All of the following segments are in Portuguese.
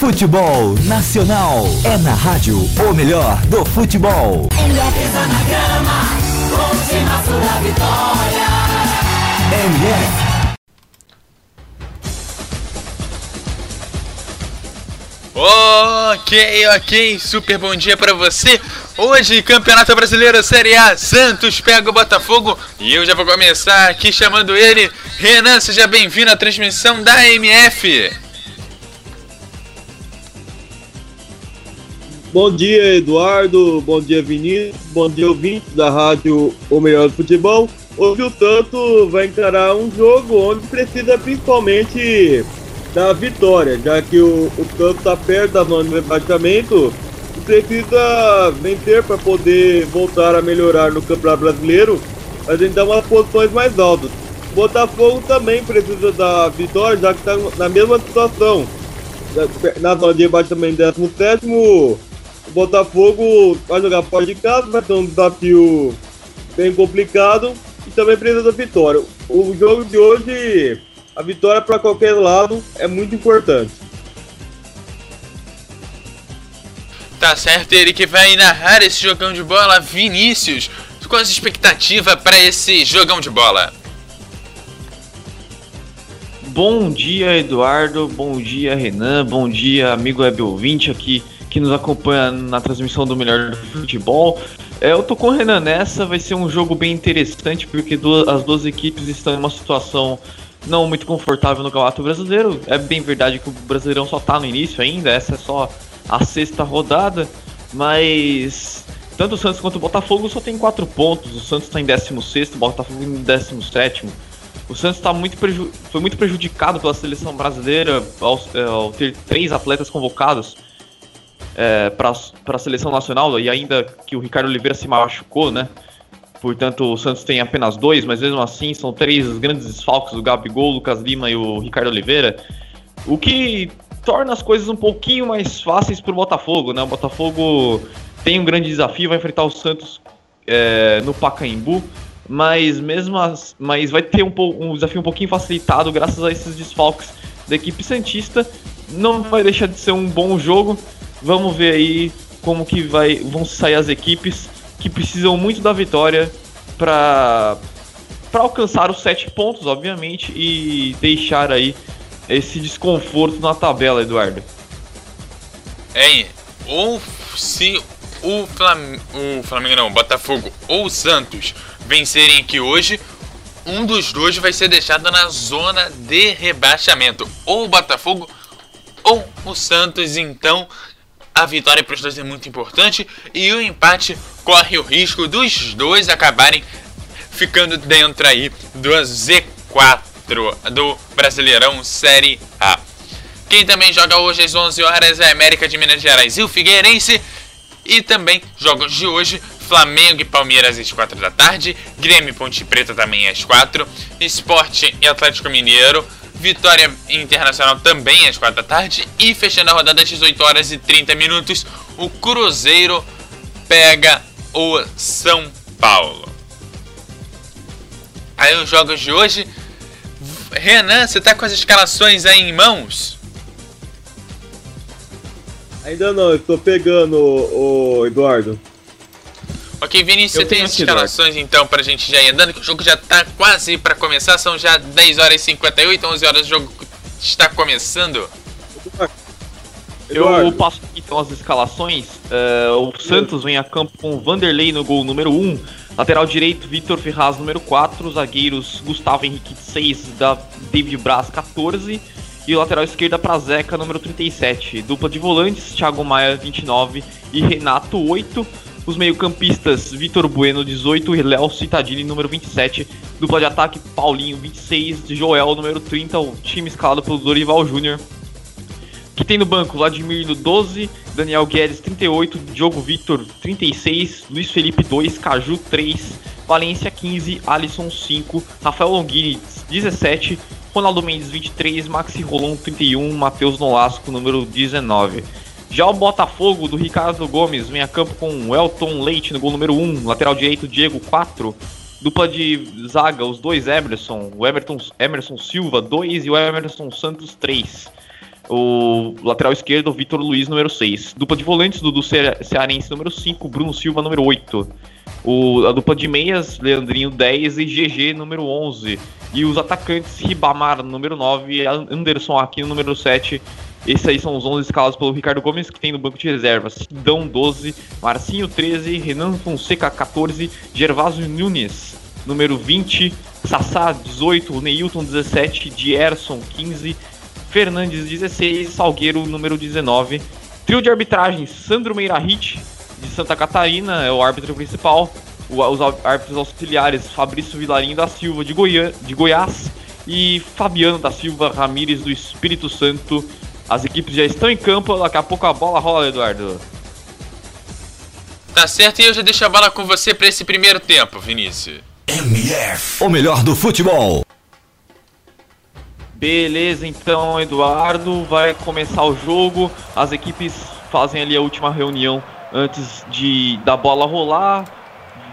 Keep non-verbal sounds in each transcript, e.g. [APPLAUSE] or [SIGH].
Futebol Nacional é na rádio o melhor do futebol. MF na grama, última sua vitória. MF. Ok, ok, super bom dia para você. Hoje, Campeonato Brasileiro Série A, Santos pega o Botafogo e eu já vou começar aqui chamando ele. Renan, seja bem-vindo à transmissão da MF. Bom dia, Eduardo. Bom dia, Vinícius. Bom dia, ouvintes da rádio O Melhor do Futebol. Hoje o Tanto vai encarar um jogo onde precisa principalmente da vitória, já que o, o está perto da zona de rebaixamento e precisa vencer para poder voltar a melhorar no Campeonato Brasileiro, mas então umas posições mais altas. Botafogo também precisa da vitória, já que está na mesma situação. Na zona de rebaixamento 17 o Botafogo vai jogar fora de casa, vai ter um desafio bem complicado e também precisa da vitória. O jogo de hoje, a vitória para qualquer lado é muito importante. Tá certo, ele que vai narrar esse jogão de bola, Vinícius. Qual a expectativa para esse jogão de bola? Bom dia, Eduardo. Bom dia, Renan. Bom dia, amigo web ouvinte aqui que nos acompanha na transmissão do Melhor do Futebol. É, eu tô com o Renan nessa, vai ser um jogo bem interessante, porque duas, as duas equipes estão em uma situação não muito confortável no Campeonato Brasileiro. É bem verdade que o Brasileirão só tá no início ainda, essa é só a sexta rodada, mas tanto o Santos quanto o Botafogo só tem quatro pontos. O Santos está em 16, o Botafogo em 17. O Santos tá muito foi muito prejudicado pela seleção brasileira ao, é, ao ter três atletas convocados é, para a seleção nacional, e ainda que o Ricardo Oliveira se machucou, né? Portanto, o Santos tem apenas dois, mas mesmo assim são três grandes desfalques: o Gabigol, o Lucas Lima e o Ricardo Oliveira. O que torna as coisas um pouquinho mais fáceis para o Botafogo, né? O Botafogo tem um grande desafio, vai enfrentar o Santos é, no Pacaembu, mas mesmo as, mas vai ter um, um desafio um pouquinho facilitado graças a esses desfalques da equipe santista. Não vai deixar de ser um bom jogo. Vamos ver aí como que vai, vão sair as equipes que precisam muito da vitória para para alcançar os sete pontos, obviamente, e deixar aí esse desconforto na tabela, Eduardo. É, ou se o, Flam o Flamengo não, Botafogo ou Santos vencerem aqui hoje, um dos dois vai ser deixado na zona de rebaixamento. Ou o Botafogo ou o Santos, então a vitória para os dois é muito importante e o empate corre o risco dos dois acabarem ficando dentro aí do Z4 do Brasileirão Série A. Quem também joga hoje às 11 horas é a América de Minas Gerais e o Figueirense. E também jogos de hoje, Flamengo e Palmeiras às 4 da tarde, Grêmio e Ponte Preta também às 4, Esporte e Atlético Mineiro, Vitória Internacional também às 4 da tarde. E fechando a rodada às 18 horas e 30 minutos, o Cruzeiro pega o São Paulo. Aí os jogos de hoje. Renan, você tá com as escalações aí em mãos? Ainda não, eu tô pegando, o Eduardo. Ok, Vinícius, você tem as escalações então pra gente já ir andando, que o jogo já tá quase pra começar, são já 10 horas e 58, 11 horas o jogo está começando. Eu passo aqui então as escalações. Uh, o Santos vem a campo com Vanderlei no gol número 1. Lateral direito, Vitor Ferraz, número 4. Zagueiros, Gustavo Henrique, 6. Da David Braz, 14. E o lateral esquerda para Zeca, número 37. Dupla de volantes, Thiago Maia, 29. E Renato, 8. Os meio-campistas, Vitor Bueno, 18. E Léo Citadini, número 27. Dupla de ataque, Paulinho, 26. Joel, número 30. O time escalado pelo Dorival Júnior que tem no banco Vladimir no 12, Daniel Guedes 38, Diogo Victor 36, Luiz Felipe 2, Caju 3, Valência 15, Alisson 5, Rafael Longini 17, Ronaldo Mendes 23, Maxi Rolon 31, Matheus Nolasco número 19. Já o Botafogo do Ricardo Gomes vem a campo com Elton Leite no gol número 1, lateral direito Diego 4, dupla de zaga os dois Emerson, o Emerson, Emerson Silva 2 e o Emerson Santos 3 o lateral esquerdo, Vitor Luiz, número 6. Dupla de volantes, Dudu Cearense, número 5. Bruno Silva, número 8. O, a dupla de meias, Leandrinho, 10. E GG, número 11. E os atacantes, Ribamar, número 9. Anderson Aquino, número 7. Esses aí são os 11 escalados pelo Ricardo Gomes, que tem no banco de reservas. Sidão, 12. Marcinho, 13. Renan Fonseca, 14. Gervásio Nunes, número 20. Sassá, 18. Neilton, 17. Dierson, 15. Fernandes 16, Salgueiro número 19. Trio de arbitragem, Sandro Meirahit, de Santa Catarina, é o árbitro principal. os árbitros auxiliares, Fabrício Vilarim da Silva, de, Goiã, de Goiás, e Fabiano da Silva Ramires, do Espírito Santo. As equipes já estão em campo, daqui a pouco a bola rola, Eduardo. Tá certo, e eu já deixo a bola com você para esse primeiro tempo, Vinícius. MF, o melhor do futebol. Beleza, então, Eduardo, vai começar o jogo. As equipes fazem ali a última reunião antes de da bola rolar,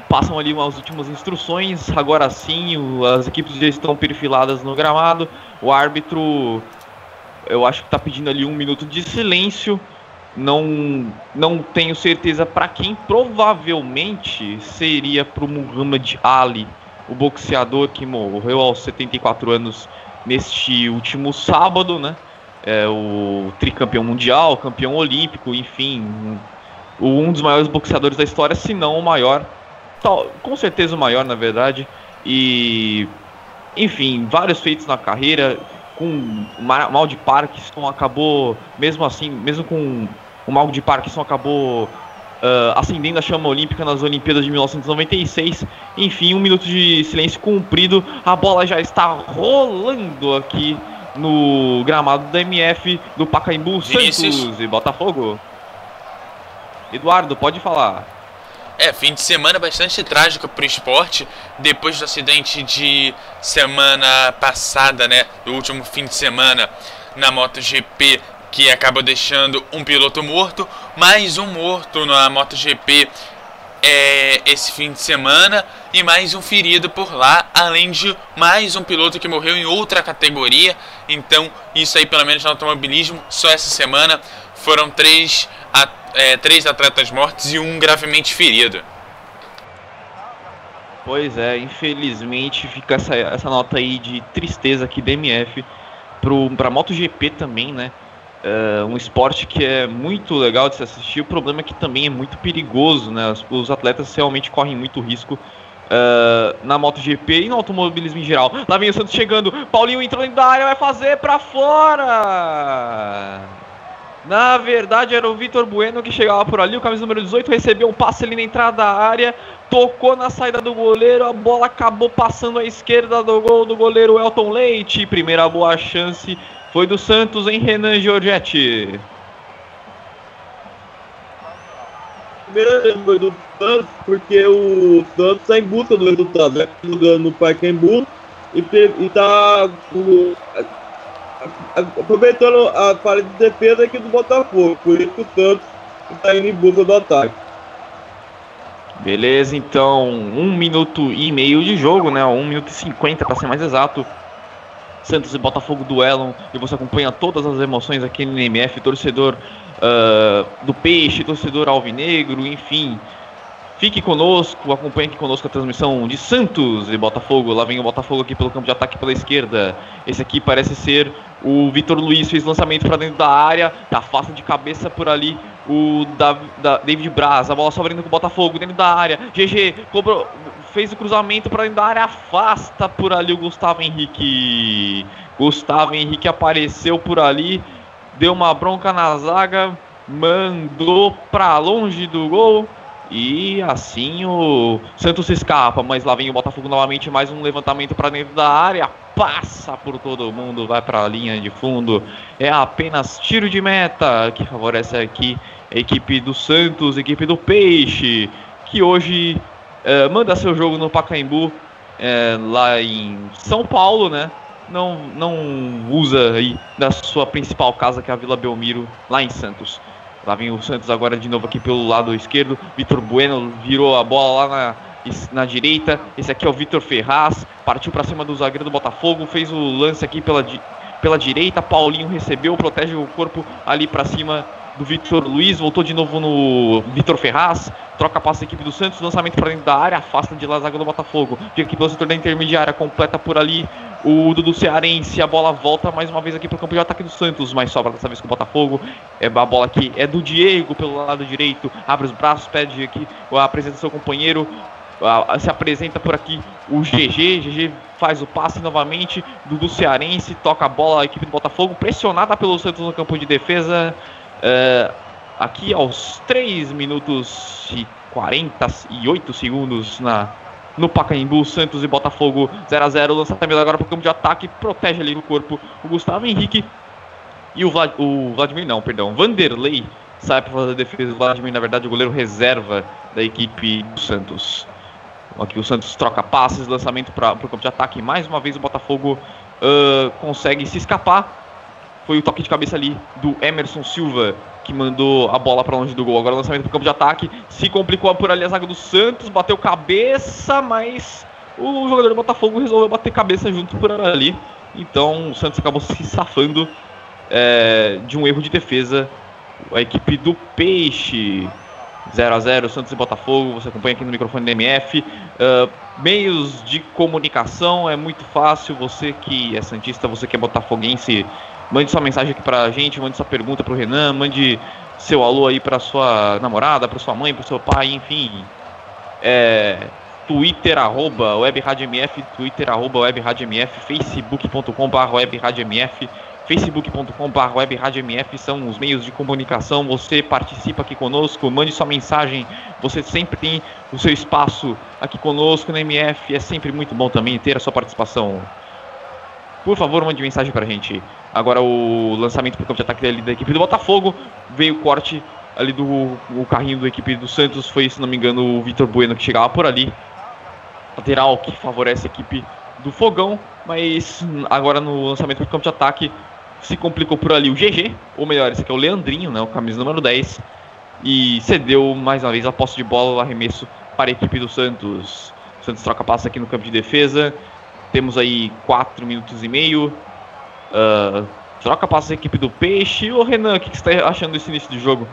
passam ali umas últimas instruções. Agora sim, as equipes já estão perfiladas no gramado. O árbitro, eu acho que está pedindo ali um minuto de silêncio. Não, não tenho certeza para quem. Provavelmente seria para o Muhammad Ali, o boxeador que morreu aos 74 anos neste último sábado, né? É, o tricampeão mundial, campeão olímpico, enfim, um, um dos maiores boxeadores da história, se não o maior, com certeza o maior, na verdade. E, enfim, vários feitos na carreira, com mal de Parkinson, acabou, mesmo assim, mesmo com o mal de Parkinson, acabou uh, acendendo a chama olímpica nas Olimpíadas de 1996. Enfim, um minuto de silêncio cumprido. A bola já está rolando aqui no gramado da MF do Pacaembu Vinícius. Santos e Botafogo. Eduardo, pode falar. É, fim de semana bastante trágico para o esporte, depois do acidente de semana passada, né, do último fim de semana na MotoGP que acaba deixando um piloto morto, mais um morto na MotoGP é, esse fim de semana e mais um ferido por lá, além de mais um piloto que morreu em outra categoria. Então, isso aí, pelo menos no automobilismo, só essa semana foram três, é, três atletas mortos e um gravemente ferido. Pois é, infelizmente fica essa, essa nota aí de tristeza aqui da MF para MotoGP também, né? É um esporte que é muito legal de se assistir. O problema é que também é muito perigoso, né? Os, os atletas realmente correm muito risco uh, na MotoGP e no automobilismo em geral. Lá vem o Santos chegando, Paulinho entrando da área, vai fazer para fora. Na verdade, era o Vitor Bueno que chegava por ali. O camisa número 18 recebeu um passe ali na entrada da área, tocou na saída do goleiro. A bola acabou passando à esquerda do gol do goleiro Elton Leite. Primeira boa chance foi do Santos em Renan Giorgetti. Primeira foi do Santos, porque o Santos está em busca do resultado, né? Jogando no Pacaembu e, está aproveitando a falha de defesa aqui do Botafogo. Por isso o Santos está indo em busca do ataque. Beleza, então um minuto e meio de jogo, né? Um minuto e cinquenta para ser mais exato. Santos e Botafogo duelam e você acompanha todas as emoções aqui no MF, torcedor uh, do Peixe, torcedor alvinegro, enfim. Fique conosco, acompanhe aqui conosco a transmissão de Santos e Botafogo. Lá vem o Botafogo aqui pelo campo de ataque pela esquerda. Esse aqui parece ser o Vitor Luiz, fez lançamento para dentro da área, tá fácil de cabeça por ali o da, da David Braz. A bola sobrando com o Botafogo dentro da área. GG cobrou, fez o cruzamento para dentro da área, afasta por ali o Gustavo Henrique. Gustavo Henrique apareceu por ali, deu uma bronca na zaga, mandou para longe do gol. E assim o Santos escapa, mas lá vem o Botafogo novamente, mais um levantamento para dentro da área, passa por todo mundo, vai para a linha de fundo. É apenas tiro de meta que favorece aqui a equipe do Santos, a equipe do Peixe, que hoje é, manda seu jogo no Pacaembu, é, lá em São Paulo, né? Não, não usa aí da sua principal casa, que é a Vila Belmiro, lá em Santos. Lá vem o Santos agora de novo aqui pelo lado esquerdo. Vitor Bueno virou a bola lá na, na direita. Esse aqui é o Vitor Ferraz. Partiu para cima do zagueiro do Botafogo. Fez o lance aqui pela, pela direita. Paulinho recebeu, protege o corpo ali para cima do Vitor Luiz, voltou de novo no Vitor Ferraz, troca passe da equipe do Santos, lançamento para dentro da área, afasta de lá a zaga do Botafogo. Fica aqui pelo setor da intermediária, completa por ali o Dudu Cearense, a bola volta mais uma vez aqui para o campo de ataque do Santos, mas sobra dessa vez com o Botafogo. É a bola aqui é do Diego pelo lado direito, abre os braços, pede aqui a presença do seu companheiro, se apresenta por aqui o GG, GG faz o passe novamente, Dudu Cearense toca a bola, a equipe do Botafogo, pressionada pelo Santos no campo de defesa, Uh, aqui aos 3 minutos e 48 segundos na, no Pacaembu, Santos e Botafogo 0 a 0 lançamento agora para o campo de ataque, protege ali no corpo o Gustavo Henrique e o, Vlad, o Vladimir, não, perdão, Vanderlei sai para fazer a defesa. O Vladimir, na verdade, o goleiro reserva da equipe do Santos. Aqui o Santos troca passes, lançamento para o campo de ataque. Mais uma vez o Botafogo uh, consegue se escapar foi o toque de cabeça ali do Emerson Silva, que mandou a bola para longe do gol. Agora o lançamento para o campo de ataque. Se complicou por ali a zaga do Santos, bateu cabeça, mas o jogador do Botafogo resolveu bater cabeça junto por ali. Então o Santos acabou se safando é, de um erro de defesa. A equipe do Peixe. 0 a 0 Santos e Botafogo, você acompanha aqui no microfone da MF. Uh, meios de comunicação é muito fácil. Você que é Santista, você que é Botafoguense, Mande sua mensagem aqui pra gente, mande sua pergunta pro Renan, mande seu alô aí pra sua namorada, pra sua mãe, pro seu pai, enfim. É, Twitter, arroba WebRadioMF, Twitter, arroba WebRadioMF, Facebook.com barra WebRadioMF, Facebook.com barra WebRadioMF são os meios de comunicação, você participa aqui conosco, mande sua mensagem, você sempre tem o seu espaço aqui conosco na MF, é sempre muito bom também ter a sua participação. Por favor, mande mensagem pra gente. Agora o lançamento para o campo de ataque ali da equipe do Botafogo. Veio o corte ali do o carrinho da equipe do Santos. Foi, se não me engano, o Vitor Bueno que chegava por ali. Lateral que favorece a equipe do Fogão. Mas agora no lançamento para o campo de ataque se complicou por ali o GG. Ou melhor, esse aqui é o Leandrinho, né, o camisa número 10. E cedeu mais uma vez a posse de bola, o arremesso para a equipe do Santos. O Santos troca passa aqui no campo de defesa. Temos aí 4 minutos e meio. Uh, troca passa a equipe do Peixe. Ô Renan, o que, que você está achando desse início de jogo?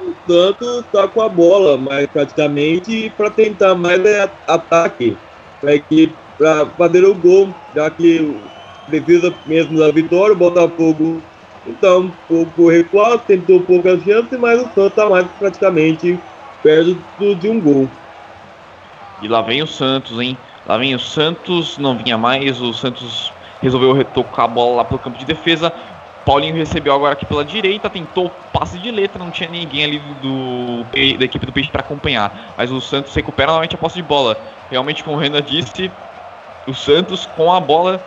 O Santos está com a bola, mas praticamente para tentar mais é ataque. Para fazer o gol, já que precisa mesmo da vitória, o Botafogo então um pouco recuado, tentou poucas chances, mas o Santos está mais praticamente perto de um gol. E lá vem o Santos, hein? Lá vem o Santos, não vinha mais, o Santos resolveu retocar a bola lá pelo campo de defesa. Paulinho recebeu agora aqui pela direita, tentou passe de letra, não tinha ninguém ali do, da equipe do Peixe para acompanhar. Mas o Santos recupera novamente a posse de bola. Realmente, como o Renan disse, o Santos com a bola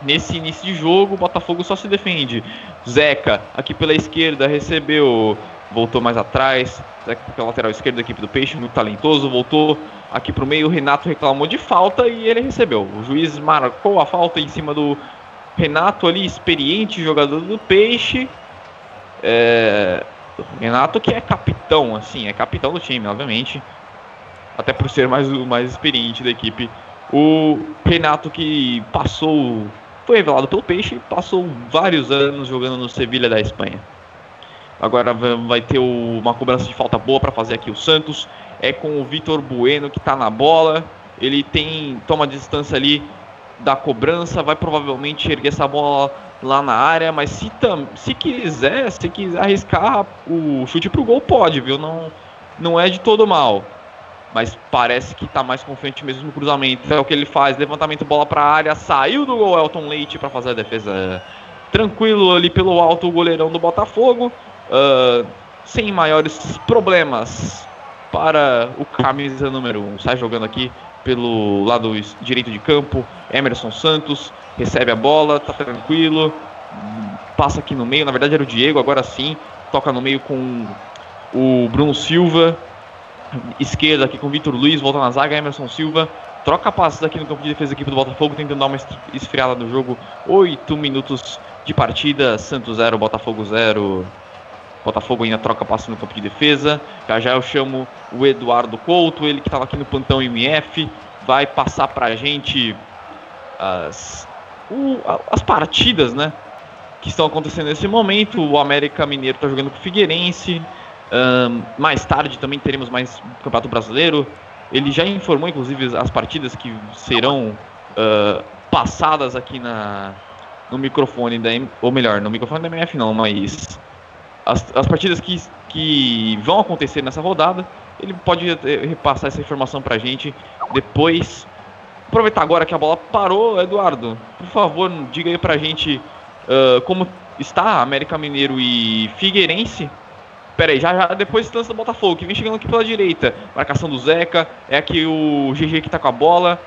nesse início de jogo, o Botafogo só se defende. Zeca, aqui pela esquerda, recebeu, voltou mais atrás. Zeca pela lateral esquerda da equipe do Peixe, muito talentoso, voltou aqui para o meio. O Renato reclamou de falta e ele recebeu. O juiz marcou a falta em cima do Renato ali, experiente jogador do Peixe. É... Renato que é capitão, assim, é capitão do time, obviamente. Até por ser mais o mais experiente da equipe. O Renato que passou, foi revelado pelo Peixe, passou vários anos jogando no Sevilha da Espanha. Agora vai ter uma cobrança de falta boa para fazer aqui o Santos. É com o Vitor Bueno que está na bola. Ele tem toma distância ali da cobrança, vai provavelmente erguer essa bola lá na área, mas se, tam, se quiser, se quiser arriscar o chute pro gol, pode, viu? Não, não é de todo mal. Mas parece que tá mais confiante mesmo no cruzamento. É o que ele faz, levantamento bola para a área, saiu do gol Elton Leite para fazer a defesa tranquilo ali pelo alto o goleirão do Botafogo, uh, sem maiores problemas para o camisa número 1. Um. Sai jogando aqui pelo lado direito de campo, Emerson Santos recebe a bola, tá tranquilo, passa aqui no meio, na verdade era o Diego, agora sim, toca no meio com o Bruno Silva, esquerda aqui com o Vitor Luiz, volta na zaga, Emerson Silva, troca passes aqui no campo de defesa da equipe do Botafogo, tentando dar uma esfriada no jogo, 8 minutos de partida, Santos 0, Botafogo 0. Botafogo ainda troca passe no campo de defesa. Já já eu chamo o Eduardo Couto, ele que estava aqui no plantão MF, vai passar para a gente as, o, as partidas, né? Que estão acontecendo nesse momento. O América Mineiro está jogando com o Figueirense. Um, mais tarde também teremos mais Campeonato Brasileiro. Ele já informou, inclusive, as partidas que serão uh, passadas aqui na, no microfone da, ou melhor, no microfone da MF não, mas as, as partidas que, que vão acontecer nessa rodada, ele pode repassar essa informação pra gente depois. Aproveitar agora que a bola parou, Eduardo, por favor, diga aí pra gente uh, como está América Mineiro e Figueirense. Pera aí, já, já depois lance do Botafogo, que vem chegando aqui pela direita. Marcação do Zeca, é aqui o GG que tá com a bola.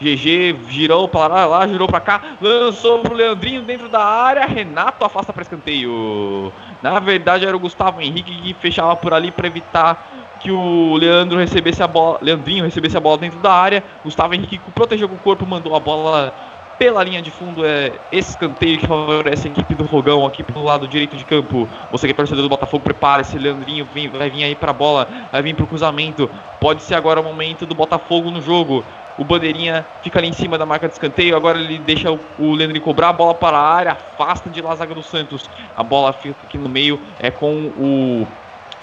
GG girou para lá, girou para cá, lançou pro Leandrinho dentro da área. Renato afasta para escanteio. Na verdade era o Gustavo Henrique que fechava por ali para evitar que o Leandro recebesse a bola, Leandrinho recebesse a bola dentro da área. Gustavo Henrique protegeu com o corpo, mandou a bola pela linha de fundo é escanteio que favorece a equipe do Rogão aqui pelo lado direito de campo. Você que é torcedor do Botafogo, prepara esse Leandrinho, vem, vai vir aí para a bola, vai vir para o cruzamento. Pode ser agora o momento do Botafogo no jogo. O Bandeirinha fica ali em cima da marca de escanteio. Agora ele deixa o, Leandro cobrar a bola para a área. Afasta de lá a zaga do Santos. A bola fica aqui no meio. É com o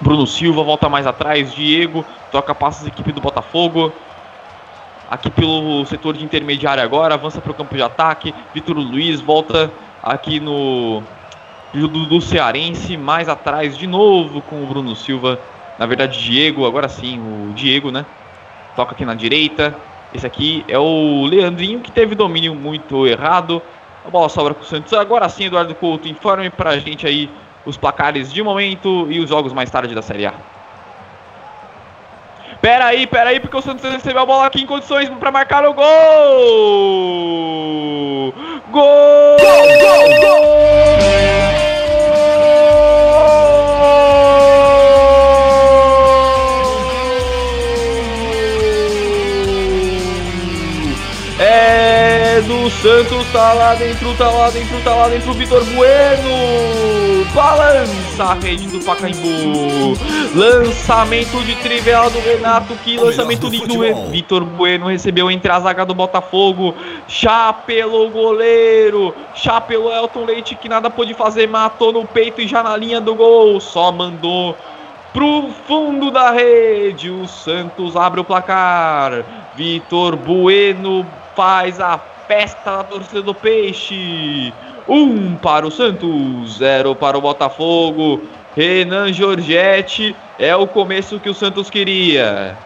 Bruno Silva. Volta mais atrás. Diego. Toca passos equipe do Botafogo. Aqui pelo setor de intermediário agora. Avança para o campo de ataque. Vitor Luiz volta aqui no. Do, do Cearense. Mais atrás de novo com o Bruno Silva. Na verdade, Diego. Agora sim, o Diego, né? Toca aqui na direita. Esse aqui é o Leandrinho, que teve domínio muito errado. A bola sobra com o Santos. Agora sim, Eduardo Couto, informe pra gente aí os placares de momento e os jogos mais tarde da Série A. Pera aí, pera aí, porque o Santos recebeu a bola aqui em condições para marcar o gol! Gol! Gol, gol, gol! Tá lá dentro, tá lá dentro, tá lá dentro, Vitor Bueno, balança a rede do Pacaembu, lançamento de trivela do Renato, que o lançamento lindo, Vitor Bueno recebeu entre a zaga do Botafogo, chapelou o goleiro, chapelou Elton Leite, que nada pôde fazer, matou no peito e já na linha do gol, só mandou pro fundo da rede. O Santos abre o placar. Vitor Bueno faz a festa da torcida do Peixe. Um para o Santos, zero para o Botafogo. Renan Giorgetti é o começo que o Santos queria.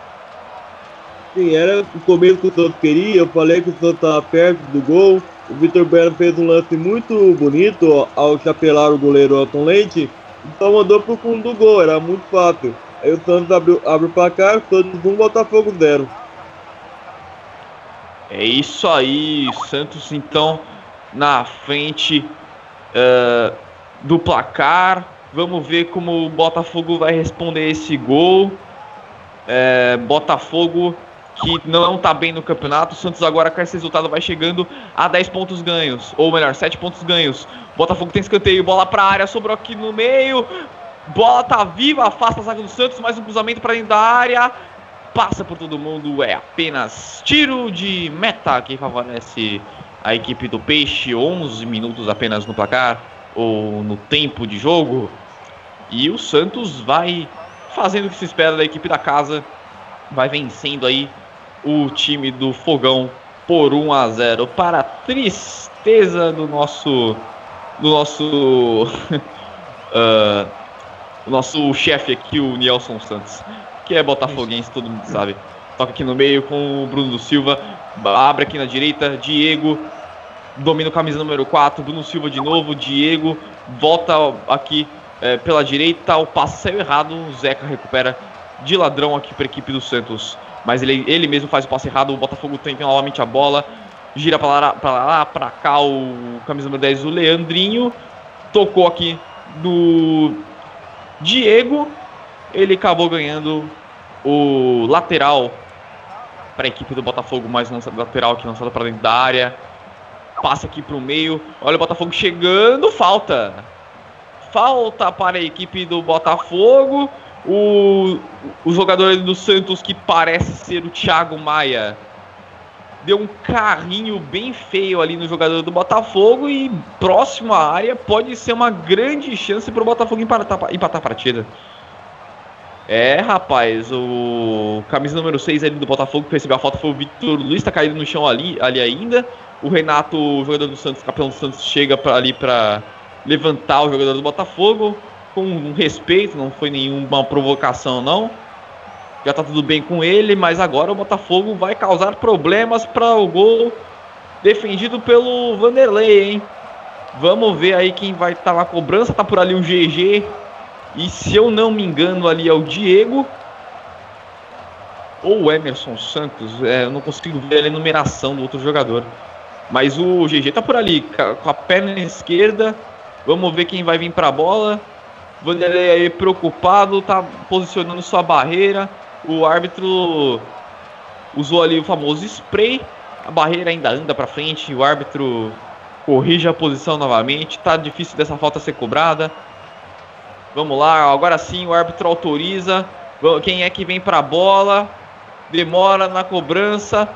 Sim, era o começo que o Santos queria. Eu falei que o Santos estava perto do gol. O Vitor Bueno fez um lance muito bonito ao chapelar o goleiro Elton Leite. Então mandou pro fundo do gol, era muito fácil. Aí o Santos abriu, abre o placar, Santos 1, Botafogo 0. É isso aí, Santos então na frente uh, do placar. Vamos ver como o Botafogo vai responder esse gol. É, Botafogo que não está bem no campeonato. Santos agora com esse resultado vai chegando a 10 pontos ganhos, ou melhor, 7 pontos ganhos. Botafogo tem escanteio, bola para área, sobrou aqui no meio. Bola tá viva, afasta a zaga do Santos, mais um cruzamento para dentro da área passa por todo mundo, é apenas tiro de meta que favorece a equipe do Peixe, 11 minutos apenas no placar, ou no tempo de jogo. E o Santos vai fazendo o que se espera da equipe da casa, vai vencendo aí o time do Fogão por 1 a 0 para a tristeza do nosso do nosso [LAUGHS] uh, nosso chefe aqui, o Nelson Santos, que é botafoguense, todo mundo sabe. Toca aqui no meio com o Bruno Silva, abre aqui na direita, Diego domina o camisa número 4, Bruno Silva de novo, Diego volta aqui é, pela direita, o passe saiu errado, o Zeca recupera de ladrão aqui para a equipe do Santos. Mas ele, ele mesmo faz o passe errado, o Botafogo tem novamente a bola, gira para lá, para cá o camisa número 10, o Leandrinho, tocou aqui do Diego, ele acabou ganhando o lateral para a equipe do Botafogo, mais um lateral aqui lançado para dentro da área. Passa aqui para o meio. Olha o Botafogo chegando, falta. Falta para a equipe do Botafogo. O, o jogador do Santos, que parece ser o Thiago Maia, deu um carrinho bem feio ali no jogador do Botafogo e próximo à área pode ser uma grande chance para o Botafogo empatar, empatar a partida. É, rapaz, o camisa número 6 ali do Botafogo que recebeu a falta foi o Vitor Luiz, tá caído no chão ali, ali ainda. O Renato, o jogador do Santos, campeão do Santos, chega pra, ali para levantar o jogador do Botafogo com um respeito, não foi nenhuma provocação não. Já tá tudo bem com ele, mas agora o Botafogo vai causar problemas para o gol defendido pelo Vanderlei, hein? Vamos ver aí quem vai estar tá na cobrança, tá por ali o GG. E se eu não me engano ali é o Diego ou o Emerson Santos, é, eu não consigo ver a numeração do outro jogador. Mas o GG tá por ali, com a perna esquerda. Vamos ver quem vai vir para a bola. Vanderlei aí preocupado, tá posicionando sua barreira. O árbitro usou ali o famoso spray. A barreira ainda anda para frente. O árbitro corrige a posição novamente. Tá difícil dessa falta ser cobrada. Vamos lá, agora sim o árbitro autoriza. Quem é que vem para a bola? Demora na cobrança.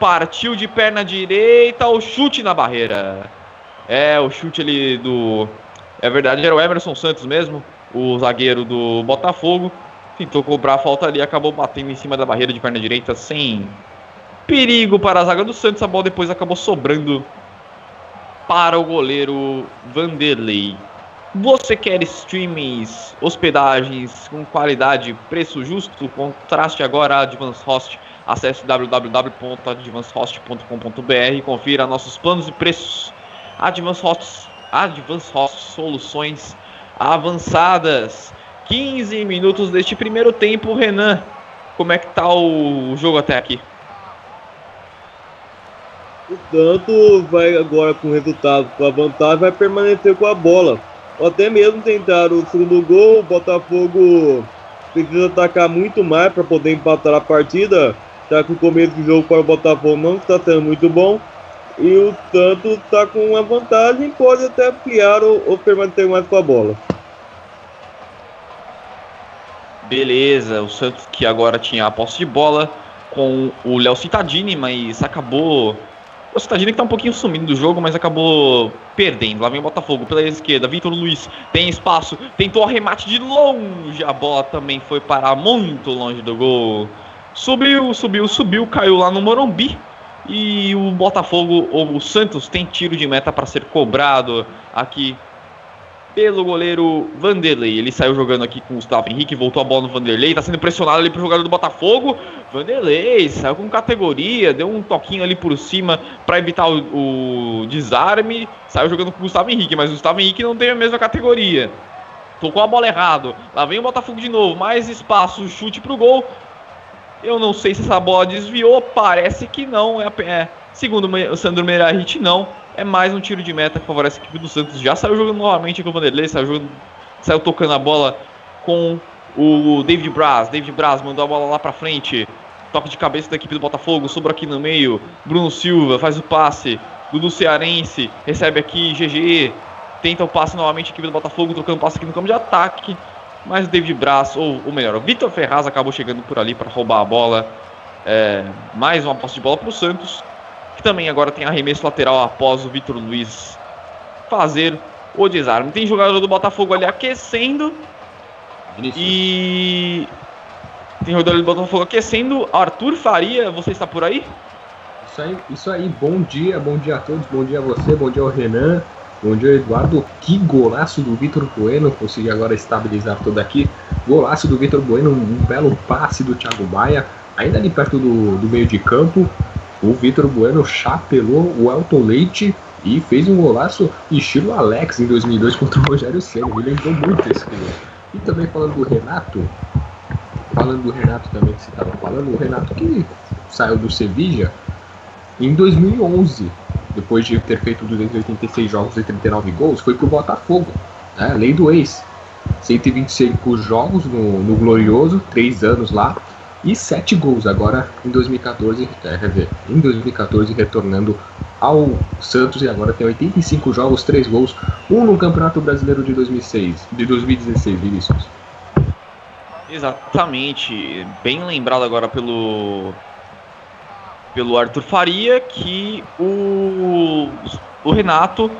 Partiu de perna direita, o chute na barreira. É, o chute ali do. É verdade, era o Emerson Santos mesmo, o zagueiro do Botafogo. Tentou cobrar a falta ali, acabou batendo em cima da barreira de perna direita sem perigo para a zaga do Santos. A bola depois acabou sobrando para o goleiro Vanderlei. Você quer streamings, hospedagens com qualidade, preço justo? Contraste agora a Advance Host Acesse www.advancehost.com.br e confira nossos planos e preços. Advance Host, Advance Host Soluções Avançadas. 15 minutos deste primeiro tempo, Renan. Como é que tá o jogo até aqui? Portanto, vai agora com o resultado com a vantagem, vai permanecer com a bola. Ou até mesmo tentar o segundo gol. O Botafogo precisa atacar muito mais para poder empatar a partida já que o começo do jogo para o Botafogo não está sendo muito bom. E o Santos está com uma vantagem, pode até ampliar ou, ou permanecer mais com a bola. Beleza, o Santos que agora tinha a posse de bola com o Léo Citadini, mas acabou. O Citadini que tá um pouquinho sumindo do jogo, mas acabou perdendo. Lá vem o Botafogo pela esquerda. Vitor Luiz tem espaço, tentou arremate de longe. A bola também foi parar muito longe do gol. Subiu, subiu, subiu, caiu lá no Morumbi. E o Botafogo, ou o Santos, tem tiro de meta para ser cobrado aqui pelo goleiro Vanderlei. Ele saiu jogando aqui com o Gustavo Henrique, voltou a bola no Vanderlei, está sendo pressionado ali pro jogador do Botafogo. Vanderlei saiu com categoria, deu um toquinho ali por cima para evitar o, o, desarme. Saiu jogando com o Gustavo Henrique, mas o Gustavo Henrique não tem a mesma categoria. Tocou a bola errado. Lá vem o Botafogo de novo, mais espaço, chute pro gol. Eu não sei se essa bola desviou, parece que não. É, é segundo o Sandro Meirahit, não. É mais um tiro de meta que favorece a equipe do Santos. Já saiu jogando novamente com o Vanderlei, saiu, jogando, saiu tocando a bola com o David Braz. David Braz mandou a bola lá pra frente. Toque de cabeça da equipe do Botafogo, sobra aqui no meio. Bruno Silva faz o passe. Dudu Cearense recebe aqui GG. Tenta o passe novamente, a equipe do Botafogo, trocando passe aqui no campo de ataque mas o David Braz, ou, ou melhor, o Vitor Ferraz acabou chegando por ali para roubar a bola. É, mais uma posse de bola para o Santos, que também agora tem arremesso lateral após o Vitor Luiz fazer o desarme. Tem jogador do Botafogo ali aquecendo, E tem jogador do Botafogo aquecendo. Arthur Faria, você está por aí? Isso aí, isso aí, bom dia, bom dia a todos, bom dia a você, bom dia ao Renan, bom dia ao Eduardo. Que golaço do Vitor Bueno, consegui agora estabilizar tudo aqui. Golaço do Vitor Bueno, um, um, belo passe do Thiago Maia, ainda ali perto do, do meio de campo. O Vitor Bueno chapelou o Elton Leite e fez um golaço estilo Alex em 2002 contra o Rogério Senna. Me lembrou muito esse gol. E também falando do Renato, falando do Renato também que você estava falando, o Renato que saiu do Sevilla em 2011, depois de ter feito 286 jogos e 39 gols, foi pro Botafogo, né? Lei do ex. 125 jogos no, no Glorioso, 3 anos lá, e 7 gols agora em 2014, é, em 2014 retornando ao Santos e agora tem 85 jogos, 3 gols, um no Campeonato Brasileiro de 2006, de 2016, Vinícius. Exatamente, bem lembrado agora pelo pelo Arthur Faria que o, o Renato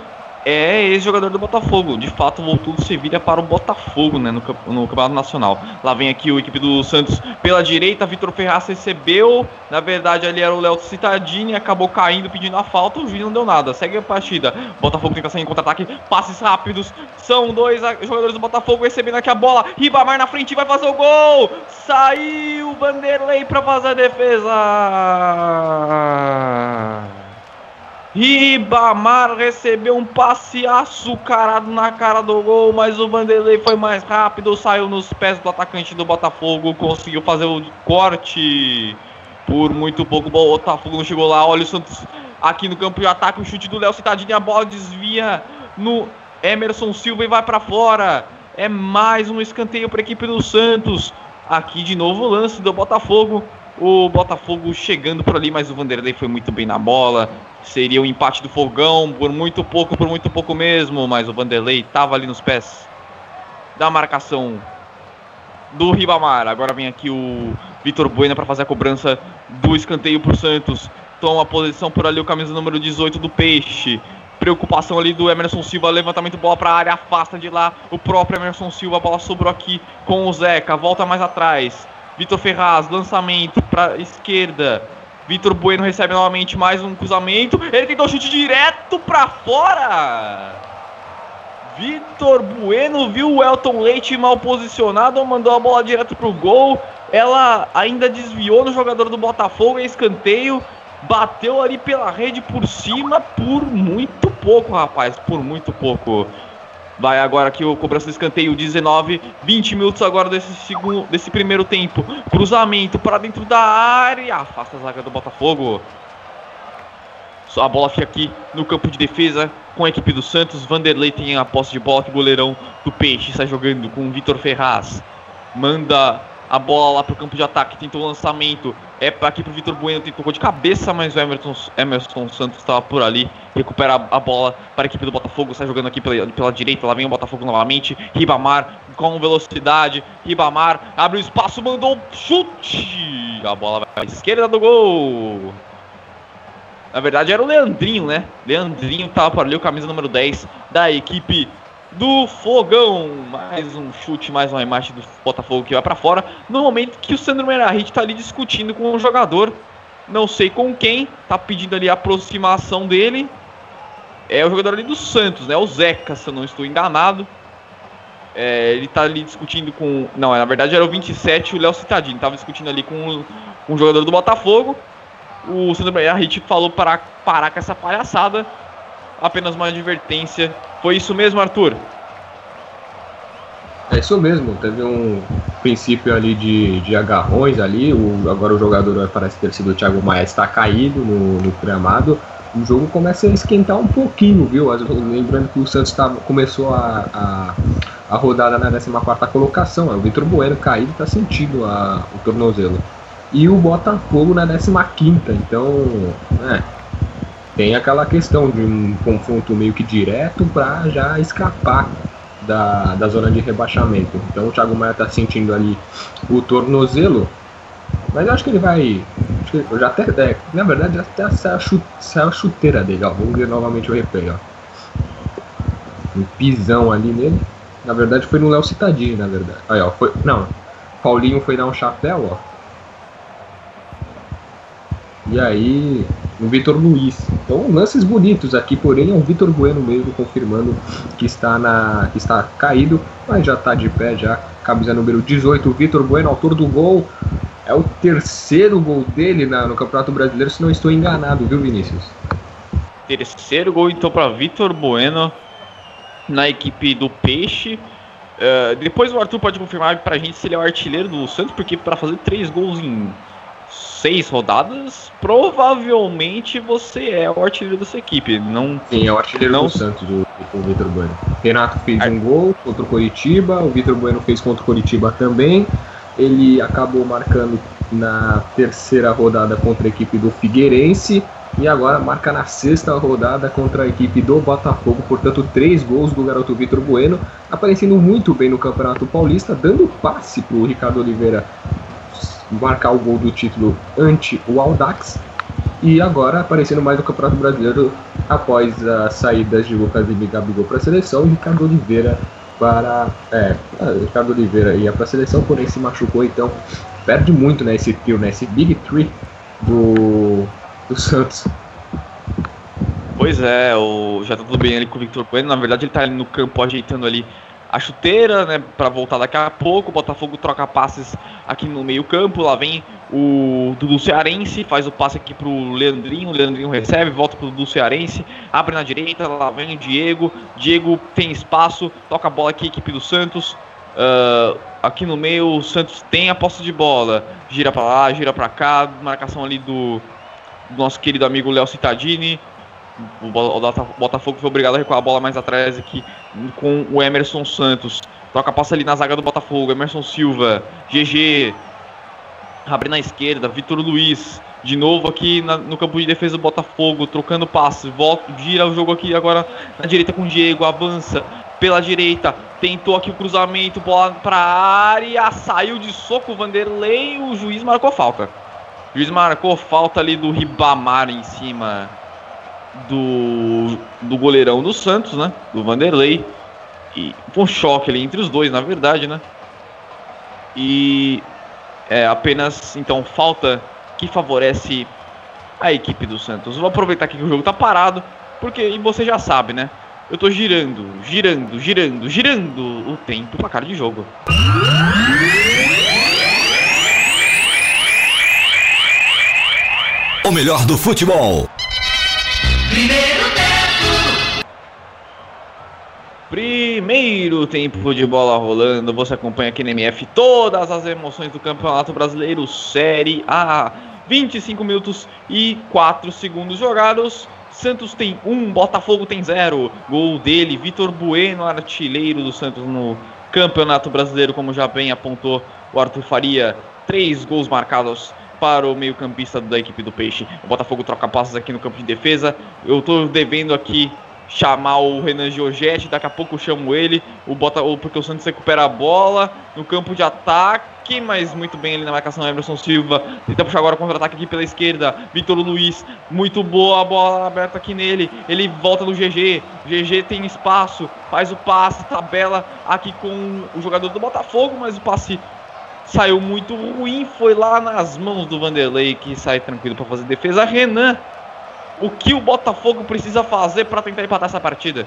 é ex-jogador do Botafogo. De fato, voltou do Sevilha para o Botafogo né, no, no Campeonato Nacional. Lá vem aqui o equipe do Santos pela direita. Vitor Ferraz recebeu. Na verdade, ali era o Léo Citadini. Acabou caindo pedindo a falta. O juiz não deu nada. Segue a partida. Botafogo tenta sair em contra-ataque. Passes rápidos. São dois jogadores do Botafogo recebendo aqui a bola. Ribamar na frente vai fazer o gol. Saiu Vanderlei para fazer a defesa. Ribamar recebeu um passe açucarado na cara do gol, mas o Vanderlei foi mais rápido, saiu nos pés do atacante do Botafogo, conseguiu fazer o corte. Por muito pouco, o Botafogo não chegou lá. Olha o Santos aqui no campo de ataque, o chute do Léo Citadini, a bola desvia no Emerson Silva e vai para fora. É mais um escanteio para a equipe do Santos. Aqui de novo o lance do Botafogo. O Botafogo chegando por ali, mas o Vanderlei foi muito bem na bola. Seria o empate do Fogão por muito pouco, por muito pouco mesmo. Mas o Vanderlei estava ali nos pés da marcação do Ribamar. Agora vem aqui o Vitor Bueno para fazer a cobrança do escanteio para o Santos. Toma posição por ali o camisa número 18 do Peixe. Preocupação ali do Emerson Silva, levantamento bola para a área, afasta de lá o próprio Emerson Silva, a bola sobrou aqui com o Zeca, volta mais atrás. Vitor Ferraz, lançamento para esquerda. Vitor Bueno recebe novamente mais um cruzamento. Ele tentou chute direto para fora. Vitor Bueno viu o Elton Leite mal posicionado, mandou a bola direto pro gol. Ela ainda desviou no jogador do Botafogo em escanteio. Bateu ali pela rede por cima por muito pouco, rapaz. Por muito pouco. Vai agora aqui o cobrança do escanteio, 19, 20 minutos agora desse segundo, desse primeiro tempo. Cruzamento para dentro da área, afasta a zaga do Botafogo. A bola fica aqui no campo de defesa com a equipe do Santos. Vanderlei tem a posse de bola que o goleirão do Peixe está jogando com o Vitor Ferraz. Manda a bola lá pro campo de ataque, tentou o lançamento. É aqui pro Vitor Bueno, tentou de cabeça, mas o Emerson, Emerson Santos estava por ali. Recupera a, bola para a equipe do Botafogo, sai jogando aqui pela, pela direita. Lá vem o Botafogo novamente. Ribamar com velocidade. Ribamar abre o espaço, mandou chute. A bola vai a esquerda do gol. Na verdade era o Leandrinho, né? Leandrinho estava por ali, o camisa número 10 da equipe do Fogão. Mais um chute, mais uma imagem do Botafogo que vai para fora. No momento que o Sandro Merahit está ali discutindo com o jogador, não sei com quem, tá pedindo ali a aproximação dele. É o jogador ali do Santos, né? O Zeca, se eu não estou enganado. É, ele tá ali discutindo com. Não, na verdade era o 27, o Léo Citadini. Tava discutindo ali com, com o jogador do Botafogo. O Sandro Merahit falou para parar com essa palhaçada apenas uma advertência. Foi isso mesmo, Arthur? É isso mesmo, teve um princípio ali de, de agarrões ali, o, agora o jogador parece ter sido o Thiago Maia, está caído no, no gramado, o jogo começa a esquentar um pouquinho, viu? Lembrando que o Santos tá, começou a, a, a rodada na 14 colocação, o Vitor Bueno caído está sentindo a, o tornozelo. E o Botafogo na 15, então, é, tem aquela questão de um confronto meio que direto para já escapar da, da zona de rebaixamento. Então o Thiago Maia está sentindo ali o tornozelo, mas eu acho que ele vai. Que já até, é, na verdade, até saiu a, chute, saiu a chuteira dele. Ó. Vamos ver novamente o replay. Ó. Um pisão ali nele. Na verdade foi no Léo Citadini, na verdade. Aí, ó, foi. Não. Paulinho foi dar um chapéu, ó. E aí, o Vitor Luiz. Então, lances bonitos aqui, porém é um Vitor Bueno mesmo confirmando que está na que está caído, mas já está de pé já. Camisa número 18, Vitor Bueno, autor do gol. É o terceiro gol dele na, no Campeonato Brasileiro, se não estou enganado, viu, Vinícius? Terceiro gol então para Vitor Bueno na equipe do Peixe. Uh, depois o Arthur pode confirmar pra gente se ele é o artilheiro do Santos, porque para fazer três gols em seis rodadas, provavelmente você é o artilheiro dessa equipe. Não, Sim, é o artilheiro não... do Santos, o, o Vitor Bueno. Renato fez Ar... um gol contra o Coritiba, o Vitor Bueno fez contra o Coritiba também. Ele acabou marcando na terceira rodada contra a equipe do Figueirense e agora marca na sexta rodada contra a equipe do Botafogo, portanto, três gols do garoto Vitor Bueno, aparecendo muito bem no Campeonato Paulista, dando passe para o Ricardo Oliveira marcar o gol do título ante o Aldax. E agora aparecendo mais no Campeonato Brasileiro após as saídas de Lucas e Gabigol para a seleção e Ricardo Oliveira para. É, Ricardo Oliveira ia para a seleção, porém se machucou, então perde muito né, esse trio, né, Big Three do, do Santos. Pois é, o, já tá tudo bem ali com o Victor Bueno. Na verdade, ele tá ali no campo ajeitando ali a chuteira, né, para voltar daqui a pouco. O Botafogo troca passes aqui no meio-campo. Lá vem o Dudu Cearense, faz o passe aqui pro Leandrinho. O Leandrinho recebe, volta pro Dudu Cearense, abre na direita. Lá vem o Diego. Diego tem espaço, toca a bola aqui, equipe do Santos. Uh, aqui no meio, o Santos tem a posse de bola. Gira para lá, gira para cá. Marcação ali do, do nosso querido amigo Léo Cittadini. O Botafogo foi obrigado a recuar a bola mais atrás aqui com o Emerson Santos. Troca passa ali na zaga do Botafogo. Emerson Silva, GG. Abre na esquerda, Vitor Luiz. De novo aqui na, no campo de defesa do Botafogo, trocando passes. Volta, gira o jogo aqui agora na direita com o Diego. Avança pela direita. Tentou aqui o cruzamento, bola para área. Saiu de soco o Vanderlei. O juiz marcou falta. O juiz marcou falta ali do Ribamar em cima do, do goleirão do Santos, né? Do Vanderlei. E um choque ali entre os dois, na verdade, né? E é apenas então falta que favorece a equipe do Santos. Vou aproveitar aqui que o jogo tá parado, porque e você já sabe, né? Eu tô girando, girando, girando, girando o tempo pra cara de jogo. O melhor do futebol. Primeiro tempo. Primeiro tempo de bola rolando. Você acompanha aqui na MF todas as emoções do Campeonato Brasileiro Série A. 25 minutos e 4 segundos jogados. Santos tem 1, um, Botafogo tem 0. Gol dele, Vitor Bueno, artilheiro do Santos no Campeonato Brasileiro, como já bem apontou o Arthur Faria. Três gols marcados para o meio-campista da equipe do Peixe. O Botafogo troca passos aqui no campo de defesa. Eu estou devendo aqui chamar o Renan Giorgetti, daqui a pouco eu chamo ele, o Bota, porque o Santos recupera a bola no campo de ataque, mas muito bem ali na marcação Emerson Silva, tenta puxar agora contra-ataque aqui pela esquerda, Vitor Luiz, muito boa a bola aberta aqui nele, ele volta no GG, GG tem espaço, faz o passe, tabela aqui com o jogador do Botafogo, mas o passe saiu muito ruim, foi lá nas mãos do Vanderlei que sai tranquilo para fazer defesa. Renan, o que o Botafogo precisa fazer para tentar empatar essa partida?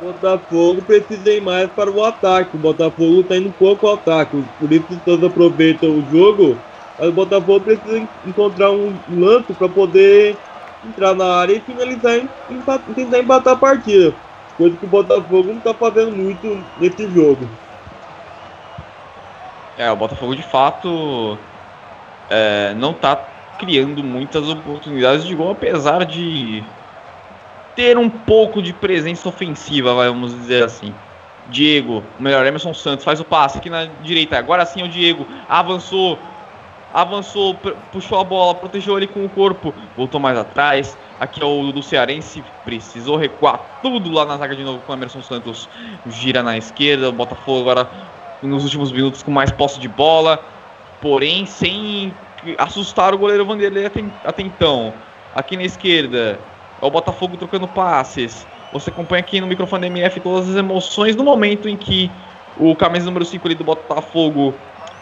O Botafogo precisa ir mais para o ataque. O Botafogo está indo pouco ao ataque. Isso todos aproveitam o jogo. Mas o Botafogo precisa encontrar um lance para poder entrar na área e finalizar e tentar empatar a partida. Coisa que o Botafogo não está fazendo muito nesse jogo. É, o Botafogo de fato é, não está criando muitas oportunidades de gol, apesar de ter um pouco de presença ofensiva, vamos dizer assim. Diego, melhor, Emerson Santos faz o passe aqui na direita. Agora sim é o Diego. Avançou, avançou, puxou a bola, protegeu ele com o corpo, voltou mais atrás. Aqui é o do Cearense, precisou recuar tudo lá na zaga de novo com o Emerson Santos. Gira na esquerda, o Botafogo agora nos últimos minutos com mais posse de bola, porém sem assustar o goleiro Vanderlei até, então. Aqui na esquerda, é o Botafogo trocando passes. Você acompanha aqui no microfone MF todas as emoções no momento em que o camisa número 5 ali do Botafogo,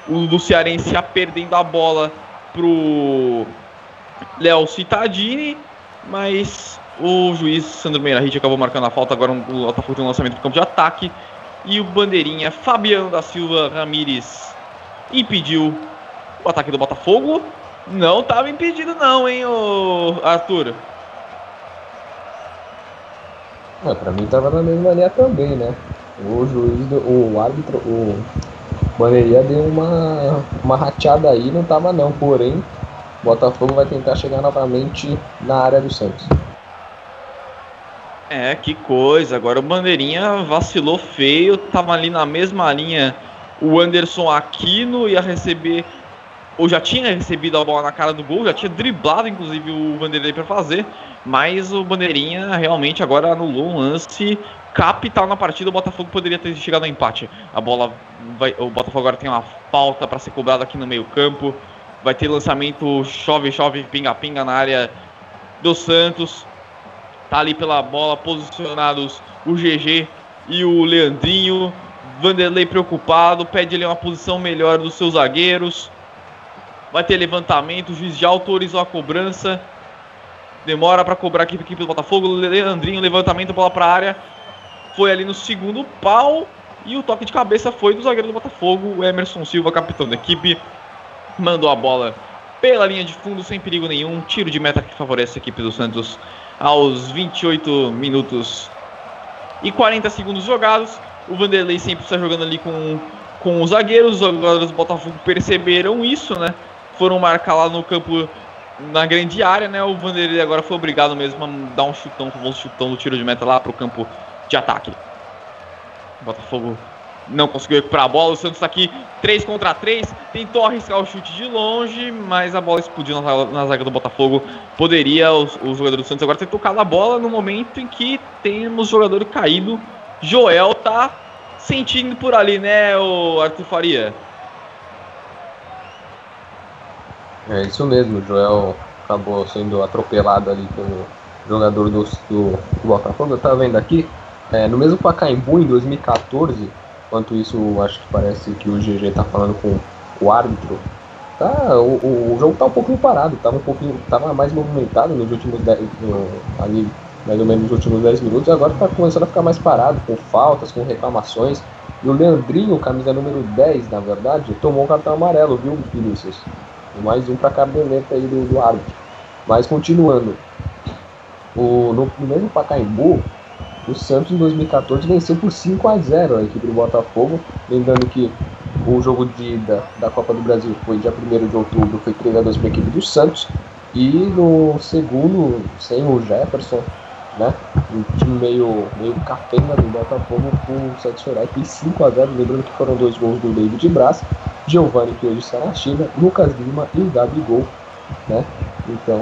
o do Cearense, ia perdendo a bola pro Léo Cittadini, mas o juiz Sandro Meirahit acabou marcando a falta. Agora o Botafogo tem um lançamento para campo de ataque. E o bandeirinha Fabiano da Silva Ramires impediu o ataque do Botafogo. Não estava impedido não, hein, Arthur? É, pra mim tava na mesma linha também, né? O juiz, do, o árbitro, o Bandeirinha deu uma, uma rateada aí, não tava não, porém, Botafogo vai tentar chegar novamente na área do Santos. É, que coisa. Agora o Bandeirinha vacilou feio, tava ali na mesma linha. O Anderson Aquino ia receber, ou já tinha recebido a bola na cara do gol, já tinha driblado inclusive o Vanderlei para fazer, mas o Bandeirinha realmente agora anulou um lance capital na partida. O Botafogo poderia ter chegado ao empate. A bola vai, o Botafogo agora tem uma falta para ser cobrada aqui no meio-campo. Vai ter lançamento chove, chove, pinga, pinga na área do Santos. Tá ali pela bola posicionados o GG e o Leandrinho. Vanderlei preocupado, pede ali uma posição melhor dos seus zagueiros. Vai ter levantamento, o juiz já autorizou a cobrança. Demora para cobrar aqui a equipe do Botafogo. Leandrinho, levantamento, bola para a área. Foi ali no segundo pau. E o toque de cabeça foi do zagueiro do Botafogo, o Emerson Silva, capitão da equipe. Mandou a bola pela linha de fundo sem perigo nenhum. Tiro de meta que favorece a equipe do Santos aos 28 minutos e 40 segundos jogados. O Vanderlei sempre está jogando ali com, com os zagueiros. Os jogadores do Botafogo perceberam isso, né? Foram marcar lá no campo, na grande área, né? O Vanderlei agora foi obrigado mesmo a dar um chutão, famoso chutão do tiro de meta lá para o campo de ataque. Botafogo não conseguiu recuperar a bola. O Santos está aqui 3 contra 3. Tentou arriscar o chute de longe, mas a bola explodiu na, na zaga do Botafogo. Poderia os, os jogadores do Santos agora ter tocado a bola no momento em que temos jogador caído. Joel tá sentindo por ali, né, o Arthur Faria? É isso mesmo, o Joel acabou sendo atropelado ali pelo jogador do, do, do Botafogo. Eu tava vendo aqui, é, no mesmo Pacaembu, em 2014, Enquanto isso, acho que parece que o GG tá falando com o árbitro. Tá, o, o, jogo tá um pouquinho parado, tava um pouquinho, tava mais movimentado nos últimos 10, no, ali, mais ou menos nos últimos 10 minutos, agora tá começando a ficar mais parado, com faltas, com reclamações. E o Leandrinho, camisa número 10, na verdade, tomou um cartão amarelo, viu, Vinícius? Mais um pra caderneta aí do, do árbitro. Mas continuando, o, no, no mesmo Pacaembu, o Santos em 2014 venceu por 5 a 0 a equipe do Botafogo. Lembrando que o jogo de ida da Copa do Brasil foi dia 1 de outubro, foi 3 a 2 para a equipe do Santos. E no segundo, sem o Jefferson, né? Um time meio, meio capenga do Botafogo, o Santos foi lá e fez 5 a 0 Lembrando que foram dois gols do David Braz, Giovanni, que hoje está na China, Lucas Lima e o Gabigol né? Então,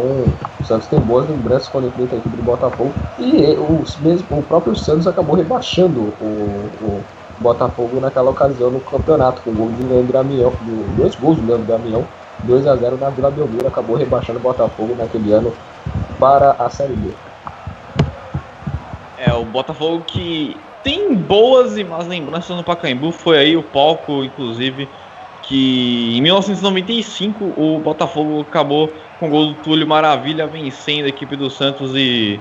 o Santos tem boas lembranças quando enfrenta a equipe do Botafogo. E os mesmo, o próprio Santos acabou rebaixando o, o Botafogo naquela ocasião no campeonato, com o gol de Leandro Damião, dois gols de Leandro Damião, 2 a 0 na Vila Belmiro, acabou rebaixando o Botafogo naquele ano para a Série B. É, o Botafogo que tem boas e más lembranças no Pacaembu, foi aí o palco, inclusive, que em 1995 o Botafogo acabou com o gol do Túlio Maravilha vencendo a equipe do Santos e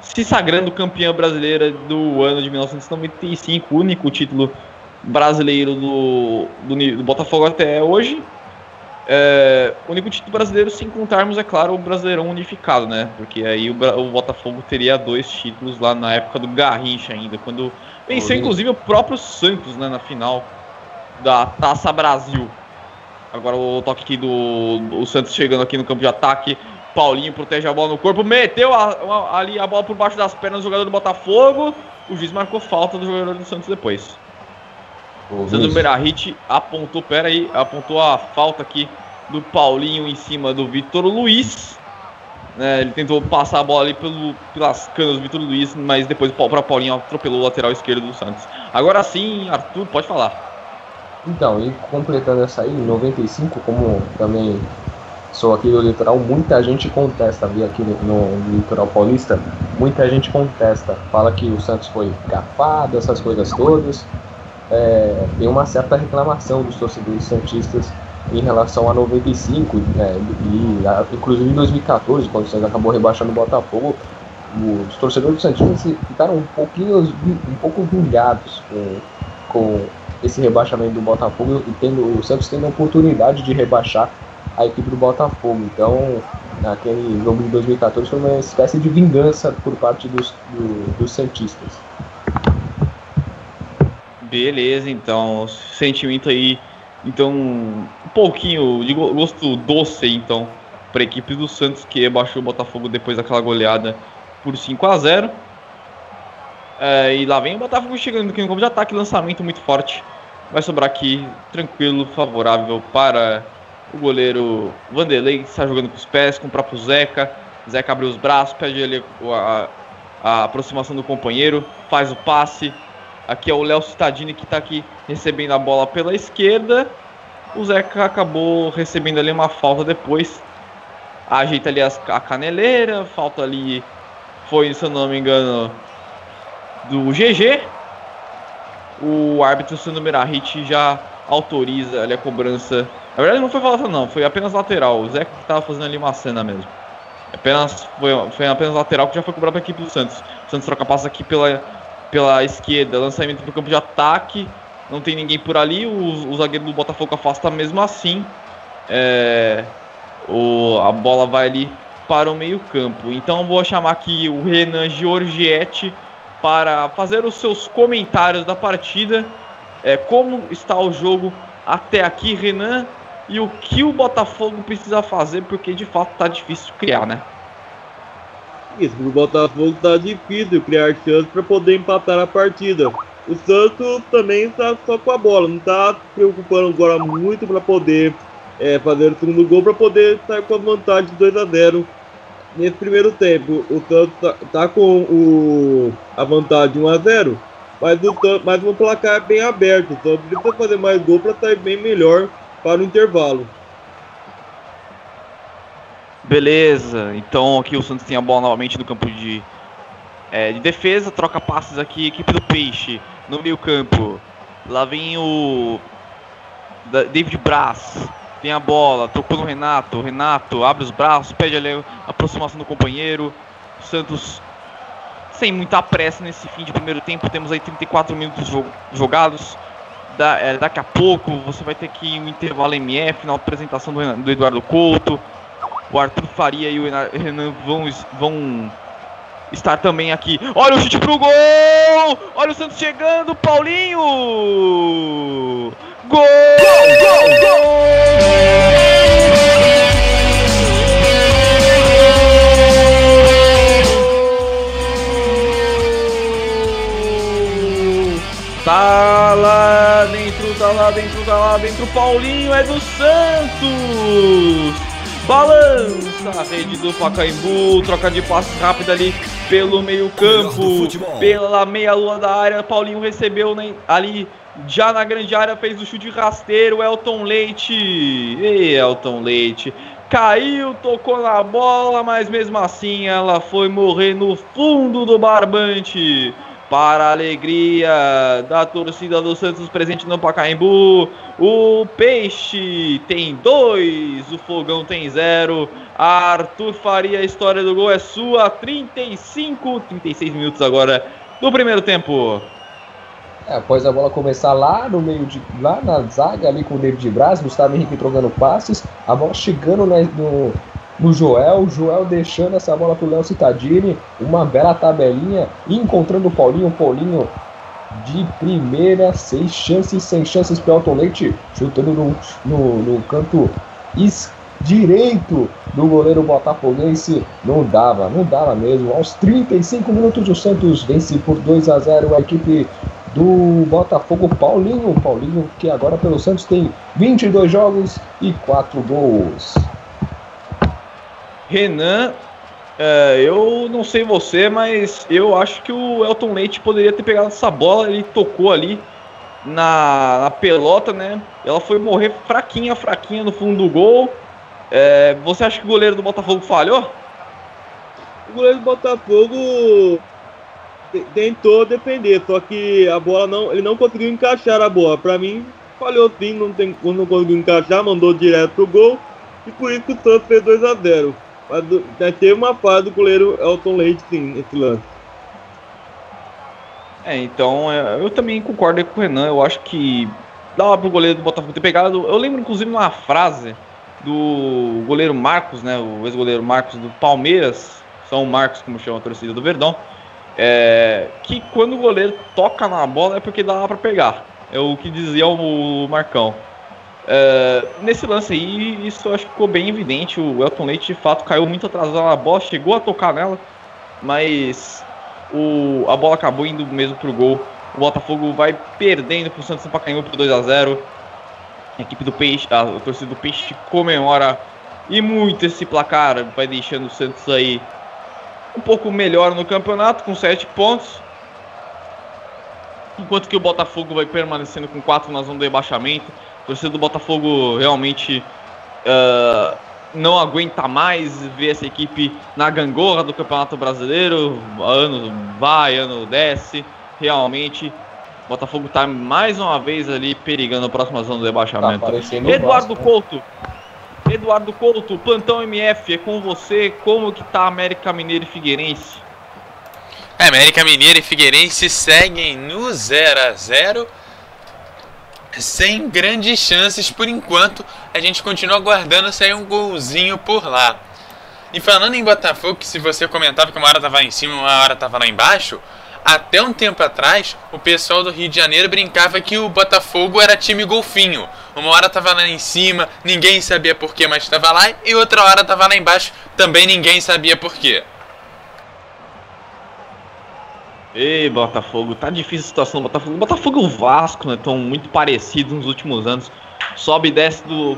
se sagrando campeã brasileira do ano de 1995, único título brasileiro do, do, do Botafogo até hoje. É, único título brasileiro, sem contarmos, é claro, o Brasileirão unificado, né? Porque aí o, o Botafogo teria dois títulos lá na época do Garrincha ainda, quando venceu inclusive o próprio Santos né, na final da Taça Brasil. Agora o toque aqui do, do Santos chegando aqui no campo de ataque. Paulinho protege a bola no corpo, meteu a, a, ali a bola por baixo das pernas do jogador do Botafogo. O juiz marcou falta do jogador do Santos depois. O Sandro Berahit apontou, pera aí, apontou a falta aqui do Paulinho em cima do Vitor Luiz. É, ele tentou passar a bola ali pelo, pelas canas do Vitor Luiz, mas depois o Paulinho atropelou o lateral esquerdo do Santos. Agora sim, Arthur, pode falar. Então, e completando essa aí, em 95, como também sou aqui do litoral, muita gente contesta, vi aqui no, no, litoral paulista, muita gente contesta, fala que o Santos foi gafado, essas coisas todas. É, tem uma certa reclamação dos torcedores santistas em relação a 95, né, e a, inclusive em 2014, quando o Santos acabou rebaixando o Botafogo, os torcedores do Santos ficaram um pouquinho, um pouco vingados com, com esse rebaixamento do Botafogo e tendo, o Santos tendo a oportunidade de rebaixar a equipe do Botafogo. Então, naquele jogo de 2014 foi uma espécie de vingança por parte dos, do, dos Santistas. Beleza, então, sentimento aí, então, um pouquinho de gosto doce, então, para a equipe do Santos que rebaixou o Botafogo depois daquela goleada por 5 a 0 é, e lá vem o Botafogo chegando aqui no campo de ataque, lançamento muito forte. Vai sobrar aqui, tranquilo, favorável para o goleiro Vanderlei, que está jogando com os pés, com o próprio Zeca. Zeca abre os braços, pede ali a, a aproximação do companheiro, faz o passe. Aqui é o Léo Cittadini que está aqui recebendo a bola pela esquerda. O Zeca acabou recebendo ali uma falta depois. Ajeita ali as, a caneleira, falta ali, foi, se eu não me engano, do GG. O árbitro Sandro Merahit já autoriza ali a cobrança. Na verdade não foi falta não, foi apenas lateral. O Zeca que estava fazendo ali uma cena mesmo. Apenas, foi, foi apenas lateral que já foi cobrado para a equipe do Santos. O Santos troca passa aqui pela, pela esquerda, lançamento para o campo de ataque. Não tem ninguém por ali. O, o zagueiro do Botafogo afasta mesmo assim. É, o, a bola vai ali para o meio-campo. Então vou chamar aqui o Renan Giorgietti para fazer os seus comentários da partida. É, como está o jogo até aqui, Renan? E o que o Botafogo precisa fazer, porque de fato está difícil criar, né? Isso, o Botafogo está difícil criar chances para poder empatar a partida. O Santos também está só com a bola, não está preocupando agora muito para poder é, fazer o segundo gol, para poder sair com a vantagem de 2 a 0 nesse primeiro tempo, o Santos tá, tá, com o, a vantagem 1 a 0 mas o, mas o placar é bem aberto. Então precisa fazer mais gol para sair bem melhor para o intervalo. Beleza, então aqui o Santos tem a bola novamente no campo de, é, de defesa, troca passes aqui, equipe do Peixe no meio campo. Lá vem o David Braz, tem a bola, tocou no Renato, Renato abre os braços, pede ali a aproximação do companheiro. O Santos sem muita pressa nesse fim de primeiro tempo, temos aí 34 minutos jogados. Da, é, daqui a pouco você vai ter que um intervalo MF na apresentação do, do Eduardo Couto. O Arthur Faria e o Renan vão, vão estar também aqui. Olha o chute pro gol! Olha o Santos chegando, Paulinho! Gol! Gol! Gol! gol! Tá lá dentro, tá lá dentro, tá lá dentro. Paulinho é do Santos. Balança a rede do Pacaembu. Troca de passe rápida ali pelo meio-campo. Pela meia-lua da área. Paulinho recebeu ali já na grande área fez o chute rasteiro, Elton Leite. E Elton Leite caiu, tocou na bola, mas mesmo assim ela foi morrer no fundo do barbante. Para a alegria da torcida do Santos presente no Pacaembu, o Peixe tem dois, o Fogão tem zero. Arthur Faria, a história do gol é sua. 35, 36 minutos agora do primeiro tempo. É, após a bola começar lá no meio de. lá na zaga ali com o David Braz, Gustavo Henrique trocando passes, a bola chegando né, no, no Joel, Joel deixando essa bola pro Léo Cittadini, uma bela tabelinha, encontrando o Paulinho, Paulinho de primeira, sem chances, sem chances para Elton Leite, chutando no, no, no canto direito do goleiro botafoguense, não dava, não dava mesmo. Aos 35 minutos o Santos vence por 2 a 0 a equipe do Botafogo Paulinho. Paulinho que agora pelo Santos tem 22 jogos e 4 gols. Renan, é, eu não sei você, mas eu acho que o Elton Leite poderia ter pegado essa bola, ele tocou ali na, na pelota, né? Ela foi morrer fraquinha, fraquinha no fundo do gol. É, você acha que o goleiro do Botafogo falhou? O goleiro do Botafogo tentou defender, só que a bola não, ele não conseguiu encaixar a bola. Para mim, falhou sim, não, tem, não conseguiu encaixar, mandou direto pro gol e por isso o Santos fez 2 a 0 Mas teve uma falha do goleiro Elton Leite sim nesse lance. É, então é, eu também concordo com o Renan. Eu acho que dava pro goleiro do Botafogo ter pegado. Eu lembro inclusive uma frase do goleiro Marcos, né? O ex-goleiro Marcos do Palmeiras, São Marcos, como chama a torcida do Verdão. É, que quando o goleiro toca na bola é porque dá para pegar. É o que dizia o Marcão. É, nesse lance aí, isso acho que ficou bem evidente. O Elton Leite de fato caiu muito atrasado na bola, chegou a tocar nela, mas o, a bola acabou indo mesmo pro gol. O Botafogo vai perdendo pro Santos Pacaembu por 2 a 0 A equipe do Peixe, a, a torcida do Peixe comemora e muito esse placar, vai deixando o Santos aí um pouco melhor no campeonato, com 7 pontos. Enquanto que o Botafogo vai permanecendo com 4 na zona do rebaixamento. A torcida do Botafogo realmente uh, não aguenta mais ver essa equipe na gangorra do Campeonato Brasileiro. Ano vai, ano desce. Realmente, o Botafogo está mais uma vez ali perigando a próxima zona do rebaixamento. Tá Eduardo Couto. Eduardo Couto, plantão MF, é com você. Como que tá América Mineiro e Figueirense? É, América Mineiro e Figueirense seguem no 0 a 0 sem grandes chances por enquanto. A gente continua aguardando sair um golzinho por lá. E falando em Botafogo, que se você comentava que uma hora tava em cima, uma hora tava lá embaixo, até um tempo atrás, o pessoal do Rio de Janeiro brincava que o Botafogo era time golfinho. Uma hora tava lá em cima, ninguém sabia porquê, mas estava lá, e outra hora tava lá embaixo, também ninguém sabia porquê. Ei, Botafogo, tá difícil a situação do Botafogo. Botafogo e o Vasco, né, estão muito parecidos nos últimos anos. Sobe e desce do.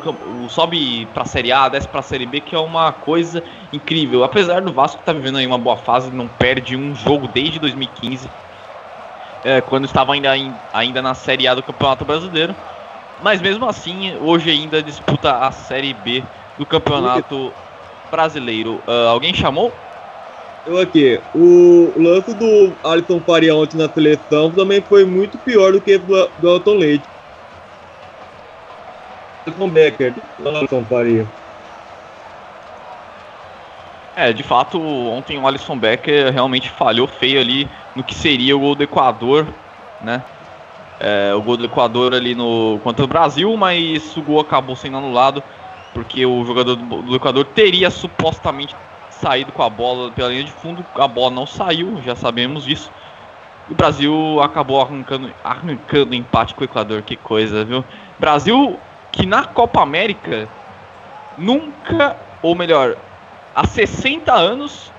Sobe pra Série A, desce pra Série B, que é uma coisa incrível. Apesar do Vasco estar tá vivendo aí uma boa fase, não perde um jogo desde 2015. É, quando estava ainda, ainda na Série A do Campeonato Brasileiro. Mas mesmo assim, hoje ainda disputa a Série B do Campeonato Brasileiro. Uh, alguém chamou? Eu aqui, o lance do Alisson Faria ontem na seleção também foi muito pior do que do Elton Leite. Alisson Becker, Alisson Faria. É, de fato, ontem o Alisson Becker realmente falhou feio ali no que seria o gol do Equador, né? É, o gol do Equador ali no contra o Brasil, mas o gol acabou sendo anulado porque o jogador do, do Equador teria supostamente saído com a bola pela linha de fundo, a bola não saiu, já sabemos disso. O Brasil acabou arrancando, arrancando empate com o Equador, que coisa, viu? Brasil que na Copa América nunca, ou melhor, há 60 anos,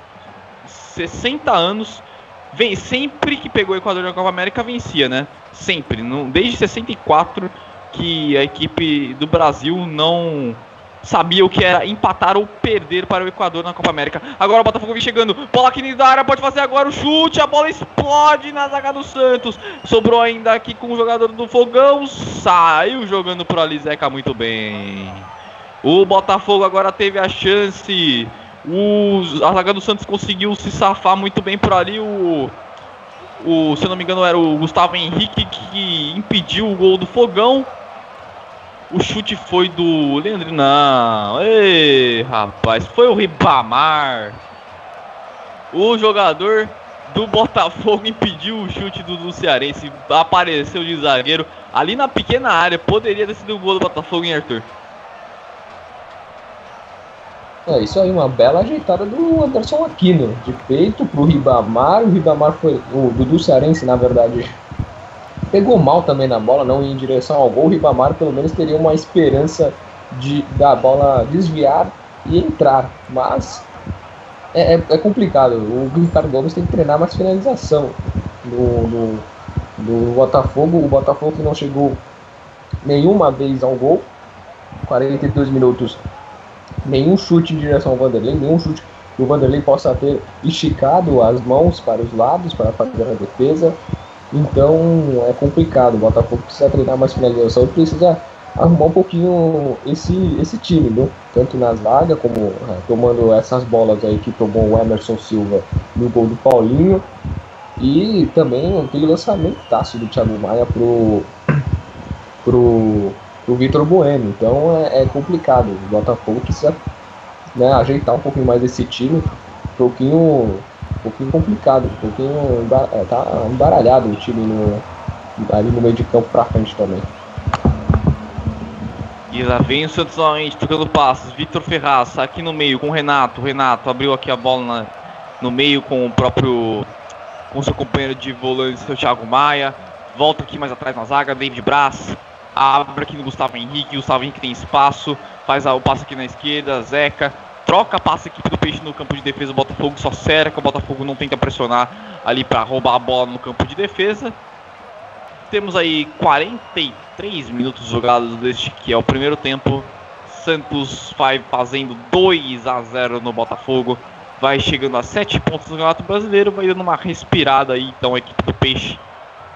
60 anos, vem, sempre que pegou o Equador na Copa América vencia, né? Sempre, não, desde 64 que a equipe do Brasil não sabia o que era empatar ou perder para o Equador na Copa América. Agora o Botafogo vem chegando, bola aqui da área, pode fazer agora o chute, a bola explode na zaga do Santos. Sobrou ainda aqui com o jogador do Fogão, saiu jogando para ali Zeca muito bem. O Botafogo agora teve a chance. O, a zaga do Santos conseguiu se safar muito bem por ali. O, o, se eu não me engano, era o Gustavo Henrique que impediu o gol do Fogão. O chute foi do Leandro. Não. Ei, rapaz. Foi o Ribamar. O jogador do Botafogo impediu o chute do, do Cearense. Apareceu de zagueiro ali na pequena área. Poderia ter sido o gol do Botafogo, hein, Arthur? É isso aí, uma bela ajeitada do Anderson Aquino. De peito pro Ribamar. O Ribamar foi. O Dudu Cearense, na verdade, pegou mal também na bola, não ia em direção ao gol. O Ribamar pelo menos teria uma esperança de da bola desviar e entrar, mas é, é, é complicado. O Ricardo Gomes tem que treinar mais finalização no, no, no Botafogo. O Botafogo que não chegou nenhuma vez ao gol, 42 minutos, nenhum chute em direção ao Vanderlei, nenhum chute que o Vanderlei possa ter esticado as mãos para os lados para fazer a defesa. Então é complicado. O Botafogo precisa treinar mais finalização, precisa arrumar um pouquinho esse, esse time, viu? Tanto na zaga, como é, tomando essas bolas aí que tomou o Emerson Silva no gol do Paulinho. E também aquele lançamento tácito do Thiago Maia pro, pro, pro Vitor Bueno. Então é, é, complicado. O Botafogo precisa né, ajeitar um pouquinho mais esse time. Um pouquinho, um pouquinho complicado, um pouquinho é, tá embaralhado o time no, ali no meio de campo pra frente também. E lá vem o Santos novamente tocando passos. Vitor Ferraz aqui no meio com o Renato. O Renato abriu aqui a bola na, no meio com o próprio. com seu companheiro de volante, seu Thiago Maia. Volta aqui mais atrás na zaga, David Braz. Abre aqui no Gustavo Henrique. Gustavo Henrique tem espaço. Faz o passo aqui na esquerda. Zeca. Troca passa a equipe do Peixe no campo de defesa. O Botafogo só cerca. O Botafogo não tenta pressionar ali para roubar a bola no campo de defesa. Temos aí 43 minutos jogados deste que é o primeiro tempo. Santos vai fazendo 2 a 0 no Botafogo. Vai chegando a 7 pontos no Campeonato Brasileiro. Vai dando uma respirada aí, então, a equipe do Peixe.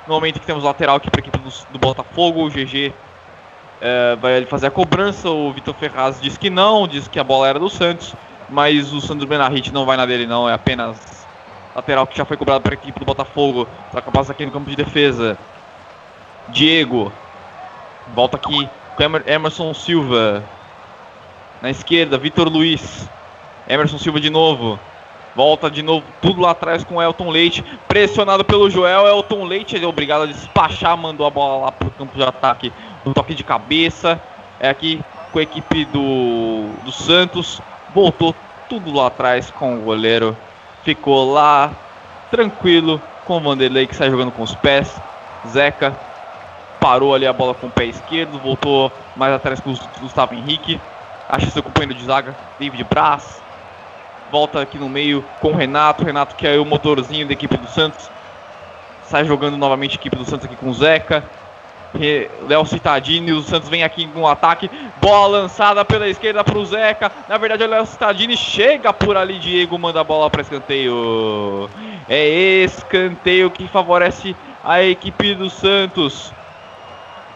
No momento que temos lateral aqui para a equipe do, do, Botafogo, o GG é, vai fazer a cobrança. O Vitor Ferraz diz que não, diz que a bola era do Santos. Mas o Sandro Benarrit não vai na dele, não. É apenas lateral que já foi cobrado para a equipe do Botafogo. Está capaz aqui no campo de defesa. Diego. Volta aqui Emerson Silva. Na esquerda, Vitor Luiz. Emerson Silva de novo. Volta de novo, tudo lá atrás com Elton Leite. Pressionado pelo Joel. Elton Leite ele é obrigado a despachar. Mandou a bola lá para o campo de ataque. Um toque de cabeça. É aqui com a equipe do, do Santos. Voltou tudo lá atrás com o goleiro. Ficou lá tranquilo com o Vanderlei que sai jogando com os pés. Zeca parou ali a bola com o pé esquerdo, voltou mais atrás com o Gustavo Henrique, acha seu companheiro de zaga, David Braz, volta aqui no meio com o Renato, Renato que é o motorzinho da equipe do Santos, sai jogando novamente a equipe do Santos aqui com o Zeca, Léo Citadini, o Santos vem aqui no ataque, bola lançada pela esquerda para o Zeca, na verdade o Léo Citadini chega por ali, Diego manda a bola para escanteio, é escanteio que favorece a equipe do Santos,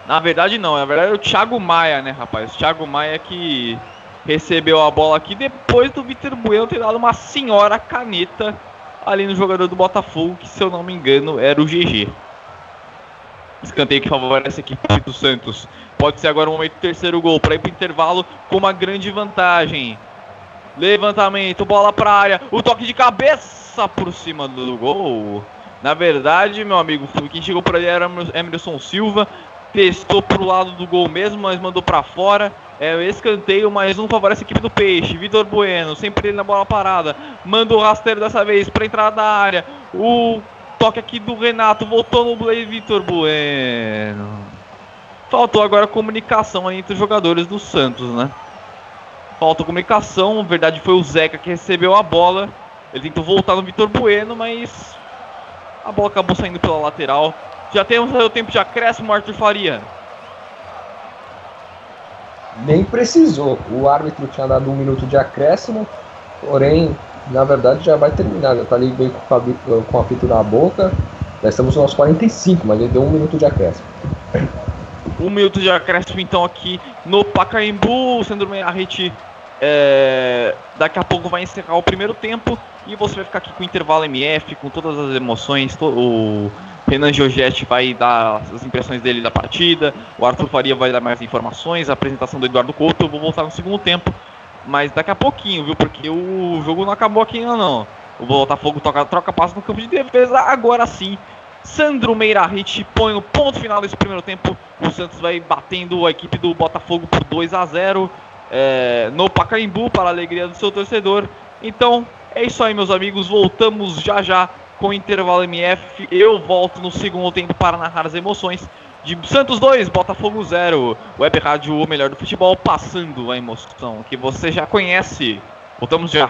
na verdade não, na verdade é o Thiago Maia, né, rapaz? O Thiago Maia que recebeu a bola aqui depois do Vitor Bueno ter dado uma senhora caneta ali no jogador do Botafogo, que se eu não me engano era o GG. Escanteio que favorece a equipe do Santos. Pode ser agora o momento do terceiro gol para ir para o intervalo com uma grande vantagem. Levantamento, bola para área, o toque de cabeça por cima do gol. Na verdade, meu amigo, quem chegou por ali era Emerson Silva, testou pro lado do gol mesmo, mas mandou para fora. É o escanteio, mais um favorece a equipe do Peixe. Vitor Bueno, sempre ele na bola parada. Manda o rasteiro dessa vez para entrada da área. O toque aqui do Renato voltou no Blade Vitor Bueno. Faltou agora comunicação entre os jogadores do Santos, né? Falta comunicação, na verdade foi o Zeca que recebeu a bola. Ele tentou voltar no Vitor Bueno, mas a bola acabou saindo pela lateral. Já temos o tempo de acréscimo, Arthur Faria. Nem precisou. O árbitro tinha dado um minuto de acréscimo, porém, na verdade, já vai terminar. Já tá ali bem com, o com na boca. Já estamos nos 45, mas ele deu um minuto de acréscimo. Um minuto de acréscimo, então, aqui no Pacaembu. O Sandro Meirahit é, daqui a pouco vai encerrar o primeiro tempo e você vai ficar aqui com o intervalo MF, com todas as emoções, to, o Renan Giorgetti vai dar as impressões dele da partida, o Arthur Faria vai dar mais informações, a apresentação do Eduardo Couto, eu vou voltar no segundo tempo, mas daqui a pouquinho, viu? Porque o jogo não acabou aqui ainda não. O Botafogo toca, troca passo no campo de defesa, agora sim. Sandro Meirahit põe o ponto final desse primeiro tempo. O Santos vai batendo a equipe do Botafogo por 2 a 0 é, no Pacaembu, para a alegria do seu torcedor. Então, é isso aí, meus amigos. Voltamos já já com intervalo MF. Eu volto no segundo tempo para narrar as emoções de Santos 2, Botafogo 0. Web Rádio, o melhor do futebol, passando a emoção que você já conhece. Voltamos já.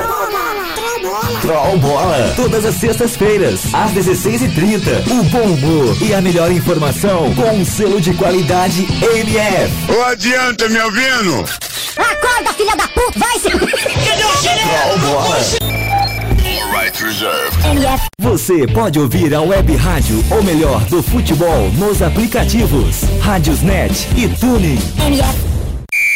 Troll Bola. Todas as sextas-feiras, às 16h30. O bom humor e a melhor informação com um selo de qualidade MF. Ô, adianta, me ouvindo? Acorda, filha da puta! Vai se... Troll Bola. Right reserve. MF. Você pode ouvir a web rádio, ou melhor, do futebol, nos aplicativos Rádiosnet e Tuning. MF.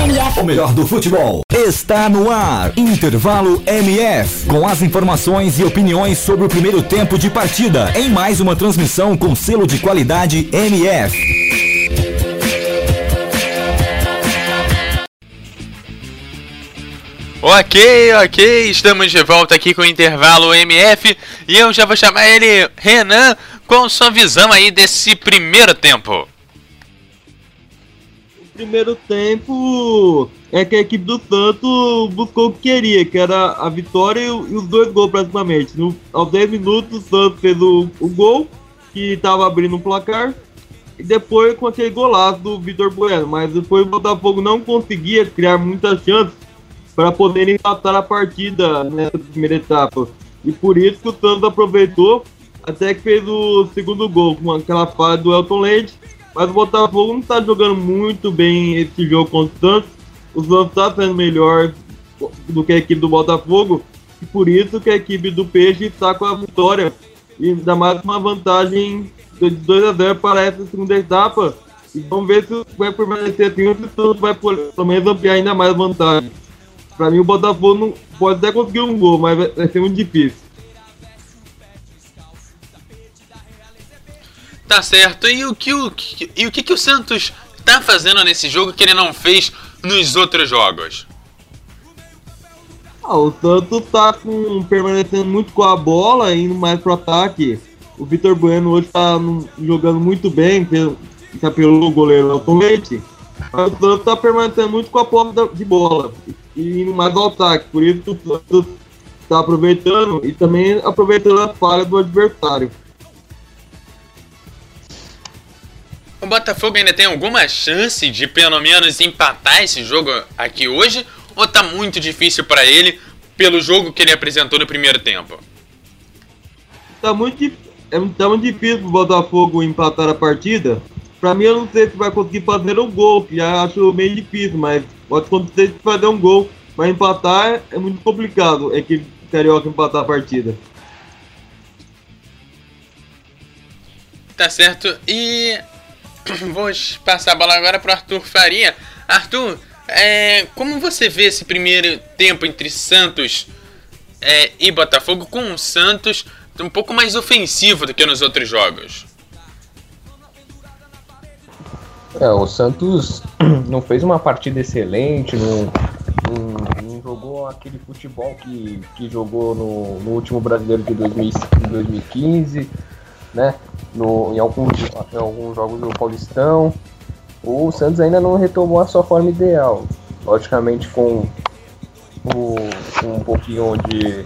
MF. o melhor do futebol, está no ar. Intervalo MF, com as informações e opiniões sobre o primeiro tempo de partida, em mais uma transmissão com selo de qualidade MF. Ok, ok, estamos de volta aqui com o intervalo MF e eu já vou chamar ele Renan com sua visão aí desse primeiro tempo. Primeiro tempo é que a equipe do Santos buscou o que queria, que era a vitória e, os dois gols praticamente. No, aos 10 minutos o Santos fez o, o gol, que estava abrindo o placar, e depois com aquele golaço do Vitor Bueno. Mas depois o Botafogo não conseguia criar muitas chances para poder empatar a partida nessa primeira etapa. E por isso que o Santos aproveitou, até que fez o segundo gol com aquela falha do Elton Leite. Mas o Botafogo não está jogando muito bem esse jogo contra o Santos. O Santos está sendo melhor do que a equipe do Botafogo. E por isso que a equipe do Peixe está com a vitória. E ainda mais uma vantagem de 2 a 0 para essa segunda etapa. E vamos ver se vai permanecer assim ou se o Santos vai pelo menos ampliar ainda mais vantagem. Para mim o Botafogo não, pode até conseguir um gol, mas vai, vai ser muito difícil. Tá certo. E o que o, e o, que, que o Santos tá fazendo nesse jogo que ele não fez nos outros jogos? Ah, o Santos tá com, permanecendo muito com a bola, indo mais pro ataque. O Vitor Bueno hoje tá jogando muito bem, pelo, pelo goleiro Elton Leite. Mas o Santos tá permanecendo muito com a posse de bola e indo mais ao ataque. Por isso o Santos tá aproveitando e também aproveitando a falha do adversário. O Botafogo ainda tem alguma chance de pelo menos empatar esse jogo aqui hoje? Ou tá muito difícil para ele pelo jogo que ele apresentou no primeiro tempo? Tá muito, é, tá muito difícil o Botafogo empatar a partida. Pra mim, eu não sei se vai conseguir fazer um gol, que já acho meio difícil, mas pode acontecer de fazer um gol. Mas empatar é muito complicado, é que Carioca empatar a partida. Tá certo. E [COUGHS] Vou passar a bola agora para Arthur Faria. Arthur, é, como você vê esse primeiro tempo entre Santos é, e Botafogo com o Santos um pouco mais ofensivo do que nos outros jogos? É, o Santos [COUGHS] não fez uma partida excelente, não, não, não jogou aquele futebol que, que jogou no, no último brasileiro de 2015, né? no, em, alguns, alguns jogos do Paulistão. O Santos ainda não retomou a sua forma ideal. Logicamente com, o, um pouquinho de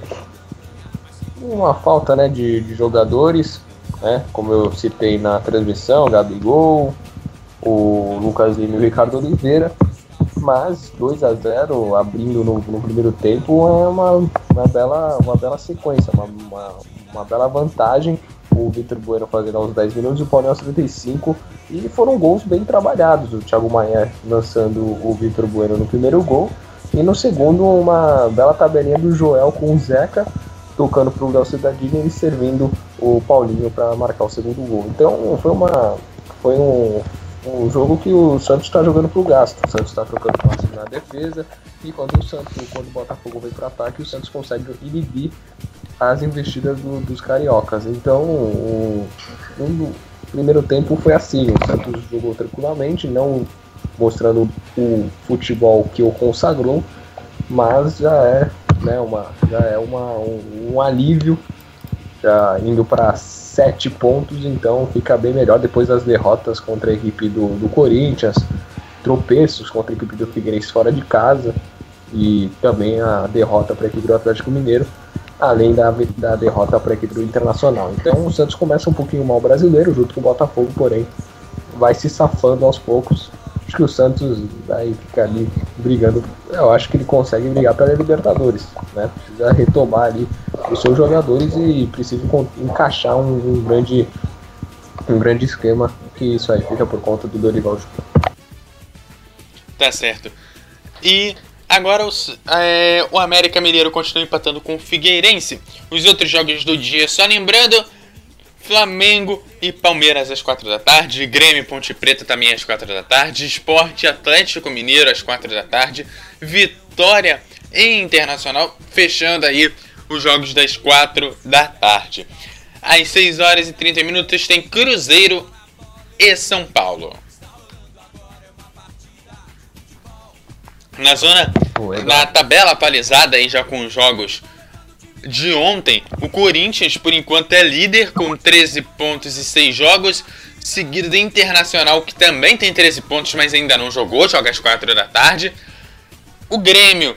uma falta né, de, de jogadores, né, como eu citei na transmissão, Gabigol, o Lucas Lima e o Ricardo Oliveira, mas 2 a 0 abrindo no, no, primeiro tempo é uma, uma, bela, uma bela sequência, uma, uma, uma bela vantagem o Vitor Bueno fazendo aos 10 minutos e o Paulinho aos 35. E foram gols bem trabalhados. O Thiago Maia lançando o Vitor Bueno no primeiro gol. E no segundo, uma bela tabelinha do Joel com o Zeca tocando para o Léo Cidadini e servindo o Paulinho para marcar o segundo gol. Então foi uma foi um, um jogo que o Santos está jogando para o gasto. O Santos está trocando passes na defesa e quando o Santos, quando o Botafogo vem para ataque, o Santos consegue inibir as investidas do, dos cariocas. Então, o, o, primeiro tempo foi assim: o Santos jogou tranquilamente, não mostrando o futebol que o consagrou, mas já é, né, uma, já é uma, um, um alívio, já indo para sete pontos, então fica bem melhor depois das derrotas contra a equipe do, do Corinthians, tropeços contra a equipe do Figueirense fora de casa e também a derrota para a equipe do Atlético Mineiro além da, da derrota para a equipe do Internacional. Então o Santos começa um pouquinho mal brasileiro, junto com o Botafogo, porém vai se safando aos poucos. Acho que o Santos vai ficar ali brigando. Eu acho que ele consegue brigar pela Libertadores, né? Precisa retomar ali os seus jogadores e precisa encaixar um, um grande um grande esquema que isso aí fica por conta do Dorival Júnior. Tá certo. E Agora os, é, o América Mineiro continua empatando com o Figueirense. Os outros jogos do dia, só lembrando, Flamengo e Palmeiras às 4 da tarde, Grêmio Ponte Preta também às 4 da tarde, Esporte Atlético Mineiro às 4 da tarde, Vitória e Internacional fechando aí os jogos das 4 da tarde. Às 6 horas e 30 minutos tem Cruzeiro e São Paulo. Na zona, na tabela atualizada aí já com os jogos de ontem, o Corinthians por enquanto é líder com 13 pontos e 6 jogos, seguido do Internacional que também tem 13 pontos, mas ainda não jogou, joga às 4 da tarde. O Grêmio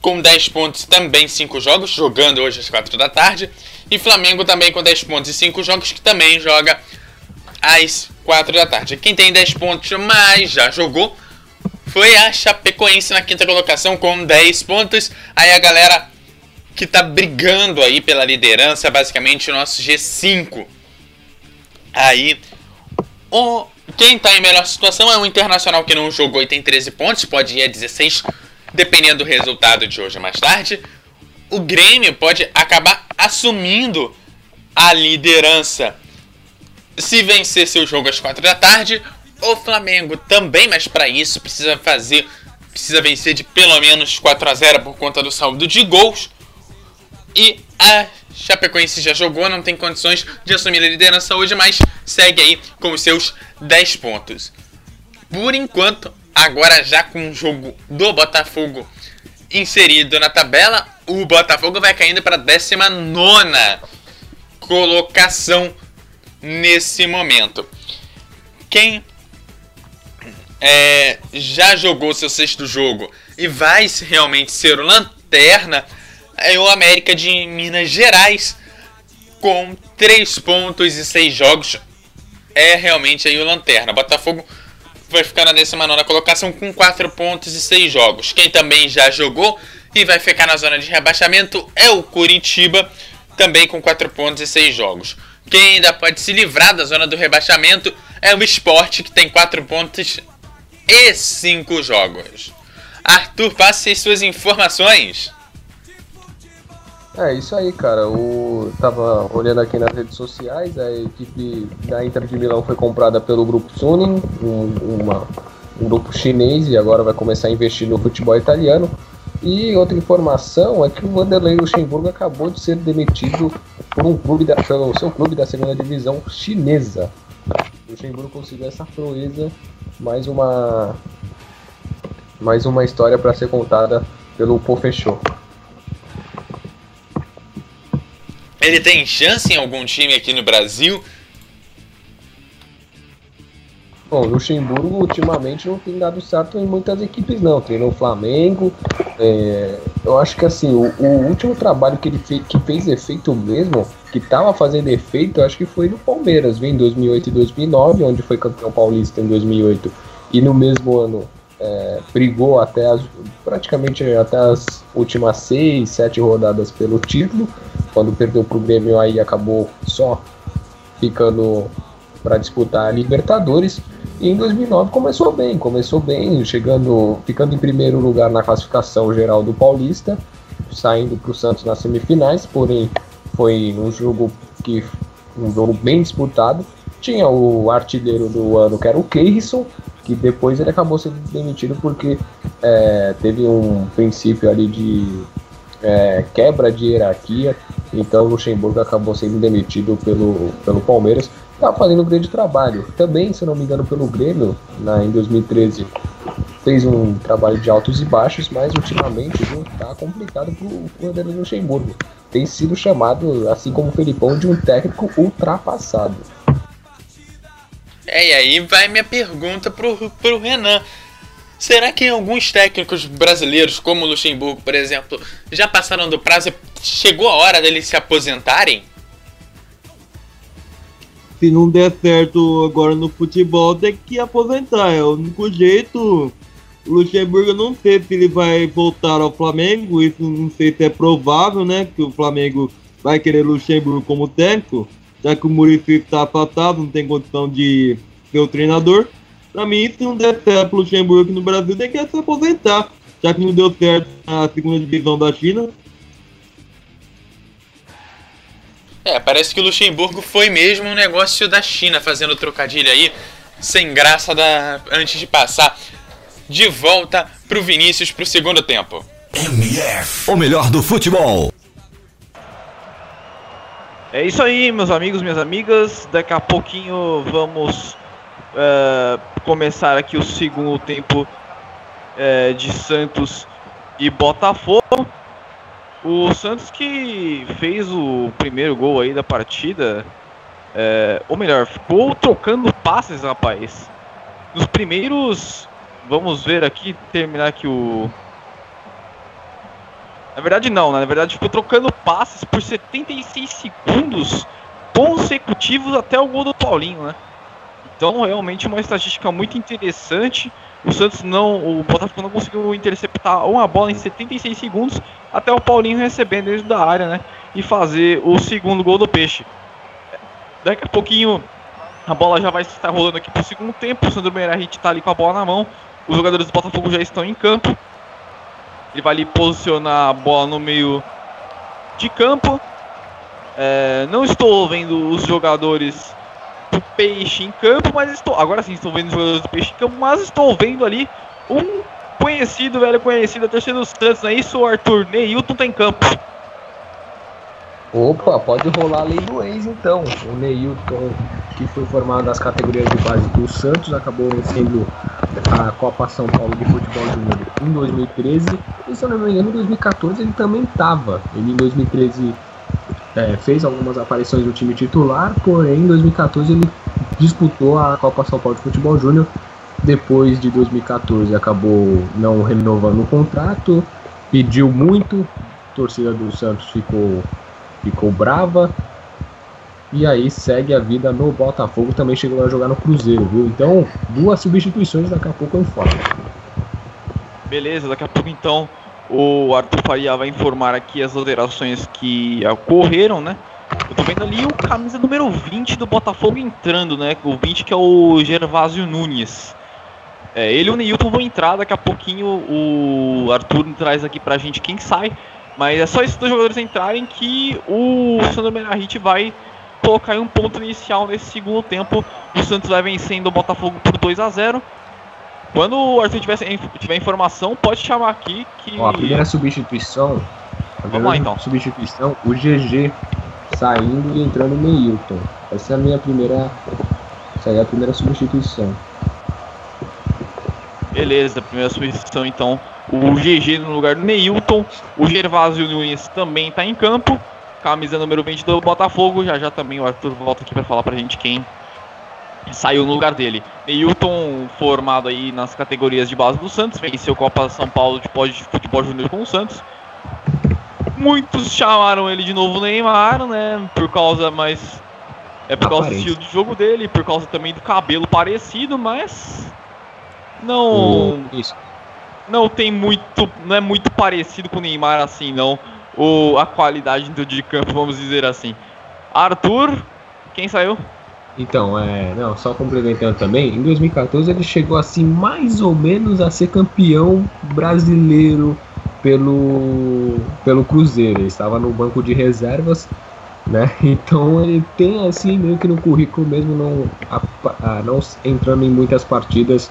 com 10 pontos também 5 jogos, jogando hoje às 4 da tarde. E Flamengo também com 10 pontos e 5 jogos, que também joga às 4 da tarde. Quem tem 10 pontos, mas já jogou, foi a Chapecoense na quinta colocação com 10 pontos. Aí a galera que tá brigando aí pela liderança, basicamente o nosso G5. Aí o quem tá em melhor situação é o Internacional que não jogou e tem 13 pontos, pode ir a 16 dependendo do resultado de hoje mais tarde. O Grêmio pode acabar assumindo a liderança se vencer seu jogo às 4 da tarde o Flamengo também, mas para isso precisa fazer, precisa vencer de pelo menos 4 a 0 por conta do saldo de gols. E a Chapecoense já jogou, não tem condições de assumir a liderança hoje, mas segue aí com os seus 10 pontos. Por enquanto, agora já com o jogo do Botafogo inserido na tabela, o Botafogo vai caindo para a 19 colocação nesse momento. Quem é, já jogou seu sexto jogo e vai realmente ser o lanterna é o América de Minas Gerais com 3 pontos e 6 jogos. É realmente aí o lanterna. Botafogo vai ficar na 19 colocação com 4 pontos e 6 jogos. Quem também já jogou e vai ficar na zona de rebaixamento é o Curitiba, também com 4 pontos e 6 jogos. Quem ainda pode se livrar da zona do rebaixamento é o Sport, que tem 4 pontos e 5 jogos. Arthur, passe suas informações. É isso aí, cara. O tava olhando aqui nas redes sociais, a equipe da Inter de Milão foi comprada pelo grupo Suning, um, uma, um grupo chinês, e agora vai começar a investir no futebol italiano. E outra informação é que o Vanderlei Luxemburgo acabou de ser demitido por um clube da, pelo seu clube da segunda divisão chinesa. O Luxemburgo conseguiu essa proeza, mais uma mais uma história para ser contada pelo Pofechou. Ele tem chance em algum time aqui no Brasil? Bom, o Luxemburgo ultimamente não tem dado certo em muitas equipes não. Treinou o Flamengo. É, eu acho que assim, o, o, último trabalho que ele fez, que fez efeito mesmo, que estava fazendo efeito, acho que foi no Palmeiras, viu, em 2008 e 2009, onde foi campeão paulista em 2008 e no mesmo ano é, brigou até as, praticamente até as últimas seis, sete rodadas pelo título. Quando perdeu para o Grêmio, aí acabou só ficando para disputar a Libertadores. E em 2009 começou bem, começou bem, chegando, ficando em primeiro lugar na classificação geral do Paulista, saindo para o Santos nas semifinais, porém foi um jogo que um jogo bem disputado. Tinha o artilheiro do ano que era o Keirson, que depois ele acabou sendo demitido porque é, teve um princípio ali de é, quebra de hierarquia, então o Luxemburgo acabou sendo demitido pelo, pelo Palmeiras tá fazendo um grande trabalho. Também, se não me engano, pelo Grêmio, na, em 2013, fez um trabalho de altos e baixos, mas ultimamente viu, tá complicado pro André Luxemburgo. Tem sido chamado, assim como o Felipão, de um técnico ultrapassado. É, e aí vai minha pergunta pro, pro Renan. Será que alguns técnicos brasileiros, como o Luxemburgo, por exemplo, já passaram do prazo? Chegou a hora deles se aposentarem? se não der certo agora no futebol, tem que aposentar. É o único jeito. O Luxemburgo não sei se ele vai voltar ao Flamengo. Isso não sei se é provável, né? Que o Flamengo vai querer Luxemburgo como técnico. Já que o Muricy está afastado, não tem condição de ser o treinador. Para mim, se não der certo o Luxemburgo aqui no Brasil, tem que se aposentar. Já que não deu certo na segunda divisão da China, É, parece que o Luxemburgo foi mesmo um negócio da China, fazendo trocadilho aí, sem graça da... antes de passar de volta pro Vinícius pro segundo tempo. MF, o melhor do futebol. É isso aí, meus amigos, minhas amigas. Daqui a pouquinho vamos uh, começar aqui o segundo tempo uh, de Santos e Botafogo. O Santos que fez o primeiro gol aí da partida, é, ou melhor, ficou trocando passes, rapaz. Nos primeiros, vamos ver aqui, terminar aqui o... Na verdade não, né? na verdade ficou trocando passes por 76 segundos consecutivos até o gol do Paulinho, né? Então realmente uma estatística muito interessante. O Santos não, o Botafogo não conseguiu interceptar uma bola em 76 segundos até o Paulinho recebendo dentro da área, né? E fazer o segundo gol do Peixe. Daqui a pouquinho a bola já vai estar rolando aqui para o segundo tempo. O Sandro Meirahit está ali com a bola na mão. Os jogadores do Botafogo já estão em campo. Ele vai ali posicionar a bola no meio de campo. É, não estou vendo os jogadores do Peixe em campo, mas estou. Agora sim estou vendo os jogadores do Peixe em campo, mas estou vendo ali um conhecido, velho conhecido, a torcida dos Santos, não é isso, Arthur? Neilton tá em campo. Opa, pode rolar a lei do ex então. O Neilton que foi formado das categorias de base do Santos, acabou vencendo a Copa São Paulo de Futebol Júnior em 2013. E se eu não me engano, em 2014 ele também estava. Ele em 2013 é, fez algumas aparições no time titular, porém em 2014 ele disputou a Copa São Paulo de Futebol Júnior. Depois de 2014 acabou não renovando o contrato, pediu muito, a torcida do Santos ficou, ficou brava. E aí segue a vida no Botafogo, também chegou a jogar no Cruzeiro, viu? Então, duas substituições daqui a pouco eu informo. Beleza, daqui a pouco então o Arthur Faria vai informar aqui as alterações que ocorreram, né? Eu tô vendo ali o camisa número 20 do Botafogo entrando, né? O 20 que é o Gervásio Nunes. É, ele e o Neilton vão entrar, daqui a pouquinho o Arthur traz aqui pra gente quem sai. Mas é só esses dois jogadores entrarem que o Sandro Menahit vai colocar um ponto inicial nesse segundo tempo. O Santos vai vencendo o Botafogo por 2 a 0 Quando o Arthur tiver, tiver informação, pode chamar aqui que. Ó, a primeira substituição. A Vamos lá então. Substituição, o GG saindo e entrando o Neilton. Essa é a minha primeira. Essa aí é a primeira substituição. Beleza, primeira substituição então. O GG no lugar do Neilton. O Gervásio Nunes também está em campo. Camisa número 20 do Botafogo. Já já também o Arthur volta aqui para falar pra gente quem saiu no lugar dele. Neilton, formado aí nas categorias de base do Santos, venceu Copa São Paulo de futebol júnior com o Santos. Muitos chamaram ele de novo Neymar, né? Por causa, mas é por causa do estilo de jogo dele, por causa também do cabelo parecido, mas não Isso. Não tem muito, não é muito parecido com o Neymar assim, não. O, a qualidade do de campo, vamos dizer assim. Arthur, quem saiu? Então, é, não, só complementando também, em 2014 ele chegou assim mais ou menos a ser campeão brasileiro pelo pelo Cruzeiro. Ele estava no banco de reservas, né? [LAUGHS] Então ele tem assim meio que no currículo mesmo não a, a, não entrando em muitas partidas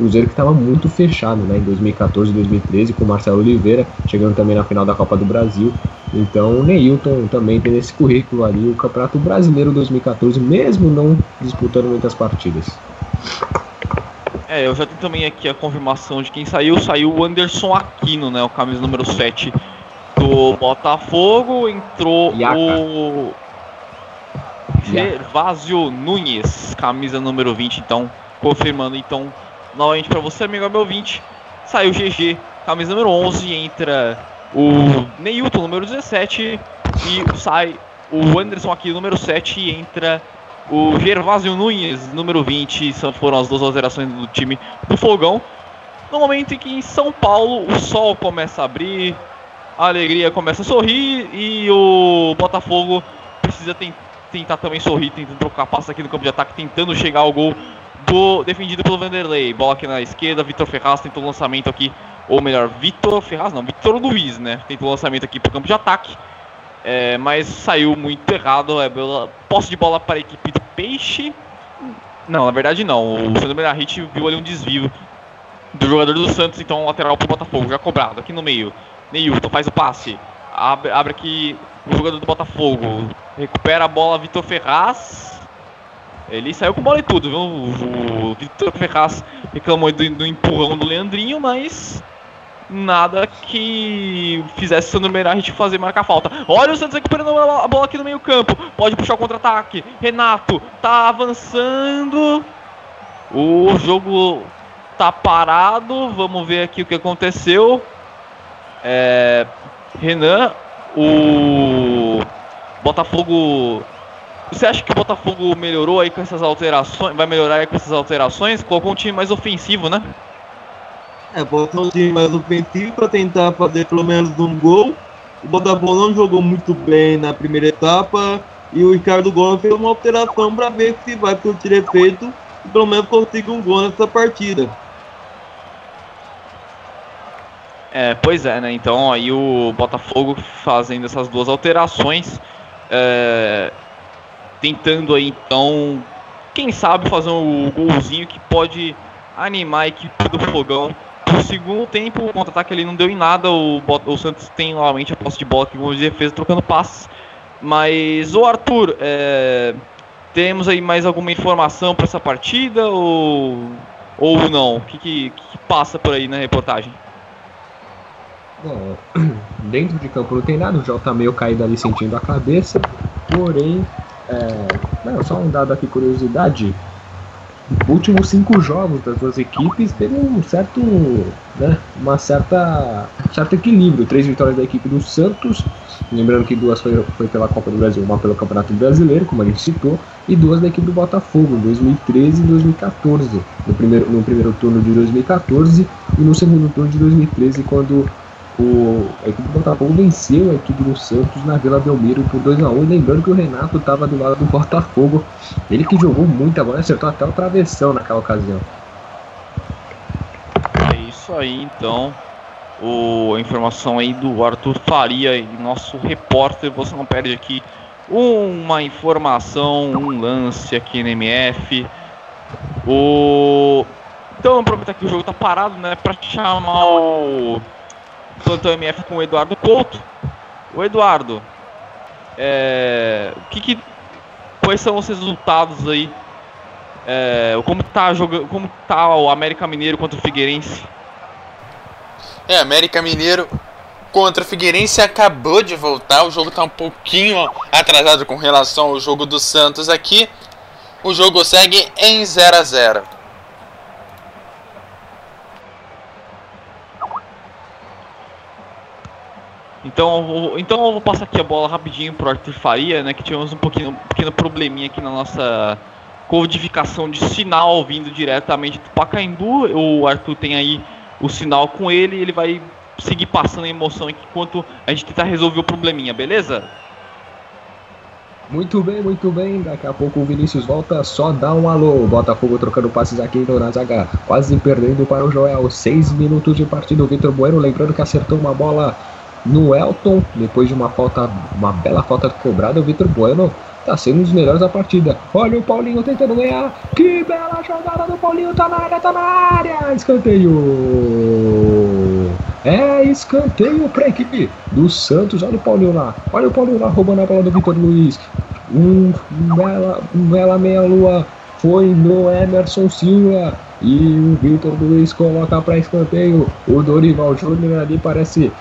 Cruzeiro que estava muito fechado, né? Em 2014 e 2013 com o Marcelo Oliveira, chegando também na final da Copa do Brasil. Então o Neilton também tem nesse currículo ali o Campeonato Brasileiro 2014, mesmo não disputando muitas partidas. É, eu já tenho também aqui a confirmação de quem saiu. Saiu o Anderson Aquino, né? O camisa número 7 do Botafogo. Entrou Iaca. o Gervásio Nunes, camisa número 20, então, confirmando então novamente para você, amigo meu ouvinte. Saiu GG, camisa número 11, entra o Neilton, número 17, e sai o Anderson aqui, número 7, e entra o Gervásio Nunes, número 20. São, foram as duas alterações do time do Fogão. No momento em que em São Paulo o sol começa a abrir, a alegria começa a sorrir e o Botafogo precisa ten- tentar também sorrir, tentando trocar passa aqui no campo de ataque, tentando chegar ao gol do defendido pelo Vanderlei. Bola aqui na esquerda, Vitor Ferraz tentou o lançamento aqui, ou melhor, Vitor Ferraz não, Vitor Luiz, né? Tentou o lançamento aqui para o campo de ataque. É, mas saiu muito errado. É, bola- posse de bola para a equipe do Peixe. Não, na verdade não. O Fernando Benahit viu ali um desvio do jogador do Santos, então lateral para o Botafogo, já cobrado aqui no meio. Neilton faz o passe. Abre, abre aqui o jogador do Botafogo. Recupera a bola, Vitor Ferraz. Ele saiu com bola e tudo, viu? O, Vitor Ferraz reclamou do, do empurrão do Leandrinho, mas nada que fizesse o Sandro Meirahit fazer marcar falta. Olha o Santos recuperando a bola aqui no meio campo. Pode puxar o contra-ataque. Renato tá avançando. O jogo tá parado. Vamos ver aqui o que aconteceu. É, Renan, o Botafogo. Você acha que o Botafogo melhorou aí com essas alterações? Vai melhorar aí com essas alterações? Colocou um time mais ofensivo, né? É, botou um time mais ofensivo para tentar fazer pelo menos um gol. O Botafogo não jogou muito bem na primeira etapa e o Ricardo Gomes fez uma alteração para ver se vai surtir efeito e pelo menos consiga um gol nessa partida. É, pois é, né? Então aí o Botafogo fazendo essas duas alterações, é, tentando aí então, quem sabe fazer um golzinho que pode animar a equipe do Fogão. No segundo tempo, o contra-ataque ali não deu em nada, o, o Santos tem novamente a posse de bola com de defesa trocando passes. Mas o Arthur, é, temos aí mais alguma informação para essa partida ou, ou não? O que, que, que passa por aí na reportagem? Bom, [CLEARS THROAT] dentro de campo não tem nada, o Jota meio caído ali sentindo a cabeça, porém, é, não, só um dado aqui, curiosidade, últimos cinco jogos das duas equipes teve um certo, né, uma certa, certo equilíbrio. Três vitórias da equipe do Santos, lembrando que duas foi, foi pela Copa do Brasil, uma pelo Campeonato Brasileiro, como a gente citou, e duas da equipe do Botafogo, em 2013 e 2014, no primeiro, no primeiro turno de 2014 e no segundo turno de 2013, quando o, a equipe do Botafogo venceu a equipe do Santos na Vila Belmiro por 2x1. Lembrando que o Renato estava do lado do Botafogo. Ele que jogou muito agora, acertou até o travessão naquela ocasião. É isso aí, então. O, a informação aí do Arthur Faria, nosso repórter. Você não perde aqui uma informação, um lance aqui no MF. O... Então, aproveitar que o jogo tá parado, né, para chamar o Plantão MF com o Eduardo Couto. O Eduardo, é, o que, que quais são os resultados aí? É, como tá jogando, como tá o América Mineiro contra o Figueirense? É, América Mineiro contra o Figueirense acabou de voltar. O jogo tá um pouquinho atrasado com relação ao jogo do Santos aqui. O jogo segue em 0 a 0. Então, então eu vou passar aqui a bola rapidinho pro Arthur Faria, né? Que tivemos um, pouquinho, um pequeno probleminha aqui na nossa codificação de sinal vindo diretamente do Pacaembu. O Arthur tem aí o sinal com ele ele vai seguir passando a emoção aqui enquanto a gente tentar resolver o probleminha, beleza? Muito bem, muito bem. Daqui a pouco o Vinícius volta, só dá um alô. Botafogo trocando passes aqui na zaga, quase perdendo para o Joel. Seis minutos de partida. O Vitor Bueno, lembrando que acertou uma bola no Elton, depois de uma falta, uma bela falta cobrada, o Vitor Bueno tá sendo um dos melhores da partida. Olha o Paulinho tentando ganhar. Que bela jogada do Paulinho, tá na área, tá na área. Escanteio. É escanteio pra equipe do Santos. Olha o Paulinho lá. Olha o Paulinho lá roubando a bola do Vitor Luiz. Um, bela, bela meia-lua foi no Emerson Silva. E o Vitor Luiz coloca para escanteio. O Dorival Júnior ali parece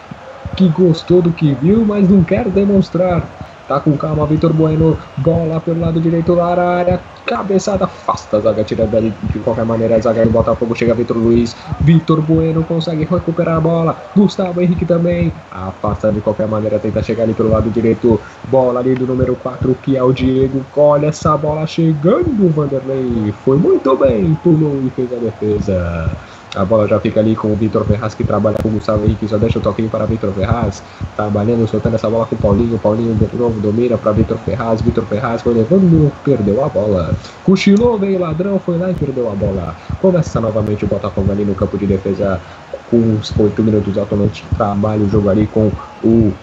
que gostou do que viu, mas não quer demonstrar. Tá com calma, Vitor Bueno, bola pelo lado direito da área, cabeçada, afasta a zaga, tira dali. De qualquer maneira, a zaga do Botafogo, chega Vitor Luiz, Vitor Bueno consegue recuperar a bola, Gustavo Henrique também, afasta de qualquer maneira, tenta chegar ali pelo lado direito, bola ali do número 4, que é o Diego, olha essa bola chegando, Vanderlei, foi muito bem, pulou e fez a defesa. A bola já fica ali com o Vitor Ferraz que trabalha com o Gustavo Henrique, só deixa o toquinho para Vitor Ferraz, trabalhando, soltando essa bola com o Paulinho, Paulinho de novo domina para Vitor Ferraz, Vitor Ferraz foi levando, perdeu a bola. Cochilou, veio ladrão, foi lá e perdeu a bola. Começa novamente o Botafogo ali no campo de defesa com os 8 minutos atualmente trabalha o jogo ali com o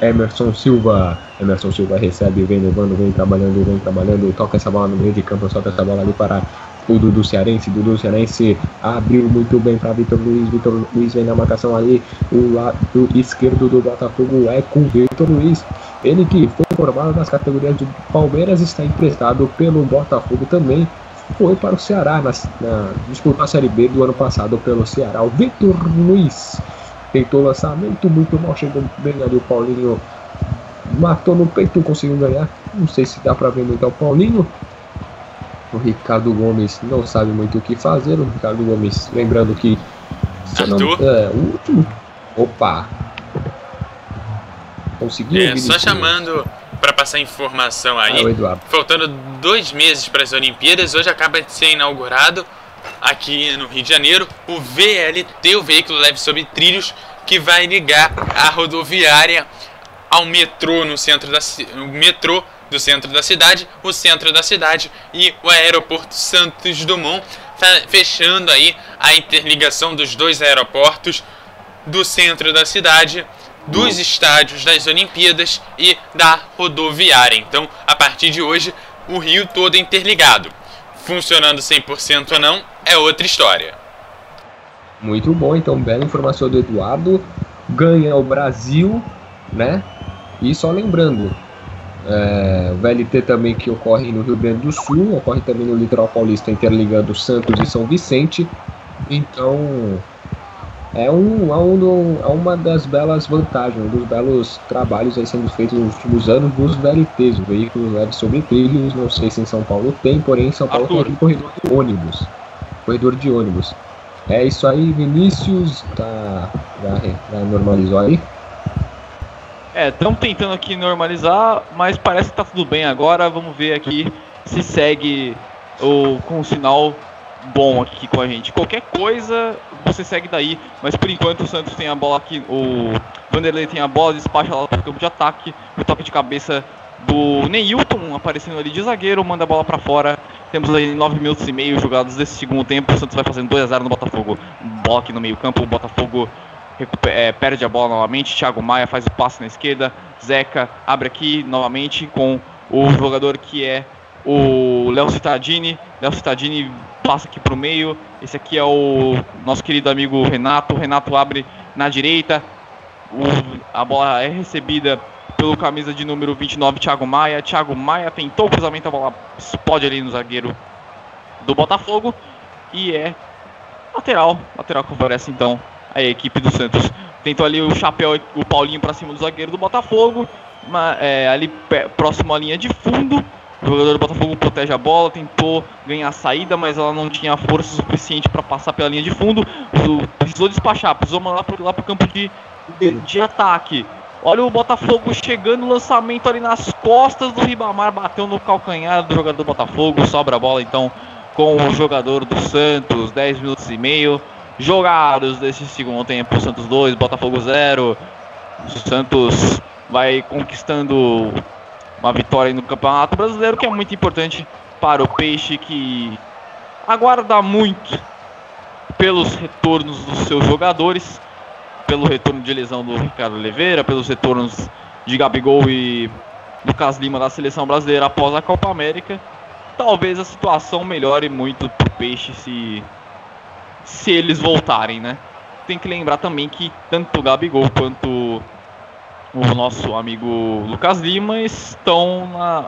Emerson Silva. Emerson Silva recebe, vem levando, vem trabalhando, vem trabalhando, toca essa bola no meio de campo, solta essa bola ali para o Dudu Cearense. Dudu Cearense abriu muito bem para Vitor Luiz. Vitor Luiz vem na marcação ali. O lado esquerdo do Botafogo é com Vitor Luiz. Ele que foi formado nas categorias do Palmeiras, está emprestado pelo Botafogo também. Foi para o Ceará na, na disputa Série B do ano passado pelo Ceará. O Vitor Luiz tentou lançamento muito mal, chegou bem ali o Paulinho. Matou no peito, conseguiu ganhar. Não sei se dá para ver muito ao Paulinho. O Ricardo Gomes não sabe muito o que fazer. O Ricardo Gomes, lembrando que. Não, é, o último. Opa! Conseguiu? É, só chamando para passar informação aí. Ah, faltando dois meses para as Olimpíadas, hoje acaba de ser inaugurado aqui no Rio de Janeiro o VLT, o veículo leve sobre trilhos, que vai ligar a rodoviária ao metrô no centro da metrô do centro da cidade, o centro da cidade e o aeroporto Santos Dumont, fechando aí a interligação dos dois aeroportos do centro da cidade, dos estádios das Olimpíadas e da rodoviária. Então, a partir de hoje, o Rio todo interligado. Funcionando 100% ou não é outra história. Muito bom, então bela informação do Eduardo. Ganha o Brasil, né? E só lembrando, É, o VLT também que ocorre no Rio Grande do Sul, ocorre também no litoral paulista, interligando Santos e São Vicente. Então, é, um, é, um, é uma das belas vantagens, um dos belos trabalhos aí sendo feitos nos últimos anos dos VLTs, o veículo leve sobre trilhos, não sei se em São Paulo tem, porém em São Paulo Arthur. tem um corredor de ônibus. Corredor de ônibus. É isso aí, Vinícius, tá, já, já normalizou aí? É, estamos tentando aqui normalizar, mas parece que tá tudo bem agora. Vamos ver aqui se segue o, com um sinal bom aqui com a gente. Qualquer coisa, você segue daí, mas por enquanto o Santos tem a bola aqui, o Vanderlei tem a bola, despacha lá para o campo de ataque, o toque de cabeça do Neilton aparecendo ali de zagueiro, manda a bola para fora. Temos aí 9 minutos e meio jogados desse segundo tempo, o Santos vai fazendo 2 a 0 no Botafogo. Bola aqui no meio campo, o Botafogo é, perde a bola novamente, Thiago Maia faz o passe na esquerda, Zeca abre aqui novamente com o jogador que é o Léo Cittadini. Léo Cittadini passa aqui pro meio. Esse aqui é o nosso querido amigo Renato. O Renato abre na direita. O- a bola é recebida pelo camisa de número 29, Thiago Maia. Thiago Maia tentou o cruzamento, a bola explode ali no zagueiro do Botafogo. E é lateral. Lateral que favorece então a equipe do Santos. Tentou ali o chapéu, o Paulinho para cima do zagueiro do Botafogo. ma- é, ali próximo à linha de fundo. O jogador do Botafogo protege a bola, tentou ganhar a saída, mas ela não tinha força suficiente para passar pela linha de fundo. Precisou despachar, precisou mandar lá para o campo de, de, de ataque. Olha o Botafogo chegando, lançamento ali nas costas do Ribamar, bateu no calcanhar do jogador do Botafogo, sobra a bola então com o jogador do Santos, 10 minutos e meio jogados desse segundo tempo, Santos 2, Botafogo 0. O Santos vai conquistando uma vitória no Campeonato Brasileiro, que é muito importante para o Peixe, que aguarda muito pelos retornos dos seus jogadores, pelo retorno de lesão do Ricardo Oliveira, pelos retornos de Gabigol e Lucas Lima da seleção brasileira após a Copa América. Talvez a situação melhore muito para o Peixe se, se eles voltarem, né? Tem que lembrar também que tanto o Gabigol quanto o nosso amigo Lucas Lima estão na-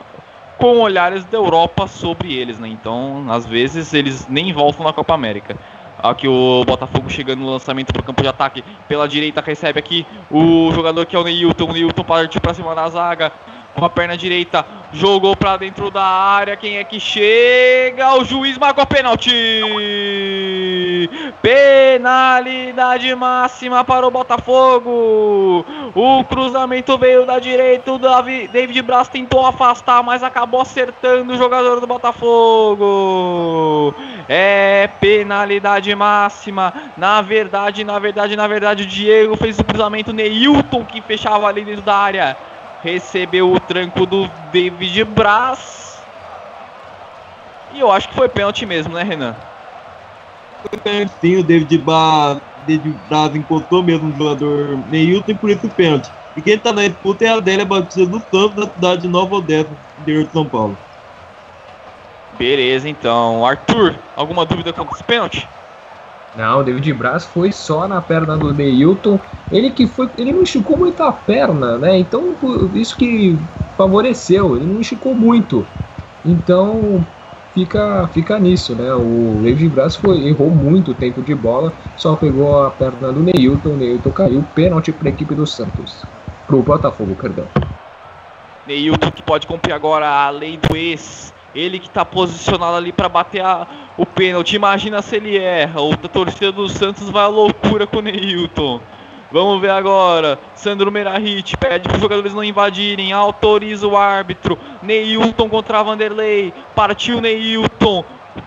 com olhares da Europa sobre eles, né? Então, às vezes, eles nem voltam na Copa América. Aqui o Botafogo chegando no lançamento para o campo de ataque pela direita, recebe aqui o jogador que é o Neilton. O Neilton partiu para cima da zaga, com a perna direita, jogou para dentro da área. Quem é que chega? O juiz marcou pênalti! Penalidade máxima para o Botafogo. O cruzamento veio da direita. O Davi- David Braz tentou afastar, mas acabou acertando o jogador do Botafogo. É penalidade máxima. Na verdade, na verdade, na verdade, o Diego fez o cruzamento. Neilton que fechava ali dentro da área. Recebeu o tranco do David Braz. E eu acho que foi pênalti mesmo, né, Renan? Sim, o David, ba... David Braz encontrou mesmo o jogador Neilton e por isso o pênalti. E quem tá na disputa é a Adélia Batista do Santos, da cidade de Nova Odessa, interior de São Paulo. Beleza, então. Arthur, alguma dúvida quanto esse pênalti? Não, o David Braz foi só na perna do Neilton. Ele que foi. Ele não esticou muito a perna, né? Então isso que favoreceu. Ele não esticou muito. Então fica, fica nisso, né? O David Braz foi, errou muito tempo de bola, só pegou a perna do Neilton, o Neilton caiu. Pênalti para a equipe do Santos. Pro Botafogo, perdão. Neilton que pode cumprir agora a lei do ex. Ele que tá posicionado ali para bater a- o pênalti. Imagina se ele erra. O a torcida do Santos vai à loucura com o Neilton. Vamos ver agora. Sandro Merahit pede para os jogadores não invadirem. Autoriza o árbitro. Neilton contra Vanderlei. Partiu Neilton.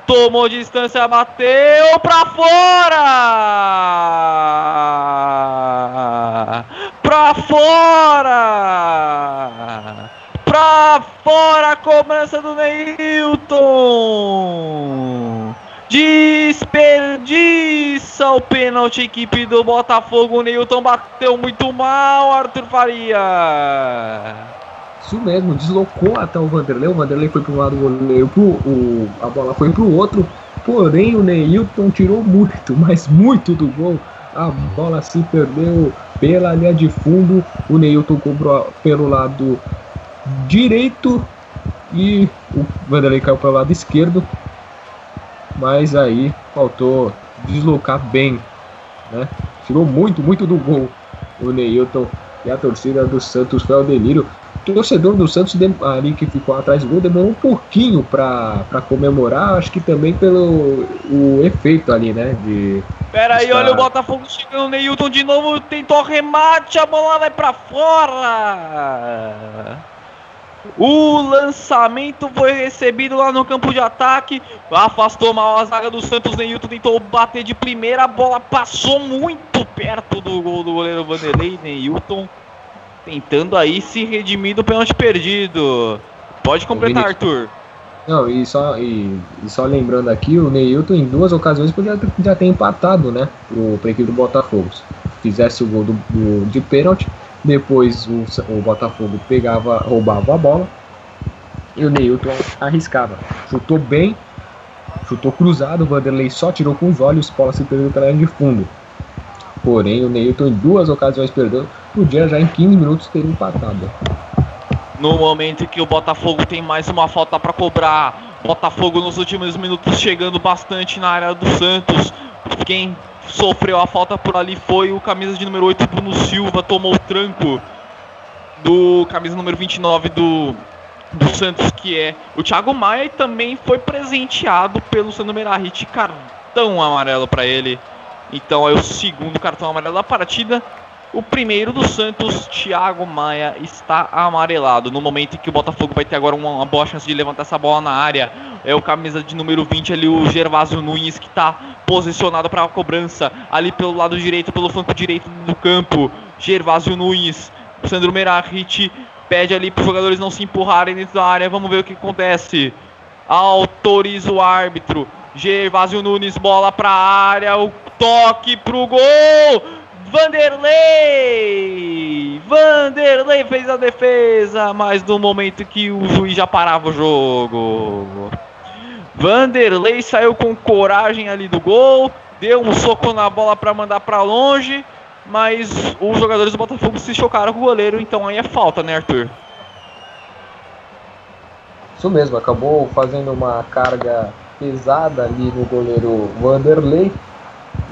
Tomou distância, bateu pra fora! Pra fora! Pra fora a cobrança do Neilton! Desperdiça o pênalti, equipe do Botafogo. O Neilton bateu muito mal, Arthur Faria. Isso mesmo, deslocou até o Vanderlei. O Vanderlei foi para um lado, o goleiro pro, o, a bola foi para o outro. Porém, o Neilton tirou muito, mas muito do gol. A bola se perdeu pela linha de fundo. O Neilton cobrou pelo lado direito e o Vanderlei caiu para o lado esquerdo, mas aí faltou deslocar bem, né? Tirou muito, muito do gol o Neilton e a torcida do Santos foi ao delírio. O torcedor do Santos ali que ficou atrás do gol demorou um pouquinho para comemorar, acho que também pelo o efeito ali, né? De Pera aí, estar- olha o Botafogo chegando, o Neilton de novo tentou remate, a bola vai pra fora. O lançamento foi recebido lá no campo de ataque, afastou mal a zaga do Santos, Neilton tentou bater de primeira, a bola passou muito perto do gol do goleiro Vanderlei, Neilton tentando aí se redimir do pênalti perdido. Pode completar, Arthur. Não, e só, e, e só lembrando aqui, o Neilton em duas ocasiões podia ter- já ter empatado, né? Pro, pra equipe do Botafogo. Se Fizesse o gol do, do- de pênalti, depois o, o Botafogo pegava, roubava a bola e o Neilton arriscava. Chutou bem, chutou cruzado, o Vanderlei só tirou com os olhos, bola se perdeu pela de fundo. Porém, o Neilton em duas ocasiões perdeu, podia já em 15 minutos ter empatado. No momento que o Botafogo tem mais uma falta para cobrar, Botafogo nos últimos minutos chegando bastante na área do Santos. Quem sofreu a falta por ali foi o camisa de número 8, Bruno Silva, tomou o tranco do camisa número 29 do, do Santos, que é o Thiago Maia, e também foi presenteado pelo Sandro Merahit, cartão amarelo para ele. Então é o segundo cartão amarelo da partida. O primeiro do Santos, Thiago Maia, está amarelado. No momento em que o Botafogo vai ter agora uma, uma boa chance de levantar essa bola na área. É o camisa de número 20 ali, o Gervásio Nunes, que está posicionado para a cobrança. Ali pelo lado direito, pelo flanco direito do campo. Gervásio Nunes, Sandro Merahit pede ali para os jogadores não se empurrarem dentro da área. Vamos ver o que acontece. Autoriza o árbitro. Gervásio Nunes, bola para a área. O toque pro gol. Vanderlei! Vanderlei fez a defesa, mas no momento que o juiz já parava o jogo. Vanderlei saiu com coragem ali do gol, deu um soco na bola para mandar para longe, mas os jogadores do Botafogo se chocaram com o goleiro, então aí é falta, né, Arthur? Isso mesmo, acabou fazendo uma carga pesada ali no goleiro Vanderlei.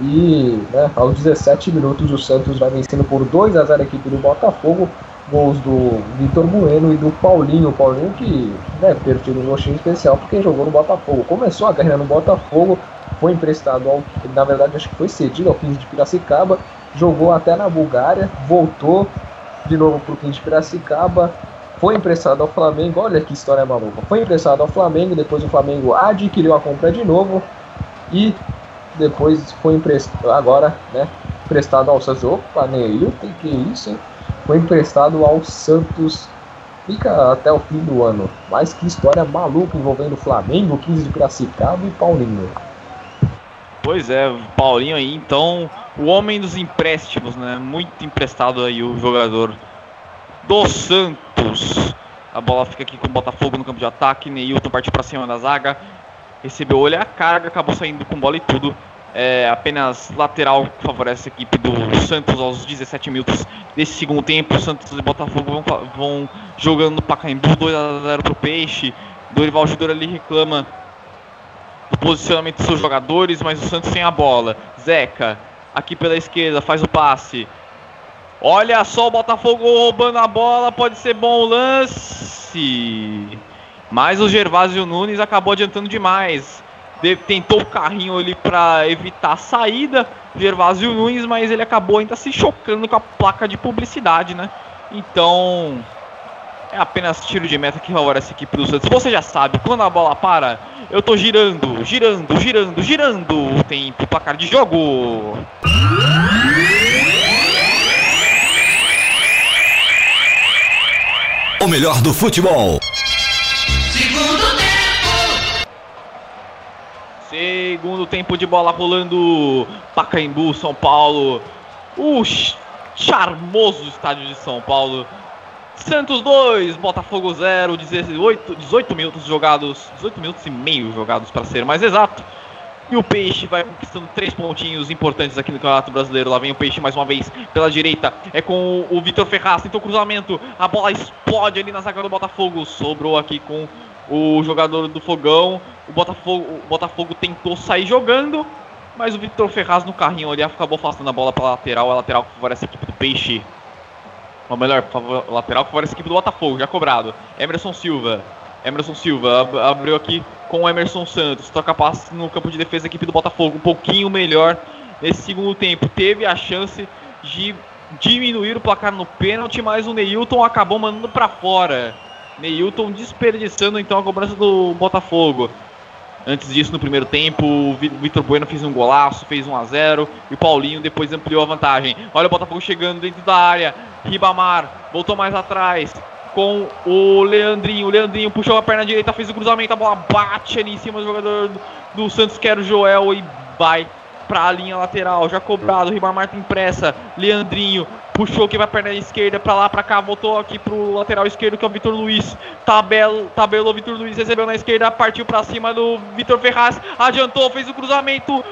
E né, aos 17 minutos o Santos vai vencendo por 2 a 0 a equipe do Botafogo. Gols do Vitor Bueno e do Paulinho. Paulinho que ter tido um gostinho especial porque jogou no Botafogo. Começou a carreira no Botafogo, foi emprestado ao. Na verdade, acho que foi cedido ao 15 de Piracicaba. Jogou até na Bulgária, voltou de novo para o 15 de Piracicaba, foi emprestado ao Flamengo. Olha que história maluca. Foi emprestado ao Flamengo, depois o Flamengo adquiriu a compra de novo e depois foi emprestado agora, né? Emprestado ao Santos. Opa, Neilton, que isso, hein? Foi emprestado ao Santos. Fica até o fim do ano. Mas que história maluca envolvendo Flamengo, 15 de Piracicaba e Paulinho. Pois é, Paulinho aí, então, o homem dos empréstimos, né? Muito emprestado aí o jogador do Santos. A bola fica aqui com o Botafogo no campo de ataque. Neilton parte para cima da zaga. Recebeu olha a carga, acabou saindo com bola e tudo. É apenas lateral que favorece a equipe do Santos aos 17 minutos desse segundo tempo. O Santos e Botafogo vão, vão jogando no Pacaembu 2 a 0 pro Peixe. Dorival Júnior ali reclama do posicionamento dos seus jogadores, mas o Santos tem a bola. Zeca, aqui pela esquerda, faz o passe. Olha só o Botafogo roubando a bola, pode ser bom o lance. Mas o Gervásio Nunes acabou adiantando demais. De- tentou o carrinho ali para evitar a saída. Gervásio Nunes, mas ele acabou ainda se chocando com a placa de publicidade, né? Então, é apenas tiro de meta que favorece a equipe do Santos. Você já sabe, quando a bola para, eu tô girando, girando, girando, girando tempo, placar de jogo. O melhor do futebol. Segundo tempo de bola rolando Pacaembu, São Paulo. O ch- charmoso estádio de São Paulo. Santos 2, Botafogo 0, 18, 18 minutos jogados, 18 minutos e meio jogados para ser mais exato. E o Peixe vai conquistando três pontinhos importantes aqui no Campeonato Brasileiro. Lá vem o Peixe mais uma vez pela direita. É com o Vitor Ferraz. Tentou cruzamento. A bola explode ali na zaga do Botafogo. Sobrou aqui com o jogador do Fogão. O Botafogo, o Botafogo tentou sair jogando. Mas o Vitor Ferraz no carrinho ali acabou afastando a bola para lateral. A lateral que favorece a equipe do Peixe. Ou melhor, lateral que favorece a equipe do Botafogo. Já cobrado. Emerson Silva. Emerson Silva ab- abriu aqui com o Emerson Santos. Toca passe no campo de defesa da equipe do Botafogo. Um pouquinho melhor nesse segundo tempo. Teve a chance de diminuir o placar no pênalti, mas o Neilton acabou mandando para fora. Neilton desperdiçando então a cobrança do Botafogo. Antes disso, no primeiro tempo, o Vi- Vitor Bueno fez um golaço, fez 1 a 0 e o Paulinho depois ampliou a vantagem. Olha o Botafogo chegando dentro da área. Ribamar voltou mais atrás com o Leandrinho. O Leandrinho puxou a perna direita, fez o cruzamento, a bola bate ali em cima do jogador do, Santos, que era o Joel, e vai para a linha lateral. Já cobrado, Ribamar tem pressa. Leandrinho puxou que vai perna esquerda para lá, para cá, voltou aqui pro lateral esquerdo que é o Vitor Luiz. Tabelo, tabelou Vitor Luiz, recebeu na esquerda, partiu para cima do Vitor Ferraz, adiantou, fez o cruzamento.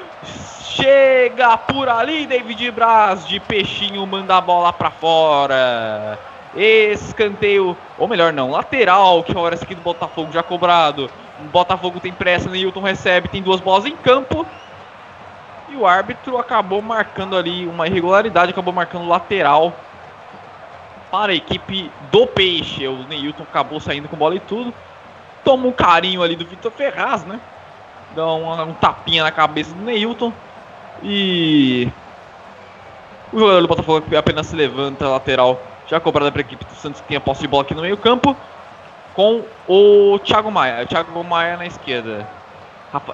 Chega por ali, David Braz de peixinho manda a bola para fora. Escanteio, ou melhor não, lateral que favorece aqui do Botafogo já cobrado. O Botafogo tem pressa, Newton recebe, tem duas bolas em campo. E o árbitro acabou marcando ali uma irregularidade, acabou marcando lateral para a equipe do Peixe. O Neilton acabou saindo com bola e tudo. Toma um carinho ali do Vitor Ferraz, né? Dá um, um tapinha na cabeça do Neilton. E o jogador do Botafogo apenas se levanta lateral. Já cobrada para a equipe do Santos que tem a posse de bola aqui no meio campo. Com o Thiago Maia. Thiago Maia na esquerda.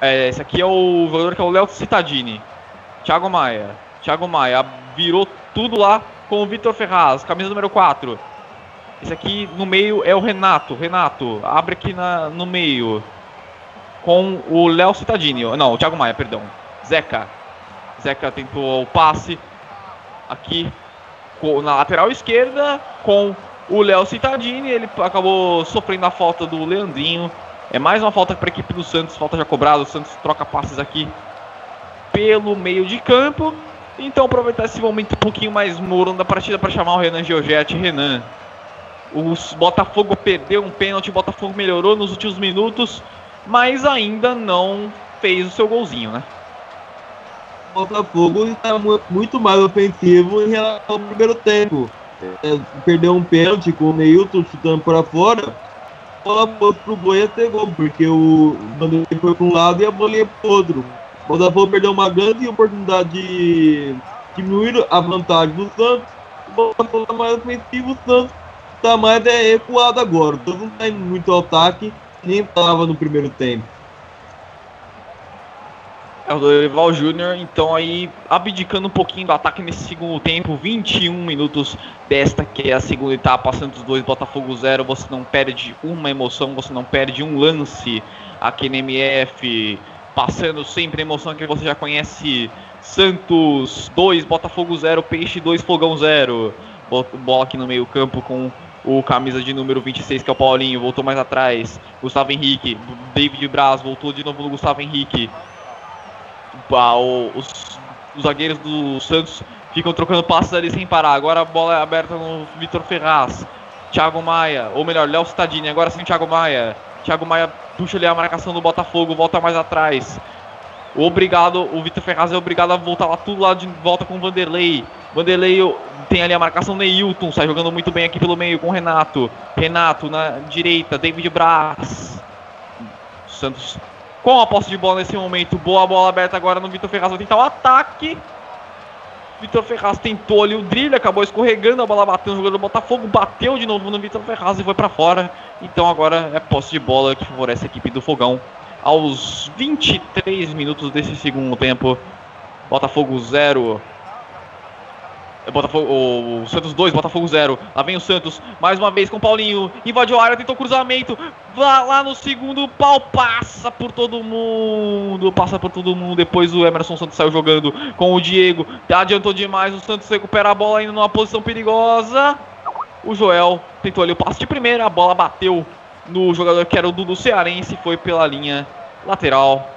É, esse aqui é o jogador que é o Léo Citadini. Thiago Maia. Thiago Maia virou tudo lá com o Vitor Ferraz, camisa número 4. Esse aqui no meio é o Renato. Renato, abre aqui na, no meio. Com o Léo Citadini. Não, o Thiago Maia, perdão. Zeca. Zeca tentou o passe. Aqui na lateral esquerda com o Léo Citadini. Ele acabou sofrendo a falta do Leandrinho. É mais uma falta para a equipe do Santos, falta já cobrada. O Santos troca passes aqui pelo meio de campo. Então aproveitar esse momento um pouquinho mais morno da partida para chamar o Renan Giorgetti. Renan, o Botafogo perdeu um pênalti, o Botafogo melhorou nos últimos minutos, mas ainda não fez o seu golzinho, né? O Botafogo está mu- muito mais ofensivo em relação ao primeiro tempo. É, perdeu um pênalti com o Neilton chutando para fora. A bola foi pro gol ter gol, porque o Vanderlei foi para um lado e a bola ia pro outro. O Botafogo perdeu uma grande oportunidade de diminuir a vantagem do Santos. O Botafogo está mais ofensivo, o Santos está mais é, recuado agora. O Santos não está indo muito ao ataque, nem estava no primeiro tempo. É o Dorival Júnior, então aí abdicando um pouquinho do ataque nesse segundo tempo, 21 minutos desta que é a segunda etapa, Santos 2, Botafogo 0, você não perde uma emoção, você não perde um lance aqui no MF, passando sempre a emoção que você já conhece, Santos 2, Botafogo 0, Peixe 2, Fogão 0, Bo- bola aqui no meio campo com o camisa de número 26 que é o Paulinho, voltou mais atrás, Gustavo Henrique, David Braz voltou de novo no Gustavo Henrique, os, os zagueiros do Santos ficam trocando passes ali sem parar. Agora a bola é aberta no Vitor Ferraz. Thiago Maia, ou melhor, Léo Cittadini. Agora sim, Thiago Maia. Thiago Maia puxa ali a marcação do Botafogo, volta mais atrás. Obrigado, o Vitor Ferraz é obrigado a voltar lá tudo lá de volta com o Vanderlei. Vanderlei tem ali a marcação Neilton, sai jogando muito bem aqui pelo meio com o Renato. Renato na direita, David Braz. Santos com a posse de bola nesse momento. Boa bola aberta agora no Vitor Ferraz. Vai tentar o ataque. Vitor Ferraz tentou ali o drible, acabou escorregando. A bola bateu no jogador do Botafogo. Bateu de novo no Vitor Ferraz e foi pra fora. Então agora é posse de bola que favorece a equipe do Fogão. Aos 23 minutos desse segundo tempo. Botafogo 0. É Botafogo, o Santos 2, Botafogo 0. Lá vem o Santos, mais uma vez com o Paulinho. Invadiu a área, tentou cruzamento. Lá, lá no segundo pau, passa por todo mundo. Passa por todo mundo. Depois o Emerson Santos saiu jogando com o Diego. Adiantou demais. O Santos recupera a bola indo numa posição perigosa. O Joel tentou ali o passe de primeira. A bola bateu no jogador que era o Dudu Cearense. Foi pela linha lateral.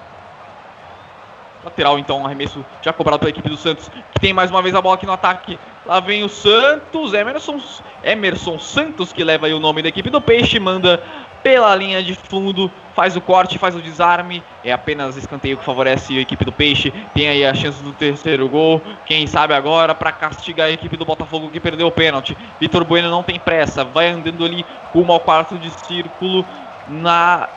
Lateral, então, arremesso já cobrado pela equipe do Santos, que tem mais uma vez a bola aqui no ataque. Lá vem o Santos, Emerson, Emerson Santos, que leva aí o nome da equipe do Peixe, manda pela linha de fundo, faz o corte, faz o desarme. É apenas escanteio que favorece a equipe do Peixe. Tem aí a chance do terceiro gol. Quem sabe agora para castigar a equipe do Botafogo que perdeu o pênalti. Vitor Bueno não tem pressa, vai andando ali rumo ao quarto de círculo na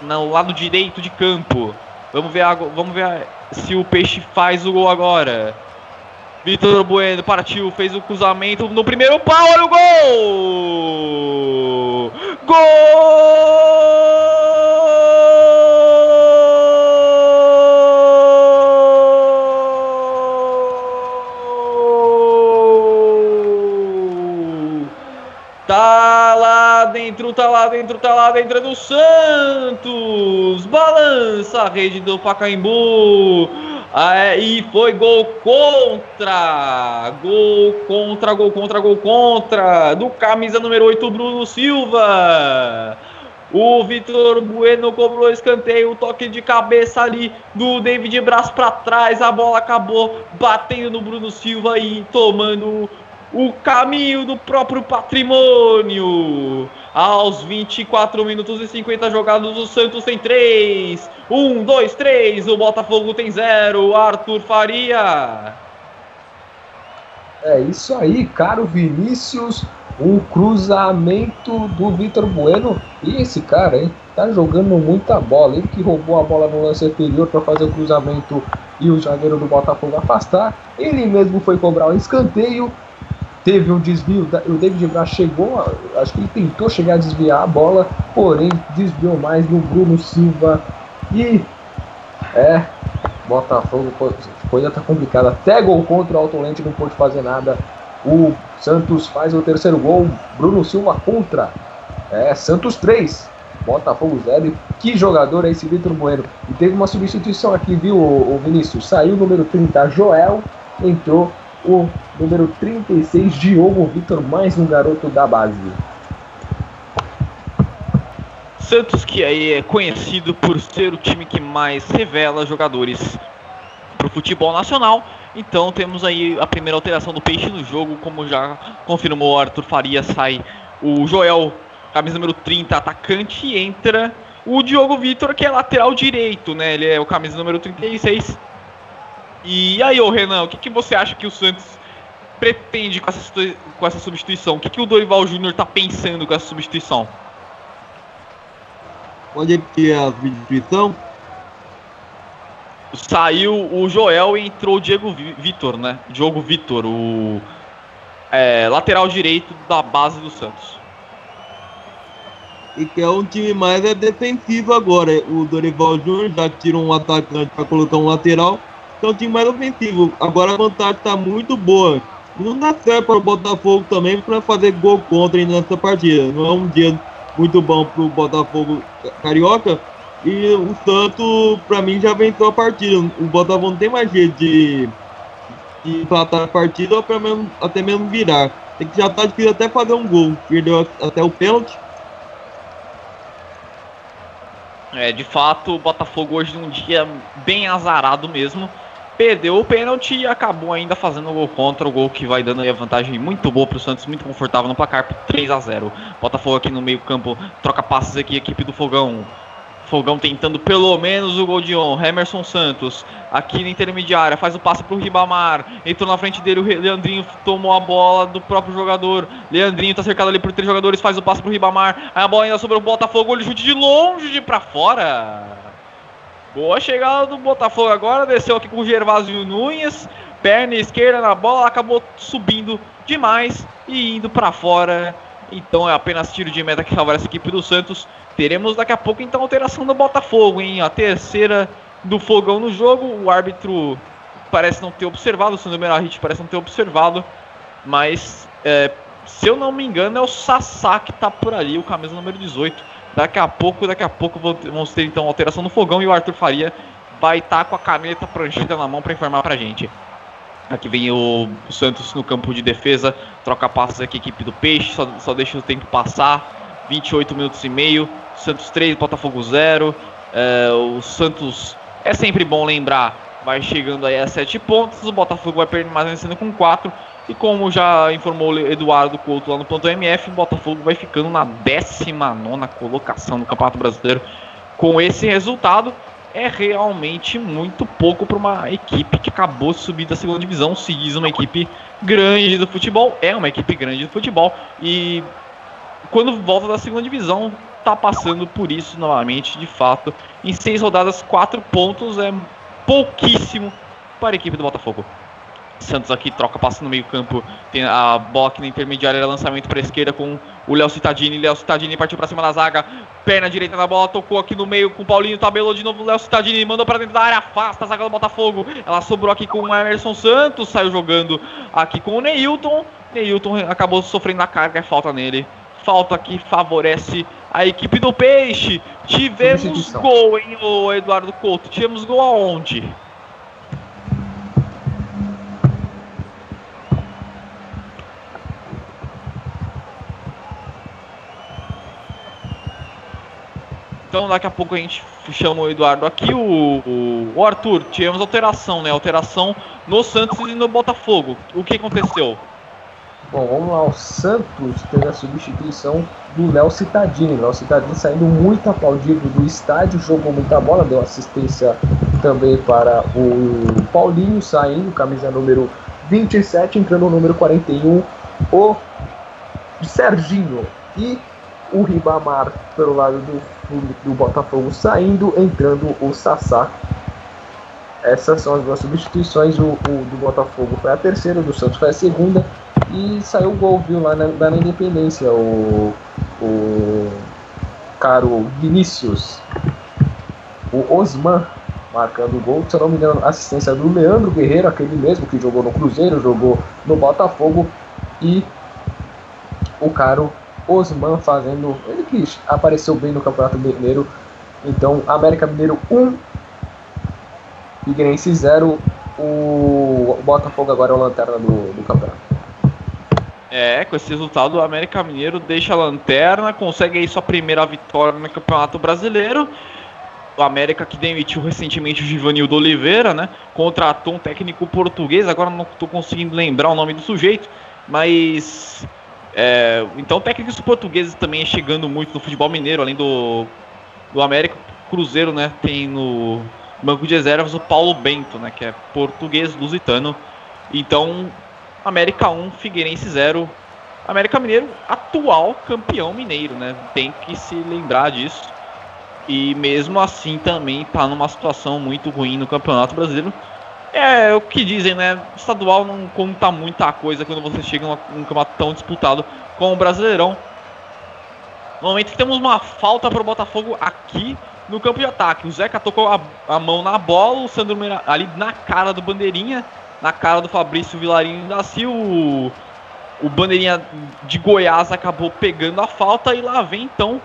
no lado direito de campo. Vamos ver, vamos ver se o Peixe faz o gol agora. Vitor Bueno partiu, fez o cruzamento no primeiro pau, olha o gol! Gol! Dentro, tá lá dentro, tá lá dentro do Santos! Balança a rede do Pacaembu! Ah, e foi gol contra! Gol contra, gol contra, gol contra! Do camisa número 8, Bruno Silva! O Vitor Bueno cobrou escanteio, o toque de cabeça ali do David Braz para trás. A bola acabou batendo no Bruno Silva e tomando o caminho do próprio patrimônio. Aos 24 minutos e 50 jogados, o Santos tem 3. 1, 2, 3. O Botafogo tem 0. Arthur Faria. É isso aí, caro Vinícius. Um cruzamento do Vitor Bueno. E esse cara, hein? Tá jogando muita bola. Ele que roubou a bola no lance anterior para fazer o cruzamento e o zagueiro do Botafogo afastar. Ele mesmo foi cobrar um escanteio teve um desvio, o David Braz chegou, acho que ele tentou chegar a desviar a bola, porém desviou mais no Bruno Silva. E é, Botafogo, coisa tá complicada, até gol contra o Alto Lente não pôde fazer nada, o Santos faz o terceiro gol, Bruno Silva contra, é, Santos 3, Botafogo 0, que jogador é esse Vitor Bueno, e teve uma substituição aqui, viu, o Vinícius, saiu o número 30, Joel, entrou o número 36, Diogo Vitor, mais um garoto da base. Santos que aí é conhecido por ser o time que mais revela jogadores para o futebol nacional. Então temos aí a primeira alteração do Peixe no jogo, como já confirmou Arthur Faria, sai o Joel, camisa número 30, atacante, e entra o Diogo Vitor, que é lateral direito, né? Ele é o camisa número 36, e aí, ô Renan, o que, que você acha que o Santos pretende com essa, com essa substituição? O que, que o Dorival Júnior está pensando com essa substituição? Pode ter a substituição? Saiu o Joel e entrou o Diego Vitor, né? Diogo Vitor, o é, lateral direito da base do Santos. E que é um time mais defensivo agora. O Dorival Júnior já tira um atacante para colocar um lateral é um time mais ofensivo. Agora a vantagem está muito boa. Não dá certo para o Botafogo também para fazer gol contra nessa partida. Não é um dia muito bom para o Botafogo Carioca. E o Santos, para mim, já venceu a partida. O Botafogo não tem mais jeito de, de empatar a partida ou pelo menos, até mesmo virar. Tem que já tá difícil até fazer um gol. Perdeu até o pênalti. É, de fato, o Botafogo hoje num dia bem azarado mesmo perdeu o pênalti e acabou ainda fazendo o gol contra, o gol que vai dando a vantagem muito boa para o Santos, muito confortável no placar, 3 a 0 Botafogo aqui no meio campo, troca passes aqui, equipe do Fogão. Fogão tentando pelo menos o gol de honra. Emerson Santos aqui na intermediária faz o passe para o Ribamar. Entrou na frente dele. O Leandrinho tomou a bola do próprio jogador. Leandrinho está cercado ali por três jogadores. Faz o passe para o Ribamar. Aí a bola ainda sobre o Botafogo. Ele chute de longe de para fora. Boa chegada do Botafogo agora, desceu aqui com o Gervásio Nunes, perna esquerda na bola, acabou subindo demais e indo para fora. Então é apenas tiro de meta que favorece a equipe do Santos. Teremos daqui a pouco então alteração do Botafogo, hein? A terceira do Fogão no jogo. O árbitro parece não ter observado, o Sandro Merahit parece não ter observado, mas é, se eu não me engano é o Sassá que tá por ali, o camisa número 18 Daqui a pouco, daqui a pouco vamos ter então alteração no fogão e o Arthur Faria vai estar tá com a caneta prancheta na mão para informar pra gente. Aqui vem o Santos no campo de defesa, troca passos aqui, equipe do Peixe, só, só deixa o tempo passar. 28 minutos e meio, Santos 3, Botafogo 0. É, o Santos é sempre bom lembrar vai chegando aí a 7 pontos, o Botafogo vai permanecendo com 4. E como já informou o Eduardo Couto lá no ponto MF, o Botafogo vai ficando na 19 colocação no Campeonato Brasileiro. Com esse resultado, é realmente muito pouco para uma equipe que acabou de subir da segunda divisão. Se diz uma equipe grande do futebol, é uma equipe grande do futebol. E quando volta da segunda divisão, tá passando por isso novamente, de fato. Em seis rodadas, quatro pontos é pouquíssimo para a equipe do Botafogo. Santos aqui troca passe no meio campo. Tem a bola aqui na intermediária, lançamento para a esquerda com o Léo Cittadini. Léo Cittadini partiu para cima da zaga. Perna direita na bola, tocou aqui no meio com o Paulinho. Tabelou de novo o Léo Cittadini. Mandou para dentro da área, afasta a zaga do Botafogo. Ela sobrou aqui com o Emerson Santos. Saiu jogando aqui com o Neilton. Neilton acabou sofrendo a carga, é falta nele. Falta que favorece a equipe do Peixe. Tivemos gol, hein, o Eduardo Couto? Tivemos gol aonde? Então daqui a pouco a gente chama o Eduardo aqui. O, o, o, Arthur, tivemos alteração, né? Alteração no Santos e no Botafogo. O que aconteceu? Bom, vamos lá. O Santos teve a substituição do Léo Cittadini. Léo Cittadini saindo muito aplaudido do estádio, jogou muita bola, deu assistência também para o Paulinho, saindo, camisa número 27, entrando o número 41, o Serginho. E o Ribamar pelo lado do, do Botafogo saindo, entrando o Sassá. Essas são as duas substituições. O, o, do Botafogo foi a terceira, do Santos foi a segunda. E saiu o gol, viu, lá na, na Independência. O, o caro Vinícius, o Osman marcando o gol. Se eu não me engano, assistência do Leandro Guerreiro, aquele mesmo que jogou no Cruzeiro, jogou no Botafogo. E o caro Osman fazendo. Ele que apareceu bem no Campeonato Mineiro. Então, América Mineiro 1, Figueirense 0. O Botafogo agora é o lanterna do, do campeonato. É, com esse resultado, o América Mineiro deixa a lanterna, consegue aí sua primeira vitória no Campeonato Brasileiro. O América que demitiu recentemente o Givanildo Oliveira, né? Contratou um técnico português, agora não estou conseguindo lembrar o nome do sujeito, mas é, então, técnicos portugueses também chegando muito no futebol mineiro, além do, do América Cruzeiro, né? Tem no banco de reservas o Paulo Bento, né? Que é português lusitano. Então, América 1, Figueirense 0. América Mineiro, atual campeão mineiro, né? Tem que se lembrar disso. E mesmo assim também está numa situação muito ruim no Campeonato Brasileiro. É, o que dizem, né? Estadual não conta muita coisa quando você chega num campeonato tão disputado como o Brasileirão. No momento temos uma falta para o Botafogo aqui no campo de ataque. O Zeca tocou a, a mão na bola, o Sandro Meira, ali na cara do Bandeirinha, na cara do Fabrício Vilarinho da Silva. O, o Bandeirinha de Goiás acabou pegando a falta e lá vem então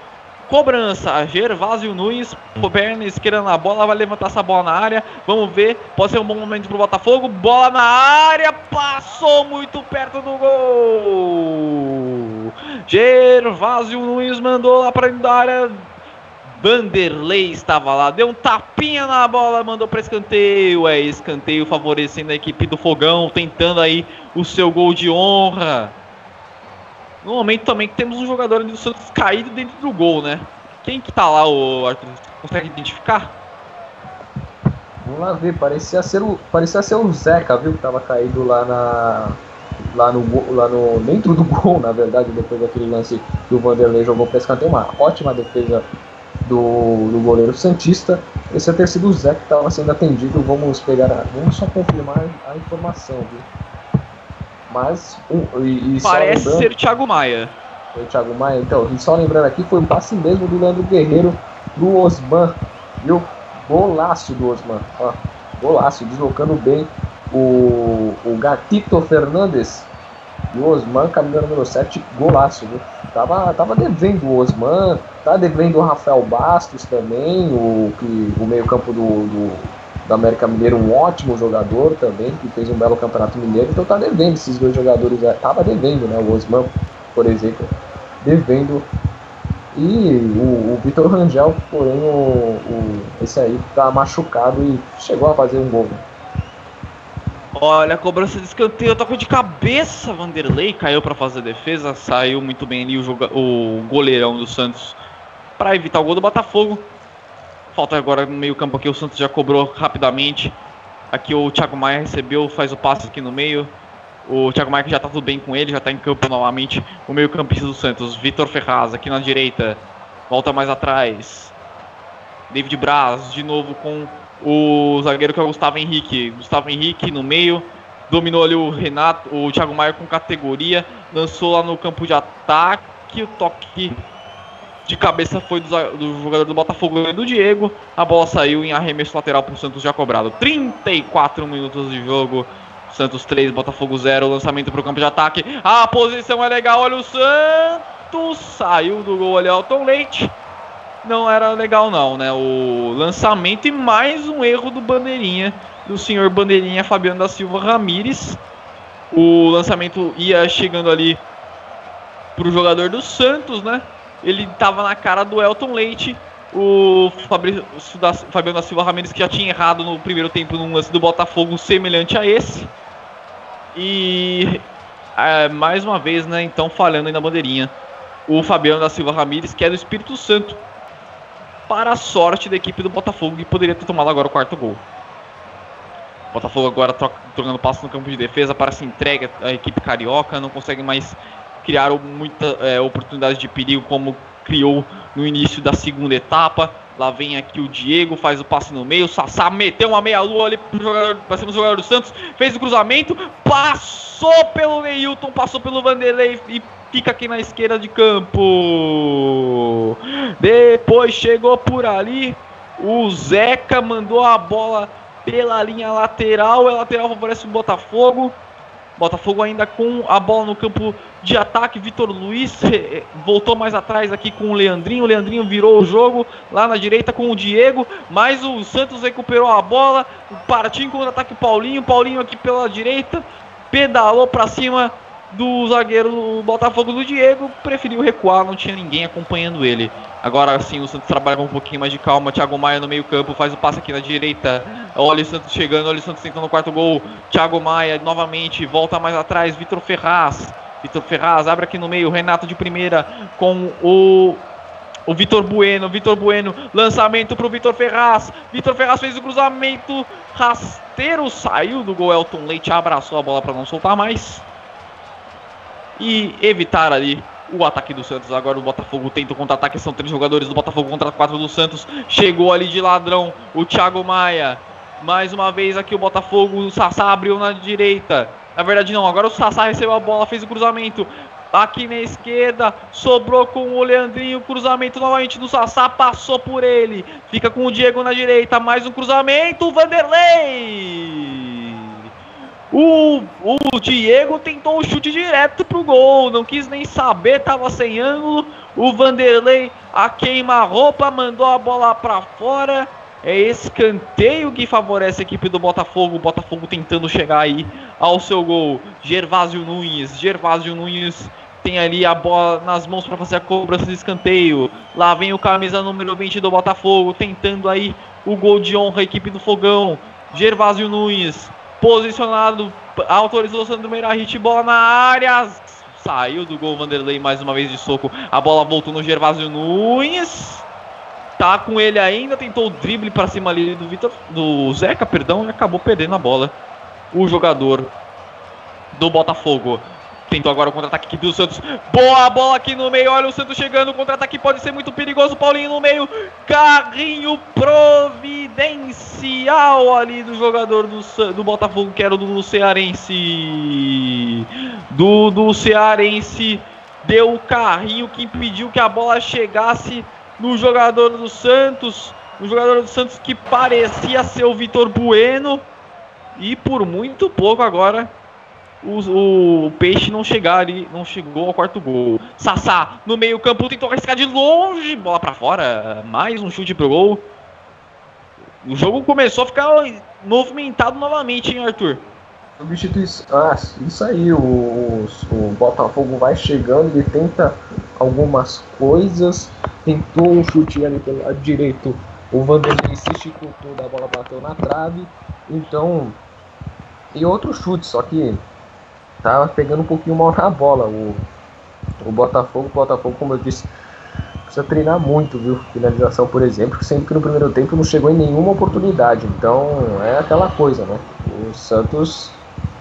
Cobrança, Gervásio Nunes, perna esquerda na bola, vai levantar essa bola na área. Vamos ver, pode ser um bom momento pro Botafogo. Bola na área, passou muito perto do gol. Gervásio Nunes mandou lá para dentro da área. Vanderlei estava lá, deu um tapinha na bola, mandou para escanteio. É escanteio favorecendo a equipe do Fogão, tentando aí o seu gol de honra. No momento também que temos um jogador do Santos caído dentro do gol, né? Quem que tá lá, o Arthur? Consegue identificar? Vamos lá ver, parecia ser o, parecia ser o Zeca, viu? Que tava caído lá na. Lá no, lá no. dentro do [LAUGHS] gol, na verdade, depois daquele lance que o Vanderlei jogou para escanteio. Uma ótima defesa do, do goleiro Santista. Esse é ter sido o Zeca que estava sendo atendido. Vamos pegar. Vamos só confirmar a informação, viu? Mas. Um, e, e Parece ser Thiago Maia. Foi Thiago Maia. Então, e só lembrando aqui, foi um passe mesmo do Leandro Guerreiro do Osman. Viu? Golaço do Osman. Ó, golaço, deslocando bem o, o Gatito Fernandes. E o Osman, caminhando número 7, golaço, viu? Tava, tava devendo o Osman, tá devendo o Rafael Bastos também, o, que, o meio-campo do, do do América Mineiro, um ótimo jogador também, que fez um belo campeonato mineiro, então tá devendo esses dois jogadores, tava devendo, né? O Osman, por exemplo, devendo. E o, o Vitor Rangel, porém, o, o, esse aí tá machucado e chegou a fazer um gol. Olha, a cobrança de escanteio, tocou de cabeça, Vanderlei caiu para fazer a defesa, saiu muito bem ali o, o goleirão do Santos para evitar o gol do Botafogo. Falta agora no meio campo aqui, o Santos já cobrou rapidamente. Aqui o Thiago Maia recebeu, faz o passe aqui no meio. O Thiago Maia já tá tudo bem com ele, já tá em campo novamente. O meio campista do Santos, Vitor Ferraz aqui na direita, volta mais atrás. David Braz de novo com o zagueiro que é o Gustavo Henrique. Gustavo Henrique no meio. Dominou ali o Renato, o Thiago Maia com categoria. Lançou lá no campo de ataque. O toque de cabeça foi do, do jogador do Botafogo do Diego. A bola saiu em arremesso lateral para o Santos já cobrado. 34 minutos de jogo. Santos 3, Botafogo 0. Lançamento para o campo de ataque. A posição é legal. Olha o Santos. Saiu do gol ali, Elton Leite não era legal não, né? O lançamento e mais um erro do Bandeirinha, do senhor Bandeirinha Fabiano da Silva Ramires. O lançamento ia chegando ali pro jogador do Santos, né? Ele tava na cara do Elton Leite. O Fabiano da Silva Ramires que já tinha errado no primeiro tempo num lance do Botafogo semelhante a esse. E é, mais uma vez, né? Então falhando aí na bandeirinha. O Fabiano da Silva Ramires, que é do Espírito Santo, para a sorte da equipe do Botafogo, que poderia ter tomado agora o quarto gol. Botafogo agora troca, trocando passo no campo de defesa, para se entrega a equipe carioca, não consegue mais criar muita é, oportunidade de perigo como criou no início da segunda etapa. Lá vem aqui o Diego, faz o passe no meio. O Sassá meteu uma meia-lua ali pra cima do jogador do Santos. Fez o cruzamento, passou pelo Neilton, passou pelo Vanderlei e fica aqui na esquerda de campo. Depois chegou por ali. O Zeca mandou a bola pela linha lateral. A lateral favorece o Botafogo. Botafogo ainda com a bola no campo de ataque. Vitor Luiz voltou mais atrás aqui com o Leandrinho. O Leandrinho virou o jogo lá na direita com o Diego. Mas o Santos recuperou a bola. Partiu contra-ataque Paulinho. Paulinho aqui pela direita. Pedalou para cima do zagueiro do Botafogo do Diego, preferiu recuar, não tinha ninguém acompanhando ele. Agora sim, o Santos trabalha com um pouquinho mais de calma. Thiago Maia no meio-campo faz o passe aqui na direita. Olha o Santos chegando, olha o Santos tentando o quarto gol. Thiago Maia novamente volta mais atrás. Vitor Ferraz. Vitor Ferraz abre aqui no meio. Renato de primeira com o o Vitor Bueno, Vitor Bueno, lançamento para o Vitor Ferraz. Vitor Ferraz fez o cruzamento rasteiro, saiu do gol. Elton Leite abraçou a bola para não soltar mais e evitar ali o ataque do Santos. Agora o Botafogo tenta o contra-ataque. São três jogadores do Botafogo contra quatro do Santos. Chegou ali de ladrão o Thiago Maia. Mais uma vez aqui o Botafogo. O Sassá abriu na direita. Na verdade, não. Agora o Sassá recebeu a bola, fez o cruzamento. Aqui na esquerda, sobrou com o Leandrinho. Cruzamento novamente do Sassá, passou por ele. Fica com o Diego na direita. Mais um cruzamento. Vanderlei. O, o Diego tentou o chute direto pro gol, não quis nem saber, tava sem ângulo. O Vanderlei a queima-roupa, mandou a bola para fora. É escanteio que favorece a equipe do Botafogo. O Botafogo tentando chegar aí ao seu gol. Gervásio Nunes. Gervásio Nunes tem ali a bola nas mãos para fazer a cobrança de escanteio. Lá vem o camisa número 20 do Botafogo, tentando aí o gol de honra, a equipe do Fogão. Gervásio Nunes Posicionado, autorizou o Sandro Meira, hit bola na área. Saiu do gol Vanderlei mais uma vez de soco. A bola voltou no Gervásio Nunes. Tá com ele ainda, tentou o drible para cima ali do Vitor, do Zeca, perdão, e acabou perdendo a bola. O jogador do Botafogo. Tentou agora o contra-ataque aqui do Santos. Boa bola aqui no meio. Olha o Santos chegando. O contra-ataque pode ser muito perigoso. Paulinho no meio. Carrinho providencial ali do jogador do, do Botafogo, que era do Cearense. Do, do Cearense. Deu o carrinho que impediu que a bola chegasse no jogador do Santos. O jogador do Santos que parecia ser o Vitor Bueno. E por muito pouco agora o, o, Peixe não chegar ali, não chegou ao quarto gol. Sassá no meio-campo tentou arriscar de longe, bola para fora, mais um chute pro gol. O jogo começou a ficar movimentado novamente, hein, Arthur? Substituição. Ah, isso aí, o, o Botafogo vai chegando, ele tenta algumas coisas, tentou um chute ali pelo lado direito, o Vanderlei se toda, a bola bateu na trave, então, e outro chute, só que tava pegando um pouquinho mal na bola, o, o Botafogo, o Botafogo, como eu disse, precisa treinar muito, viu? Finalização, por exemplo, sendo que no primeiro tempo não chegou em nenhuma oportunidade. Então é aquela coisa, né? O Santos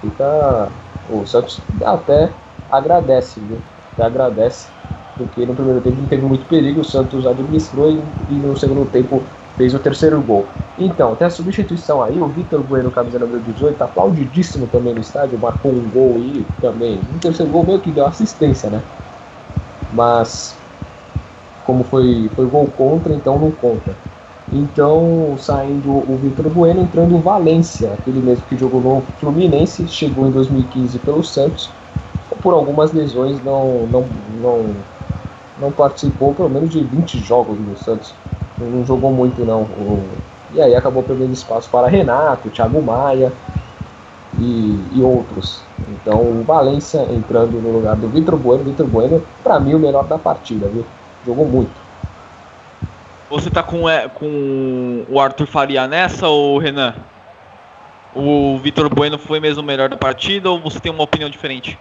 fica. O Santos até agradece, viu? Até agradece, porque no primeiro tempo não teve muito perigo, o Santos administrou e, e no segundo tempo fez o terceiro gol. Então, tem a substituição aí, o Vitor Bueno, camisa número 18, aplaudidíssimo também no estádio, marcou um gol aí também. No terceiro gol meio que deu assistência, né? Mas como foi, foi gol contra, então não conta. Então, saindo o Vitor Bueno, entrando o Valência, aquele mesmo que jogou no Fluminense, chegou em 2015 pelo Santos, por algumas lesões não, não, não, não participou pelo menos de 20 jogos no Santos, não jogou muito não. O, e aí acabou perdendo espaço para Renato, Thiago Maia e, e outros. Então o Valência entrando no lugar do Vitor Bueno, Vitor Bueno, para mim o melhor da partida, viu? Jogou muito. Você tá com, é, com o Arthur Faria nessa ou Renan? O Vitor Bueno foi mesmo o melhor da partida ou você tem uma opinião diferente?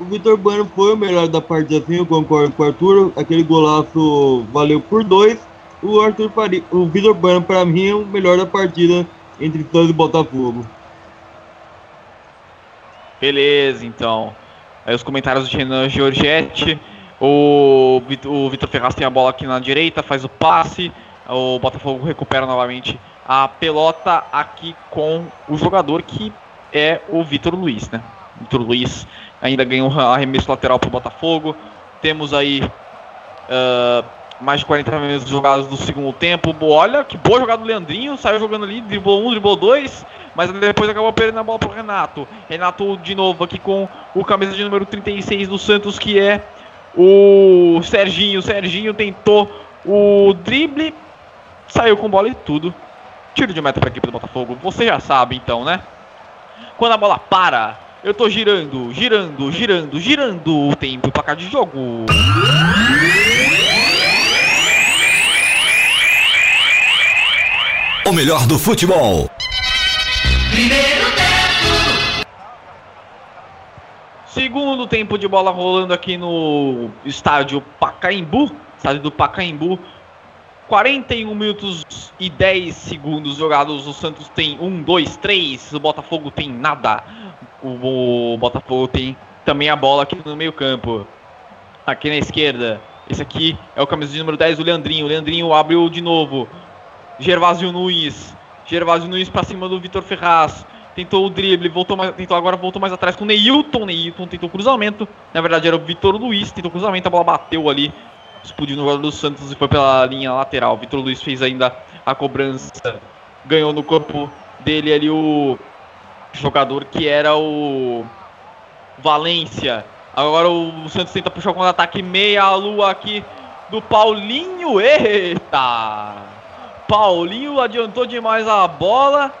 O Vitor Bueno foi o melhor da partida, sim, eu concordo com o Arthur. Aquele golaço valeu por dois. O Arthur Faria, o Vitor Bueno, para mim, é o melhor da partida entre todos e Botafogo. Beleza, então. Aí os comentários de Renan Giorgetti. O, o Vitor Ferraz tem a bola aqui na direita, faz o passe. O Botafogo recupera novamente a pelota aqui com o jogador que é o Vitor Luiz, né? Vitor Luiz ainda ganhou um arremesso lateral para o Botafogo. Temos aí uh, mais de 40 minutos jogados do segundo tempo. Olha que boa jogada do Leandrinho, saiu jogando ali, driblou um, driblou dois, mas depois acabou perdendo a bola para o Renato. Renato de novo aqui com o camisa de número 36 do Santos, que é o Serginho. O Serginho tentou o drible, saiu com bola e tudo. Tiro de meta para a equipe do Botafogo. Você já sabe então, né? Quando a bola para, eu tô girando, girando, girando, girando o tempo e placar de jogo. O melhor do futebol. Primeiro tempo. Segundo tempo de bola rolando aqui no estádio Pacaembu, estádio do Pacaembu. 41 minutos e 10 segundos jogados. O Santos tem 1, 2, 3. O Botafogo tem nada. O, o Botafogo tem também a bola aqui no meio-campo. Aqui na esquerda. Esse aqui é o camisa de número 10, o Leandrinho. O Leandrinho abriu de novo. Gervásio Nunes. Gervásio Nunes para cima do Vitor Ferraz. Tentou o drible, voltou mais, tentou agora voltou mais atrás com o Neilton. Neilton tentou cruzamento. Na verdade era o Vitor Luiz, tentou cruzamento, a bola bateu ali explodiu no gol do Santos e foi pela linha lateral. Vitor Luiz fez ainda a cobrança, ganhou no corpo dele ali o jogador que era o Valência. Agora o Santos tenta puxar o contra-ataque meia lua aqui do Paulinho. Eita! Paulinho adiantou demais a bola.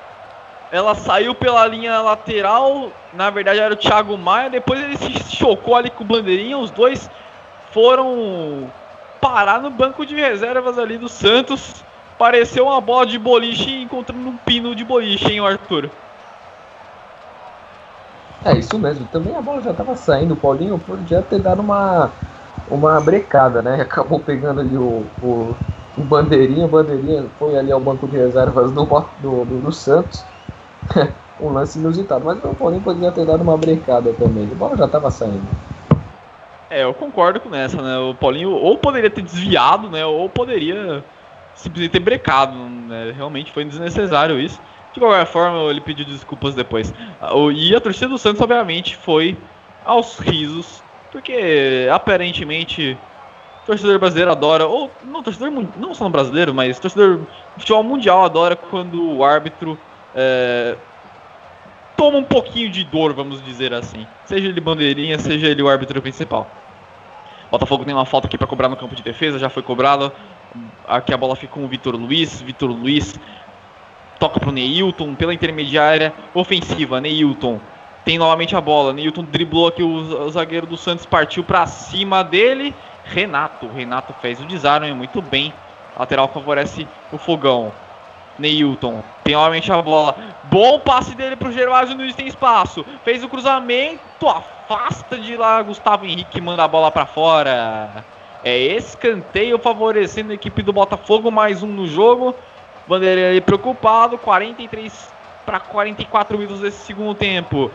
Ela saiu pela linha lateral. Na verdade era o Thiago Maia. Depois ele se chocou ali com o bandeirinha. Os dois foram parar no banco de reservas ali do Santos. Pareceu uma bola de boliche encontrando um pino de boliche, hein, Arthur? É isso mesmo, também a bola já estava saindo, o Paulinho podia ter dado uma, uma brecada, né? [LAUGHS] Acabou pegando ali o, o, o bandeirinha, o bandeirinha foi ali ao banco de reservas do, do, do, do Santos. [LAUGHS] um lance inusitado, mas o Paulinho poderia ter dado uma brecada também, a bola já estava saindo. É, eu concordo com essa, né? O Paulinho ou poderia ter desviado, né? Ou poderia simplesmente ter brecado, né? Realmente foi desnecessário isso. De qualquer forma, ele pediu desculpas depois. E a torcida do Santos, obviamente, foi aos risos, porque aparentemente o torcedor brasileiro adora, ou não, torcedor não só no brasileiro, mas torcedor futebol mundial adora quando o árbitro é, toma um pouquinho de dor, vamos dizer assim. Seja ele bandeirinha, seja ele o árbitro principal. Botafogo tem uma falta aqui para cobrar no campo de defesa, já foi cobrada. Aqui a bola fica com o Vitor Luiz. Vitor Luiz toca para o Neilton pela intermediária ofensiva. Neilton tem novamente a bola. Newton driblou aqui, o, o zagueiro do Santos partiu para cima dele. Renato, Renato fez o desarme muito bem. Lateral favorece o fogão. Neilton tem novamente a bola. Bom passe dele pro Gervásio Nunes, tem espaço. Fez o cruzamento, afasta de lá. Gustavo Henrique manda a bola para fora. É escanteio favorecendo a equipe do Botafogo. Mais um no jogo. Vanderlei preocupado. 43 para 44 minutos desse segundo tempo.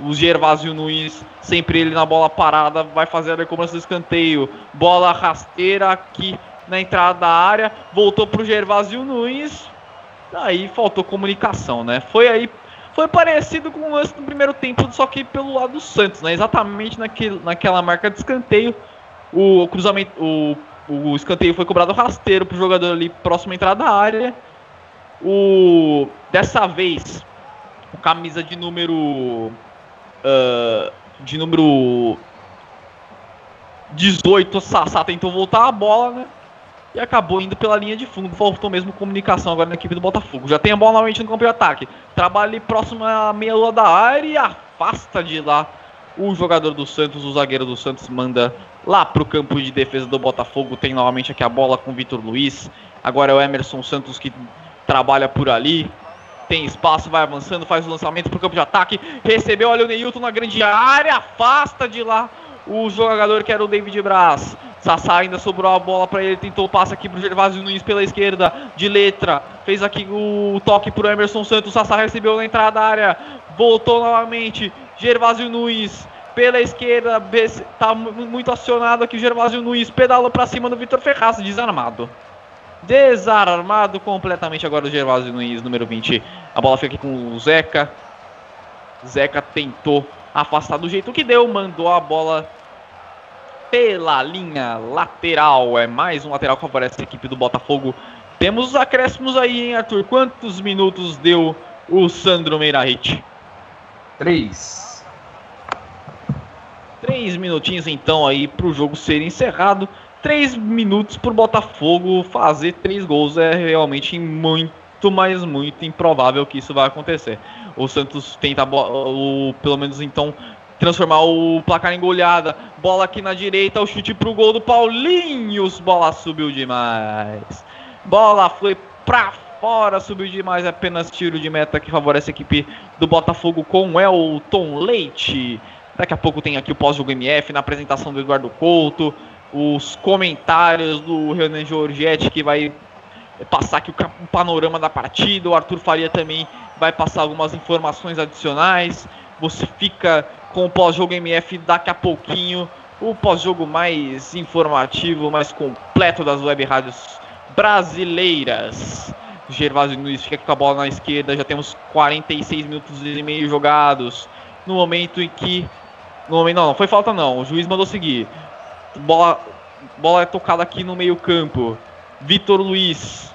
O Gervásio Nunes, sempre ele na bola parada, vai fazer a cobrança do escanteio. Bola rasteira aqui na entrada da área. Voltou para o Gervásio Nunes. Aí faltou comunicação, né? Foi aí. Foi parecido com o lance do primeiro tempo, só que pelo lado do Santos, né? Exatamente naquele, naquela marca de escanteio. O cruzamento. O, o escanteio foi cobrado rasteiro pro jogador ali próximo à entrada da área. O, dessa vez, o camisa de número. Uh, de número 18, o Sassá tentou voltar a bola, né? E acabou indo pela linha de fundo. Faltou mesmo comunicação agora na equipe do Botafogo. Já tem a bola novamente no campo de ataque. Trabalha ali próximo à meia lua da área e afasta de lá o jogador do Santos, o zagueiro do Santos, manda lá pro campo de defesa do Botafogo. Tem novamente aqui a bola com o Vitor Luiz. Agora é o Emerson Santos que trabalha por ali. Tem espaço, vai avançando, faz o lançamento pro campo de ataque. Recebeu, olha o Neilton na grande área, afasta de lá o jogador que era o David Braz. Sassá ainda sobrou a bola para ele, tentou o passe aqui pro Gervásio Nunes pela esquerda, de letra. Fez aqui o toque pro Emerson Santos. Sassá recebeu na entrada da área, voltou novamente. Gervásio Nunes pela esquerda, tá muito acionado aqui o Gervásio Nunes, pedala para cima do Vitor Ferraz, desarmado. Desarmado completamente agora o Gervásio Nunes, número 20. A bola fica aqui com o Zeca. Zeca tentou afastar do jeito que deu, mandou a bola pela linha lateral. É mais um lateral que favorece a equipe do Botafogo. Temos os acréscimos aí, hein, Arthur? Quantos minutos deu o Sandro Meirahit? Três. Três minutinhos então aí para o jogo ser encerrado três minutos pro Botafogo fazer três gols é realmente muito, mas muito improvável que isso vai acontecer. O Santos tenta, o, pelo menos então, transformar o placar em goleada. Bola aqui na direita, o chute pro gol do Paulinhos. Bola subiu demais. Bola foi pra fora, subiu demais. Apenas tiro de meta que favorece a equipe do Botafogo com Elton Leite. Daqui a pouco tem aqui o pós-jogo MF na apresentação do Eduardo Couto os comentários do Renan Giorgetti, que vai passar aqui o panorama da partida. O Arthur Faria também vai passar algumas informações adicionais. Você fica com o pós-jogo MF daqui a pouquinho. O pós-jogo mais informativo, mais completo das web rádios brasileiras. Gervásio Nunes fica com a bola na esquerda. Já temos 46 minutos e meio jogados. No momento em que. No momento, não, não foi falta não. O juiz mandou seguir. Bola, bola é tocada aqui no meio-campo. Vitor Luiz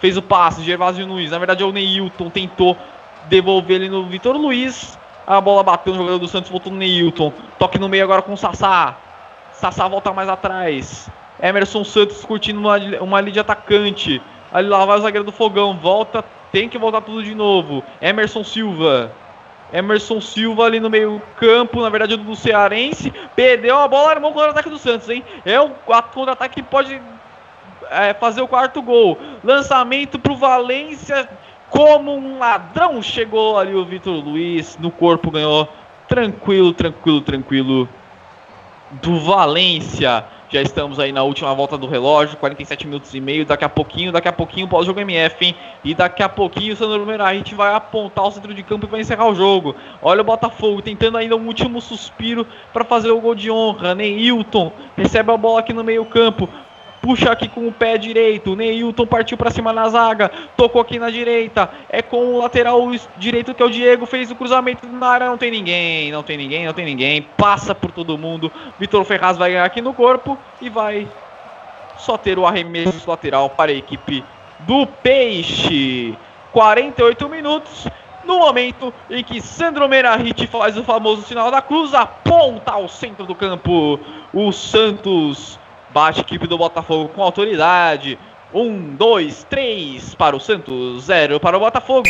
fez o passe. Gervásio Luiz. Na verdade, é o Neilton tentou devolver ele no Vitor Luiz. A bola bateu no jogador do Santos, voltou no Neilton. Toque no meio agora com o Sassá. Sassá volta mais atrás. Emerson Santos curtindo uma, uma linha de atacante. Ali lá vai o zagueiro do Fogão. Volta, tem que voltar tudo de novo. Emerson Silva. Emerson Silva ali no meio campo, na verdade do Cearense, perdeu a bola, armou o contra-ataque do Santos, hein? É o contra-ataque que pode é, fazer o quarto gol. Lançamento pro Valência, como um ladrão chegou ali o Vitor Luiz, no corpo ganhou, tranquilo, tranquilo, tranquilo, do Valência. Já estamos aí na última volta do relógio, 47 minutos e meio. Daqui a pouquinho, daqui a pouquinho pós-jogo MF, hein? E daqui a pouquinho o Sandro Meirahit vai apontar o centro de campo e vai encerrar o jogo. Olha o Botafogo tentando ainda um último suspiro para fazer o gol de honra. Neilton recebe a bola aqui no meio-campo puxa aqui com o pé direito. Neilton partiu para cima na zaga, tocou aqui na direita. É com o lateral direito que é o Diego, fez o cruzamento na área. Não tem ninguém, não tem ninguém, não tem ninguém. Passa por todo mundo. Vitor Ferraz vai ganhar aqui no corpo e vai só ter o arremesso lateral para a equipe do Peixe. 48 minutos. No momento em que Sandro Merahit faz o famoso sinal da cruz, aponta ao centro do campo. O Santos Bate equipe do Botafogo com autoridade. Um, dois, três para o Santos, zero para o Botafogo.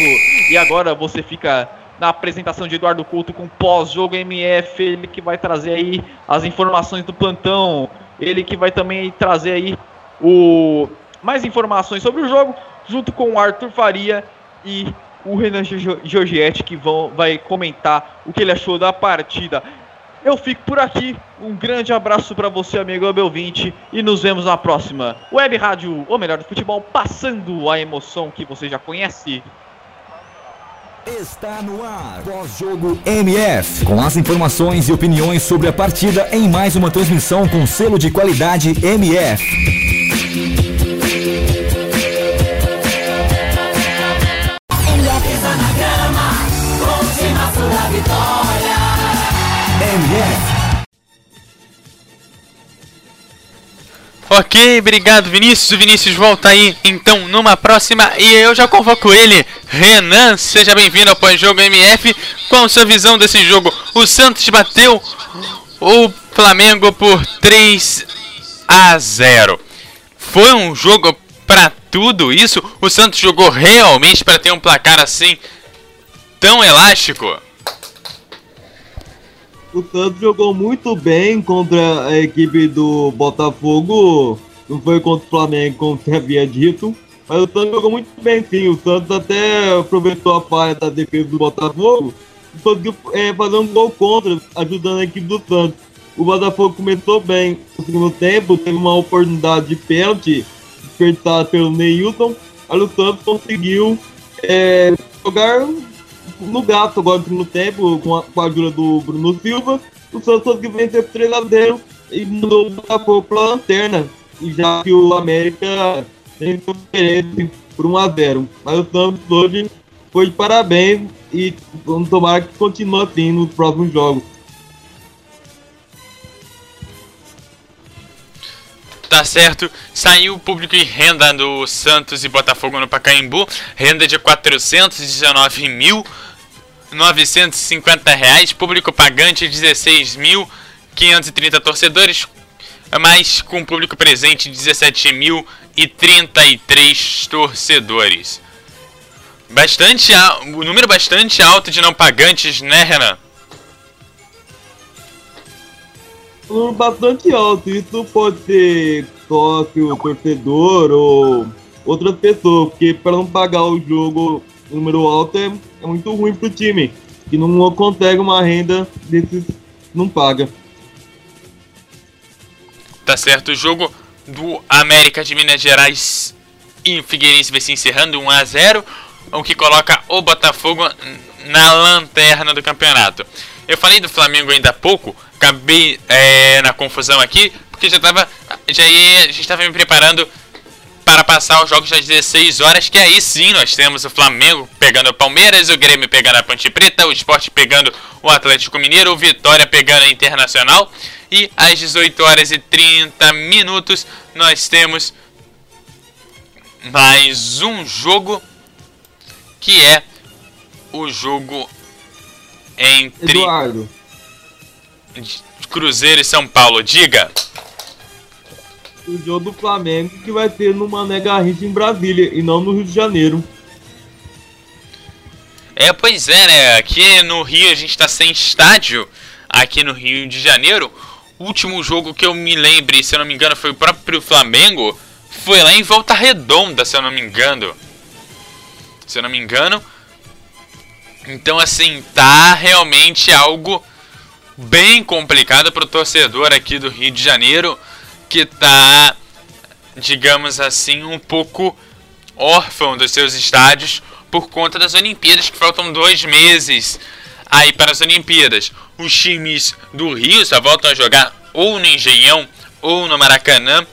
E agora você fica na apresentação de Eduardo Couto com pós-jogo MF, ele que vai trazer aí as informações do plantão, ele que vai também trazer aí o mais informações sobre o jogo, junto com o Arthur Faria e o Renan Giorgietti que vão, vai comentar o que ele achou da partida. Eu fico por aqui. Um grande abraço para você, amigo Abel 20, e nos vemos na próxima. Web Rádio, o melhor do futebol, passando a emoção que você já conhece. Está no ar. Pós-jogo MF. Com as informações e opiniões sobre a partida em mais uma transmissão com selo de qualidade MF. Ok, obrigado Vinícius. O Vinícius volta aí então numa próxima e eu já convoco ele. Renan, seja bem-vindo ao pós-jogo MF. Qual a sua visão desse jogo? O Santos bateu o Flamengo por 3 a 0. Foi um jogo para tudo isso? O Santos jogou realmente para ter um placar assim tão elástico? O Santos jogou muito bem contra a equipe do Botafogo. Não foi contra o Flamengo, como você havia dito. Mas o Santos jogou muito bem, sim. O Santos até aproveitou a falha da defesa do Botafogo e conseguiu é, fazer um gol contra, ajudando a equipe do Santos. O Botafogo começou bem no segundo tempo, teve uma oportunidade de pênalti desperdiçada pelo Neilton. Aí o Santos conseguiu é, jogar no gato agora no segundo tempo, com a, com a ajuda do Bruno Silva. O Santos conseguiu vencer por 3x0 e mudou o Botafogo para a lanterna. Já que o América tem diferença por 1x0. Mas o Santos hoje foi de parabéns e vamos tomar que continue assim nos próximos jogos. Tá certo, saiu o público em renda do Santos e Botafogo no Pacaembu, renda de 419.950 reais, público pagante 16.530 torcedores, mas com público presente 17.033 torcedores. Bastante, o número bastante alto de não pagantes, né, Renan? um bastante alto. Isso pode ser sócio, torcedor ou outras pessoas, porque para não pagar o jogo número alto é, é muito ruim para o time, que não consegue uma renda desses não paga. Tá certo, o jogo do América de Minas Gerais e Figueirense vai se encerrando 1 a 0, o que coloca o Botafogo na lanterna do campeonato. Eu falei do Flamengo ainda há pouco, acabei é, na confusão aqui, porque já tava. Já ia, gente estava me preparando para passar os jogos das 16 horas, que aí sim nós temos o Flamengo pegando o Palmeiras, o Grêmio pegando a Ponte Preta, o Sport pegando o Atlético Mineiro, o Vitória pegando a Internacional. E às 18 horas e 30 minutos nós temos mais um jogo que é o jogo entre Eduardo. Cruzeiro e São Paulo. Diga. O jogo do Flamengo que vai ter no Mané Garrincha em Brasília e não no Rio de Janeiro. É, pois é, né? Aqui no Rio a gente tá sem estádio. Aqui no Rio de Janeiro. O último jogo que eu me lembre, se eu não me engano, foi o próprio Flamengo. Foi lá em Volta Redonda, se eu não me engano. Se eu não me engano. Então, assim, tá realmente algo bem complicado para o torcedor aqui do Rio de Janeiro, que tá, digamos assim, um pouco órfão dos seus estádios por conta das Olimpíadas, que faltam dois meses aí para as Olimpíadas. Os times do Rio só voltam a jogar ou no Engenhão ou no Maracanã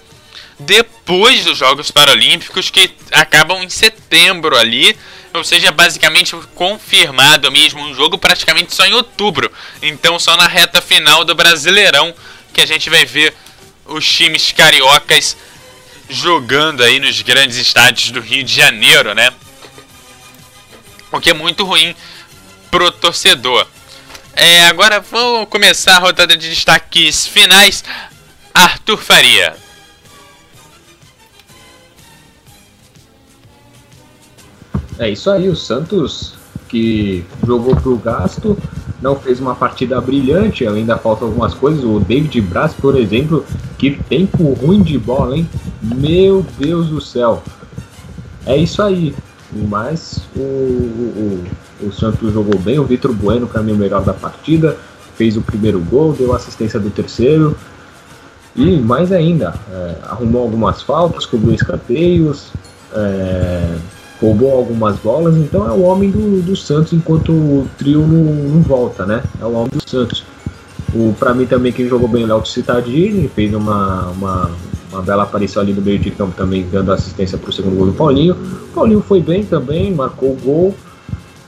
depois dos Jogos Paralímpicos, que acabam em setembro ali ou seja, basicamente confirmado mesmo um jogo praticamente só em outubro. Então só na reta final do Brasileirão que a gente vai ver os times cariocas jogando aí nos grandes estádios do Rio de Janeiro, né? O que é muito ruim pro torcedor. É, agora vamos começar a rodada de destaques finais. Arthur Faria. É isso aí, o Santos que jogou pro gasto, não fez uma partida brilhante, ainda faltam algumas coisas. O David Braz, por exemplo, que tempo ruim de bola, hein? Meu Deus do céu. É isso aí. Mas o, o, o Santos jogou bem, o Vitor Bueno, para mim, o melhor da partida. Fez o primeiro gol, deu assistência do terceiro. E mais ainda, é, arrumou algumas faltas, cobriu escanteios, é, roubou algumas bolas, então é o homem do, do Santos enquanto o trio não, não volta, né? É o homem do Santos. O, pra mim também quem jogou bem é o Léo Citadini, fez uma, uma, uma bela aparição ali no meio de campo também, dando assistência para o segundo gol do Paulinho. O Paulinho foi bem também, marcou o gol,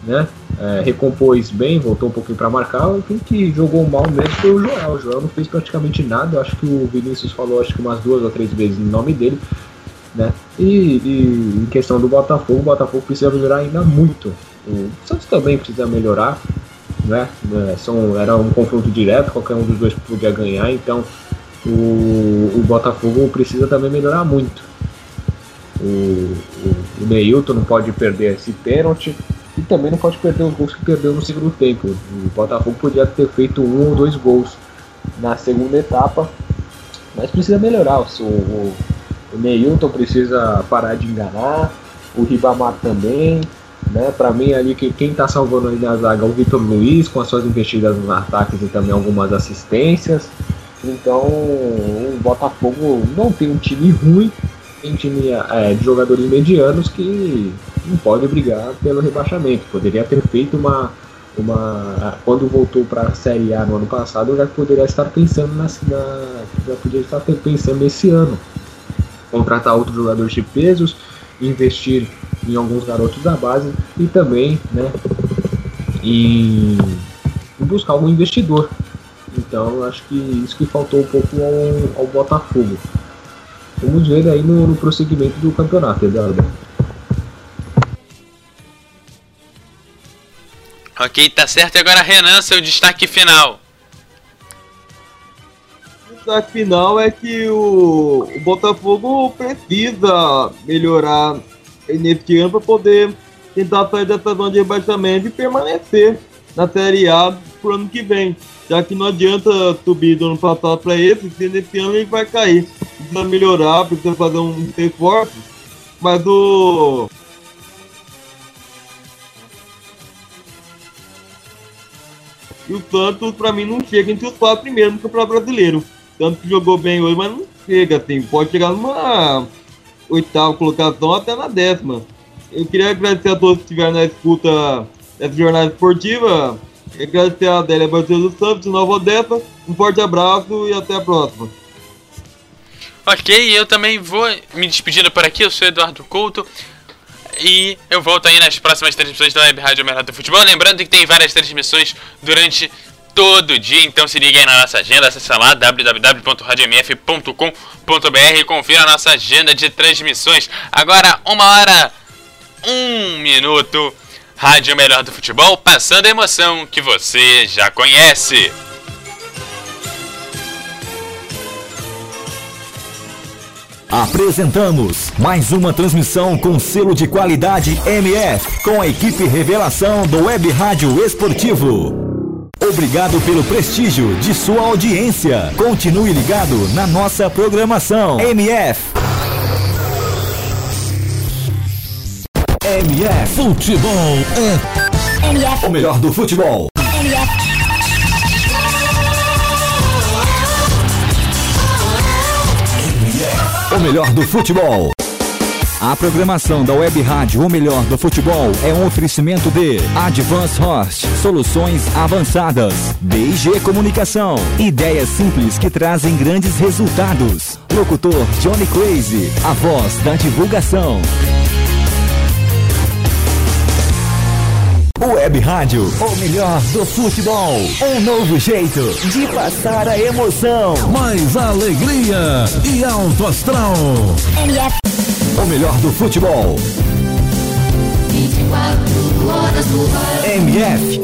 né? É, recompôs bem, voltou um pouquinho para marcar. Quem que jogou mal mesmo foi o Joel. O Joel não fez praticamente nada. Eu acho que o Vinícius falou acho que umas duas ou três vezes no nome dele. Né? E, e em questão do Botafogo, o Botafogo precisa melhorar ainda muito. O Santos também precisa melhorar. Né? É, são, era um confronto direto, qualquer um dos dois podia ganhar, então o, o Botafogo precisa também melhorar muito. O, o, o Neilton não pode perder esse pênalti e também não pode perder os gols que perdeu no segundo tempo. O Botafogo podia ter feito um ou dois gols na segunda etapa, mas precisa melhorar. O, o, o Neilton precisa parar de enganar, o Ribamar também. Né? Para mim, ali que quem está salvando ali na zaga é o Vitor Luiz, com as suas investidas nos ataques e também algumas assistências. Então, o Botafogo não tem um time ruim, tem time é, de jogadores medianos que não pode brigar pelo rebaixamento. Poderia ter feito uma. uma quando voltou para a Série A no ano passado, já poderia estar pensando na, na, já poderia estar pensando nesse ano. Contratar outros jogadores de pesos, investir em alguns garotos da base e também né, em, buscar algum investidor. Então acho que isso que faltou um pouco ao, ao Botafogo. Vamos ver aí no, no prosseguimento do campeonato, Eduardo. Ok, tá certo. E agora, Renan, seu destaque final. Destaque final é que o, o Botafogo precisa melhorar nesse ano para poder tentar sair dessa zona de rebaixamento e permanecer na Série A pro ano que vem. Já que não adianta subir do ano passado para esse, se nesse ano ele vai cair. Precisa melhorar, precisa fazer um esforço. Mas o. E o Santos, pra mim, não chega entre os quatro primeiros no Campeonato Brasileiro. Tanto que jogou bem hoje, mas não chega, assim. Pode chegar numa oitava colocação até na décima. Eu queria agradecer a todos que estiveram na escuta dessa jornada esportiva. Agradecer a Adélia Barcelos dos Santos, Nova Odessa. Um forte abraço e até a próxima. Ok, eu também vou me despedindo por aqui. Eu sou Eduardo Couto. E eu volto aí nas próximas transmissões da Web Rádio Melhor do Futebol. Lembrando que tem várias transmissões durante todo dia, então se liga aí na nossa agenda, acesse lá www.radiomf.com.br e confira a nossa agenda de transmissões. Agora, uma hora, um minuto, Rádio Melhor do Futebol, passando a emoção que você já conhece. Apresentamos mais uma transmissão com selo de qualidade MF, com a equipe Revelação do Web Rádio Esportivo. Obrigado pelo prestígio de sua audiência. Continue ligado na nossa programação. MF. MF. Futebol é MF, O melhor do futebol. MF, O melhor do futebol. A programação da Web Rádio O Melhor do Futebol é um oferecimento de Advance Host, soluções avançadas, BG Comunicação, ideias simples que trazem grandes resultados. Locutor Johnny Crazy, a voz da divulgação. Web Rádio, o melhor do futebol. Um novo jeito de passar a emoção. mais alegria e alto astral. MF, O melhor do futebol. 24 horas ar. MF,